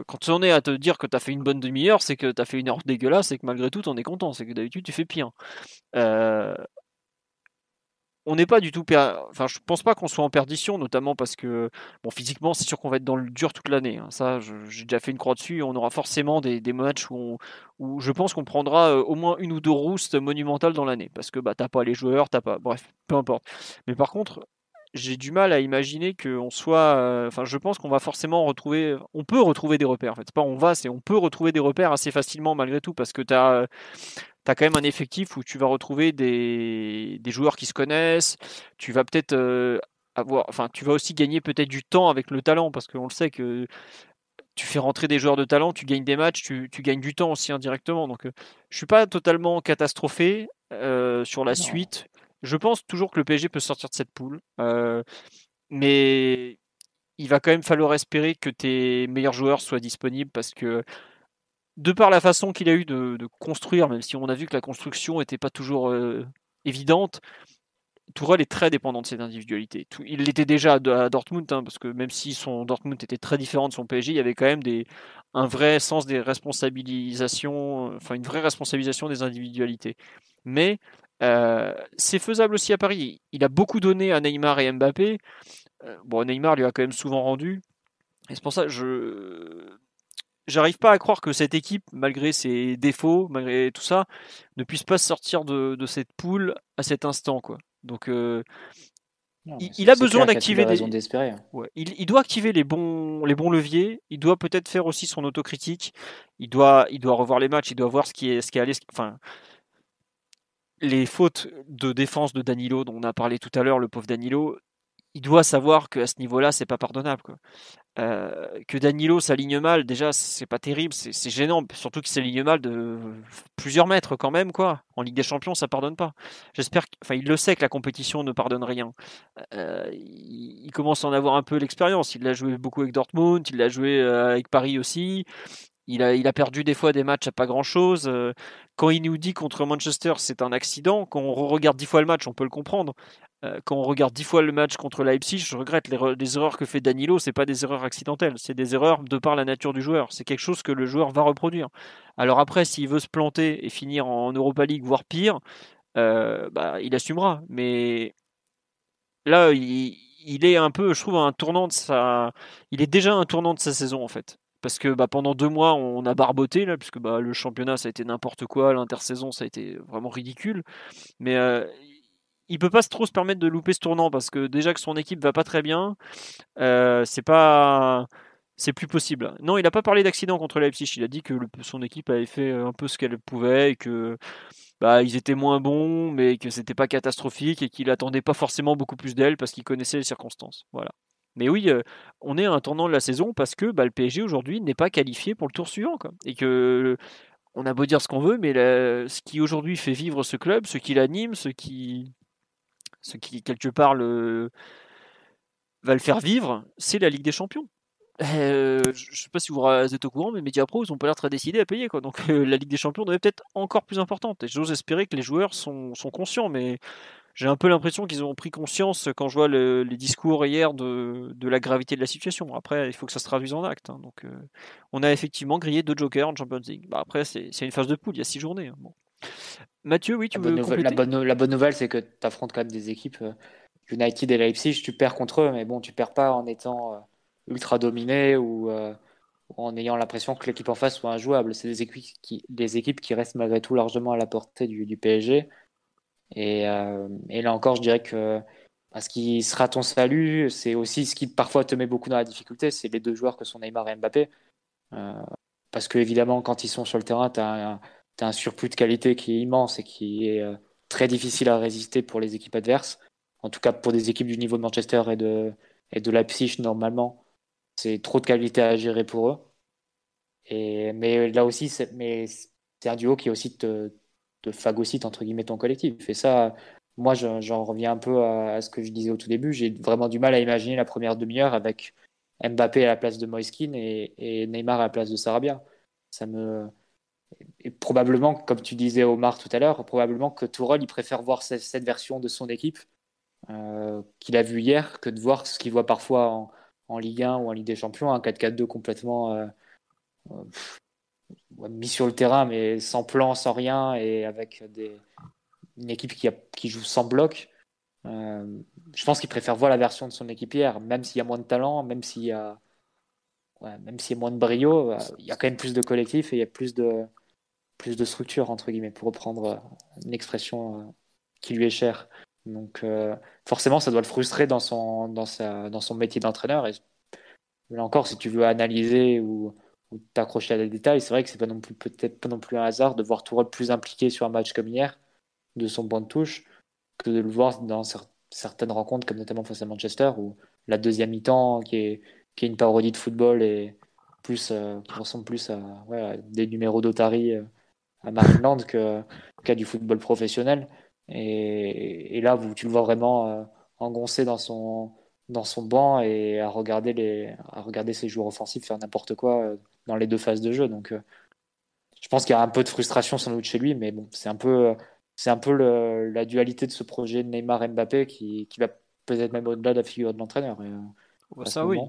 S2: quand on est à te dire que tu as fait une bonne demi-heure, c'est que tu as fait une heure dégueulasse, et que malgré tout, on est content. C'est que d'habitude, tu fais pire. Euh, on n'est pas du tout. Enfin, je pense pas qu'on soit en perdition, notamment parce que, bon, physiquement, c'est sûr qu'on va être dans le dur toute l'année. Hein. Ça, j'ai déjà fait une croix dessus. On aura forcément des, matchs où, où je pense qu'on prendra euh, au moins une ou deux roustes monumentales dans l'année. Parce que bah, t'as pas les joueurs, t'as pas. Bref, peu importe. Mais par contre, j'ai du mal à imaginer qu'on soit. Euh, enfin, je pense qu'on va forcément retrouver. On peut retrouver des repères. En fait, c'est pas on va, c'est on peut retrouver des repères assez facilement malgré tout parce que tu as tu as quand même un effectif où tu vas retrouver des, joueurs qui se connaissent. Tu vas peut-être euh, avoir, enfin, tu vas aussi gagner peut-être du temps avec le talent parce qu'on le sait que tu fais rentrer des joueurs de talent, tu gagnes des matchs, tu, gagnes du temps aussi indirectement. Donc, je euh, je suis pas totalement catastrophé euh, sur la suite. Je pense toujours que le PSG peut sortir de cette poule, mais il va quand même falloir espérer que tes meilleurs joueurs soient disponibles parce que de par la façon qu'il a eu de, construire, même si on a vu que la construction n'était pas toujours euh, évidente, Tourelle est très dépendant de ses individualités. il l'était déjà à Dortmund, hein, parce que même si son Dortmund était très différent de son PSG, il y avait quand même un vrai sens des responsabilisations, enfin une vraie responsabilisation des individualités. Mais euh, c'est faisable aussi à Paris. Il a beaucoup donné à Neymar et Mbappé. Euh, bon, Neymar lui a quand même souvent rendu. Et c'est pour ça que je j'arrive pas à croire que cette équipe, malgré ses défauts, malgré tout ça, ne puisse pas sortir de, cette poule à cet instant, quoi. Donc, euh, il, a besoin d'activer des. Ouais, il, doit activer les bons, les bons leviers. Il doit peut-être faire aussi son autocritique. Il doit, il doit revoir les matchs. Il doit voir ce qui est, ce qui est allé. Enfin, les fautes de défense de Danilo dont on a parlé tout à l'heure, le pauvre Danilo, il doit savoir qu'à ce niveau-là, c'est pas pardonnable. Euh, que Danilo s'aligne mal, déjà, c'est pas terrible, c'est gênant, surtout qu'il s'aligne mal de plusieurs mètres quand même, quoi. En Ligue des Champions, ça pardonne pas. J'espère, enfin, il le sait que la compétition ne pardonne rien. Euh, il, commence à en avoir un peu l'expérience. Il l'a joué beaucoup avec Dortmund, il l'a joué euh, avec Paris aussi. Il a, il a perdu des fois des matchs à pas grand chose. Quand il nous dit contre Manchester c'est un accident, quand on regarde dix fois le match, on peut le comprendre. Euh, quand on regarde dix fois le match contre Leipzig, je regrette les, erreurs que fait Danilo, c'est pas des erreurs accidentelles, c'est des erreurs de par la nature du joueur. C'est quelque chose que le joueur va reproduire. Alors après, s'il veut se planter et finir en Europa League, voire pire, euh, bah, il assumera. Mais là, il, est un peu, je trouve, un tournant de sa. Il est déjà un tournant de sa saison en fait. Parce que bah, pendant deux mois, on a barboté, là, puisque bah, le championnat, ça a été n'importe quoi, l'intersaison, ça a été vraiment ridicule. Mais euh, il peut pas trop se permettre de louper ce tournant parce que déjà que son équipe va pas très bien, euh, c'est pas c'est plus possible. Non, il n'a pas parlé d'accident contre Leipzig. Il a dit que son équipe avait fait un peu ce qu'elle pouvait et que bah, ils étaient moins bons, mais que c'était pas catastrophique et qu'il attendait pas forcément beaucoup plus d'elle parce qu'il connaissait les circonstances. Voilà. Mais oui, euh, on est à un tournant de la saison parce que bah, le PSG aujourd'hui n'est pas qualifié pour le tour suivant. Et que on a beau dire ce qu'on veut, mais ce qui aujourd'hui fait vivre ce club, ce qui l'anime, ce qui, ce qui quelque part le, va le faire vivre, c'est la Ligue des Champions. Euh, je ne sais pas si vous êtes au courant, mais Mediapro, ils n'ont pas l'air très décidés à payer. Quoi. Donc euh, la Ligue des Champions devrait peut-être encore plus importante. Et j'ose espérer que les joueurs sont, conscients, mais j'ai un peu l'impression qu'ils ont pris conscience quand je vois les discours hier de, la gravité de la situation. Après, il faut que ça se traduise en acte. Hein. Donc, euh, on a effectivement grillé deux jokers en Champions League. Bah, après, c'est une phase de poule, il y a six journées. Hein. Mathieu, oui, tu
S3: la
S2: veux
S3: bonne nouvelle, la, bonne, la bonne nouvelle, c'est que tu affrontes quand même des équipes United et Leipzig, tu perds contre eux, mais bon, tu perds pas en étant ultra dominé ou, euh, en ayant l'impression que l'équipe en face soit injouable. C'est des équipes qui, des équipes qui restent malgré tout largement à la portée du, du PSG. Et, euh, et, là encore, je dirais que ce qui sera ton salut, c'est aussi ce qui parfois te met beaucoup dans la difficulté, c'est les deux joueurs que sont Neymar et Mbappé. Euh, parce que évidemment, quand ils sont sur le terrain, tu as, un surplus de qualité qui est immense et qui est très difficile à résister pour les équipes adverses. En tout cas, pour des équipes du niveau de Manchester et de, et de Leipzig, normalement, c'est trop de qualité à gérer pour eux. Et, mais là aussi, c'est un duo qui aussi te, te phagocyte entre guillemets ton collectif. Et ça, moi, j'en reviens un peu à, ce que je disais au tout début. J'ai vraiment du mal à imaginer la première demi-heure avec Mbappé à la place de Moiskin et, et, Neymar à la place de Sarabia. Ça me et probablement, comme tu disais Omar tout à l'heure, probablement que Tourelle il préfère voir cette, version de son équipe euh, qu'il a vu hier que de voir ce qu'il voit parfois en, Ligue 1 ou en Ligue des Champions, un 4-4-2 complètement euh, euh, mis sur le terrain, mais sans plan, sans rien, et avec une équipe qui, joue sans bloc. Je pense qu'il préfère voir la version de son équipe hier, même s'il y a moins de talent, même s'il y a, même s'il y a moins de brio, il y a quand même plus de collectif et il y a plus de, plus de structure, entre guillemets, pour reprendre une expression qui lui est chère. Donc euh, forcément, ça doit le frustrer dans son, dans sa, dans son métier d'entraîneur. Et là encore, si tu veux analyser ou, t'accrocher à des détails, c'est vrai que c'est pas non plus peut-être pas non plus un hasard de voir Tourelle plus impliqué sur un match comme hier de son point de touche que de le voir dans certaines rencontres comme notamment face à Manchester où la deuxième mi-temps qui est, qui est une parodie de football et plus euh, qui ressemble plus à, des numéros d'Otari euh, à Marineland qu'à du football professionnel. Et, là, tu le vois vraiment euh, engoncé dans son, dans son banc et à regarder, les, à regarder ses joueurs offensifs faire n'importe quoi euh, dans les deux phases de jeu. Donc, euh, je pense qu'il y a un peu de frustration sans doute chez lui, mais bon, c'est un peu, c'est un peu la dualité de ce projet de Neymar-Mbappé qui, qui va peut-être même au-delà de la figure de l'entraîneur.
S2: ça, oui.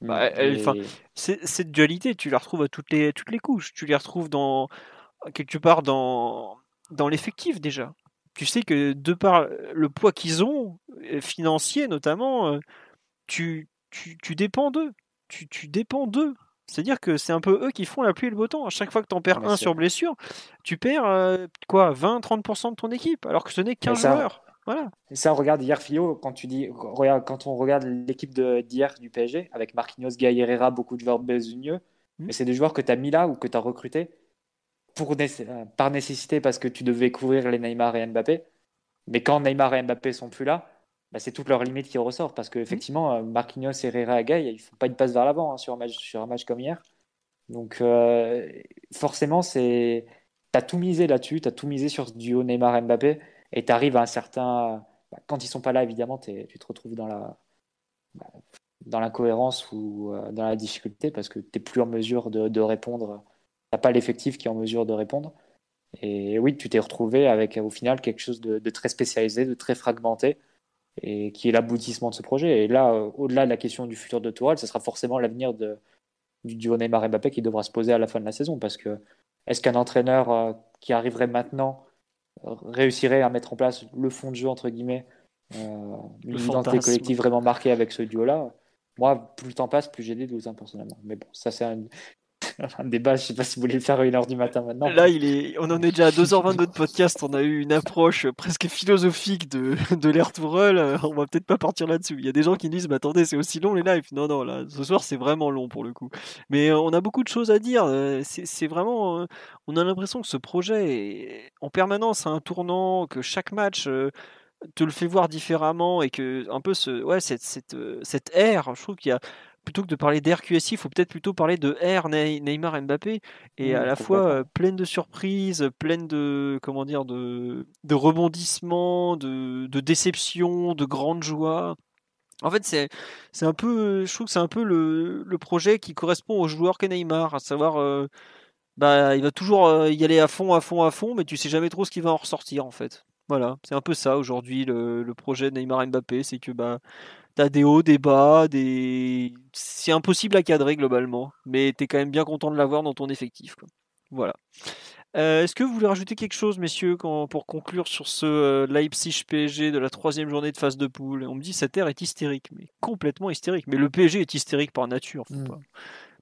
S2: Bah, mm. cette dualité, tu la retrouves à toutes les, toutes les couches. Tu les retrouves dans, quelque part dans, dans l'effectif déjà tu sais que de par le poids qu'ils ont, euh, financier notamment, euh, tu, tu, tu dépends d'eux. Tu, tu dépends d'eux. C'est-à-dire que c'est un peu eux qui font la pluie et le beau temps. À chaque fois que tu en perds un sur blessure, tu perds euh, quoi 20-30% de ton équipe, alors que ce n'est qu'un joueur. Voilà.
S3: Et ça, regarde hier, Fio, quand, tu dis, regarde, quand on regarde l'équipe d'hier du PSG, avec Marquinhos, Gaï Herrera, beaucoup de joueurs besogneux, mmh. mais c'est des joueurs que tu as mis là ou que tu as recrutés euh, par nécessité parce que tu devais couvrir les Neymar et Mbappé. Mais quand Neymar et Mbappé sont plus là, bah, c'est toute leur limite qui ressort parce qu'effectivement, effectivement Marquinhos, Herrera et Gay, ils ne font pas une passe vers l'avant hein, sur, un match, comme hier. Donc euh, forcément, c'est tu as tout misé là-dessus, tu as tout misé sur ce duo Neymar-Mbappé et tu arrives à un certain... Bah, quand ils sont pas là, évidemment, tu te retrouves dans la bah, dans l'incohérence ou euh, dans la difficulté parce que tu n'es plus en mesure de répondre n'as pas l'effectif qui est en mesure de répondre. Et oui, tu t'es retrouvé avec au final quelque chose de, très spécialisé, de très fragmenté, et qui est l'aboutissement de ce projet. Et là, euh, au-delà de la question du futur de Tourelle, ce sera forcément l'avenir du duo Neymar et Mbappé qui devra se poser à la fin de la saison. Parce que est-ce qu'un entraîneur euh, qui arriverait maintenant euh, réussirait à mettre en place le fond de jeu, entre guillemets, une identité collective vraiment marquée avec ce duo-là? Moi, plus le temps passe, plus j'ai des doutes, hein, personnellement. Mais bon, ça, c'est un, [laughs] un débat, je sais pas si vous voulez le faire à 1h du matin maintenant.
S2: Là, il est, on en est déjà à 2h20 de podcast, on a eu une approche presque philosophique de, de l'ère Tourelle, on va peut-être pas partir là-dessus. Il y a des gens qui disent, mais attendez, c'est aussi long les lives. Non, non, là, ce soir, c'est vraiment long pour le coup. Mais euh, on a beaucoup de choses à dire. Euh, c'est vraiment, euh, on a l'impression que ce projet est en permanence à un tournant, que chaque match te le fait voir différemment et que un peu ce ouais cette cette, cette ère je trouve qu'il y a plutôt que de parler d'RQSI, il faut peut-être plutôt parler de R Neymar Mbappé et à la fois euh, pleine de surprises, pleine de comment dire de, de rebondissements, de, de déceptions, de grandes joies. En fait, c'est c'est un peu, je trouve que c'est un peu le, le projet qui correspond au joueur qu'est Neymar, à savoir, euh, bah, il va toujours euh, y aller à fond, à fond, à fond, mais tu sais jamais trop ce qui va en ressortir en fait. Voilà, c'est un peu ça aujourd'hui le, le projet de Neymar Mbappé, c'est que bah t'as des hauts, des bas, des, c'est impossible à cadrer globalement, mais t'es quand même bien content de l'avoir dans ton effectif. quoi. Voilà. Euh, Est-ce que vous voulez rajouter quelque chose, messieurs, quand- pour conclure sur ce euh, Leipzig PSG de la troisième journée de phase de poule? On me dit cette ère est hystérique, mais complètement hystérique. Mais le PSG est hystérique par nature. faut
S3: Mm.
S2: pas-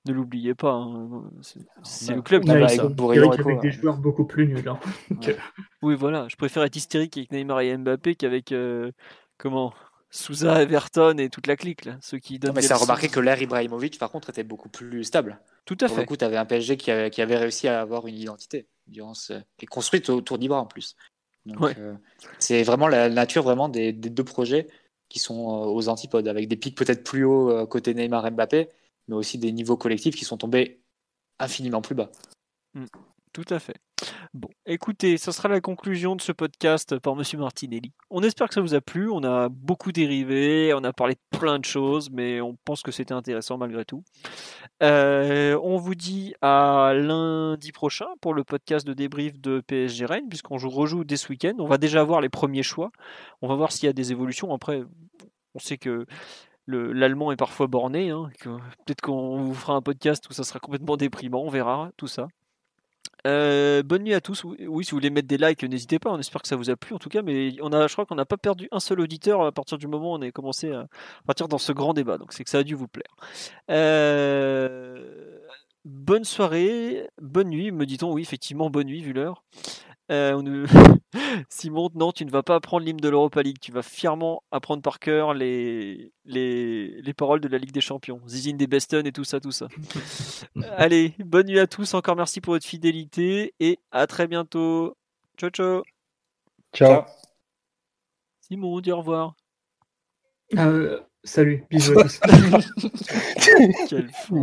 S2: Ne l'oubliez pas. hein. C'est
S3: bah,
S2: le club qui
S3: Ah
S5: hystériques
S3: et co,
S5: avec des joueurs beaucoup plus nuls. hein. [laughs]
S2: Oui, voilà. Je préfère être hystérique avec Neymar et Mbappé qu'avec euh, comment? Souza, Everton et toute la clique là, ceux qui donnent.
S3: Non, mais ça a remarqué que l'ère Ibrahimovic, par contre, était beaucoup plus stable.
S2: Tout à
S3: Pour
S2: fait.
S3: coup, tu avais un PSG qui avait, qui avait réussi à avoir une identité durant ce... et construite autour d'Ibra en plus. Donc,
S2: Ouais.
S3: euh, c'est vraiment la nature vraiment des, des deux projets qui sont euh, aux antipodes, avec des pics peut-être plus hauts euh, côté Neymar Mbappé, mais aussi des niveaux collectifs qui sont tombés infiniment plus bas.
S2: Tout à fait. Bon, écoutez, ça sera la conclusion de ce podcast par Monsieur Martinelli. On espère que ça vous a plu. On a beaucoup dérivé, on a parlé de plein de choses, mais on pense que c'était intéressant malgré tout. Euh, on vous dit à lundi prochain pour le podcast de débrief de PSG Rennes, puisqu'on joue- rejoue dès ce week-end. On va déjà voir les premiers choix. On va voir s'il y a des évolutions. Après, on sait que le- l'allemand est parfois borné. hein, Peut-être qu'on vous fera un podcast où ça sera complètement déprimant. On verra tout ça. Euh, bonne nuit à tous. Oui, si vous voulez mettre des likes, n'hésitez pas. On espère que ça vous a plu en tout cas. Mais on a, je crois qu'on n'a pas perdu un seul auditeur à partir du moment où on a commencé à partir dans ce grand débat. Donc c'est que ça a dû vous plaire. Euh, bonne soirée, bonne nuit, me dit-on. Oui, effectivement, bonne nuit vu l'heure. Euh, [laughs] Simon, non, tu ne vas pas apprendre l'hymne de l'Europa League. Tu vas fièrement apprendre par cœur les, les, les paroles de la Ligue des Champions. Zizine des Beston et tout ça, tout ça. [laughs] Allez, bonne nuit à tous. Encore merci pour votre fidélité et à très bientôt. Ciao, ciao.
S4: Ciao.
S2: Simon, dis au revoir.
S5: Euh, salut, bisous à [laughs] tous.
S2: Quel fou.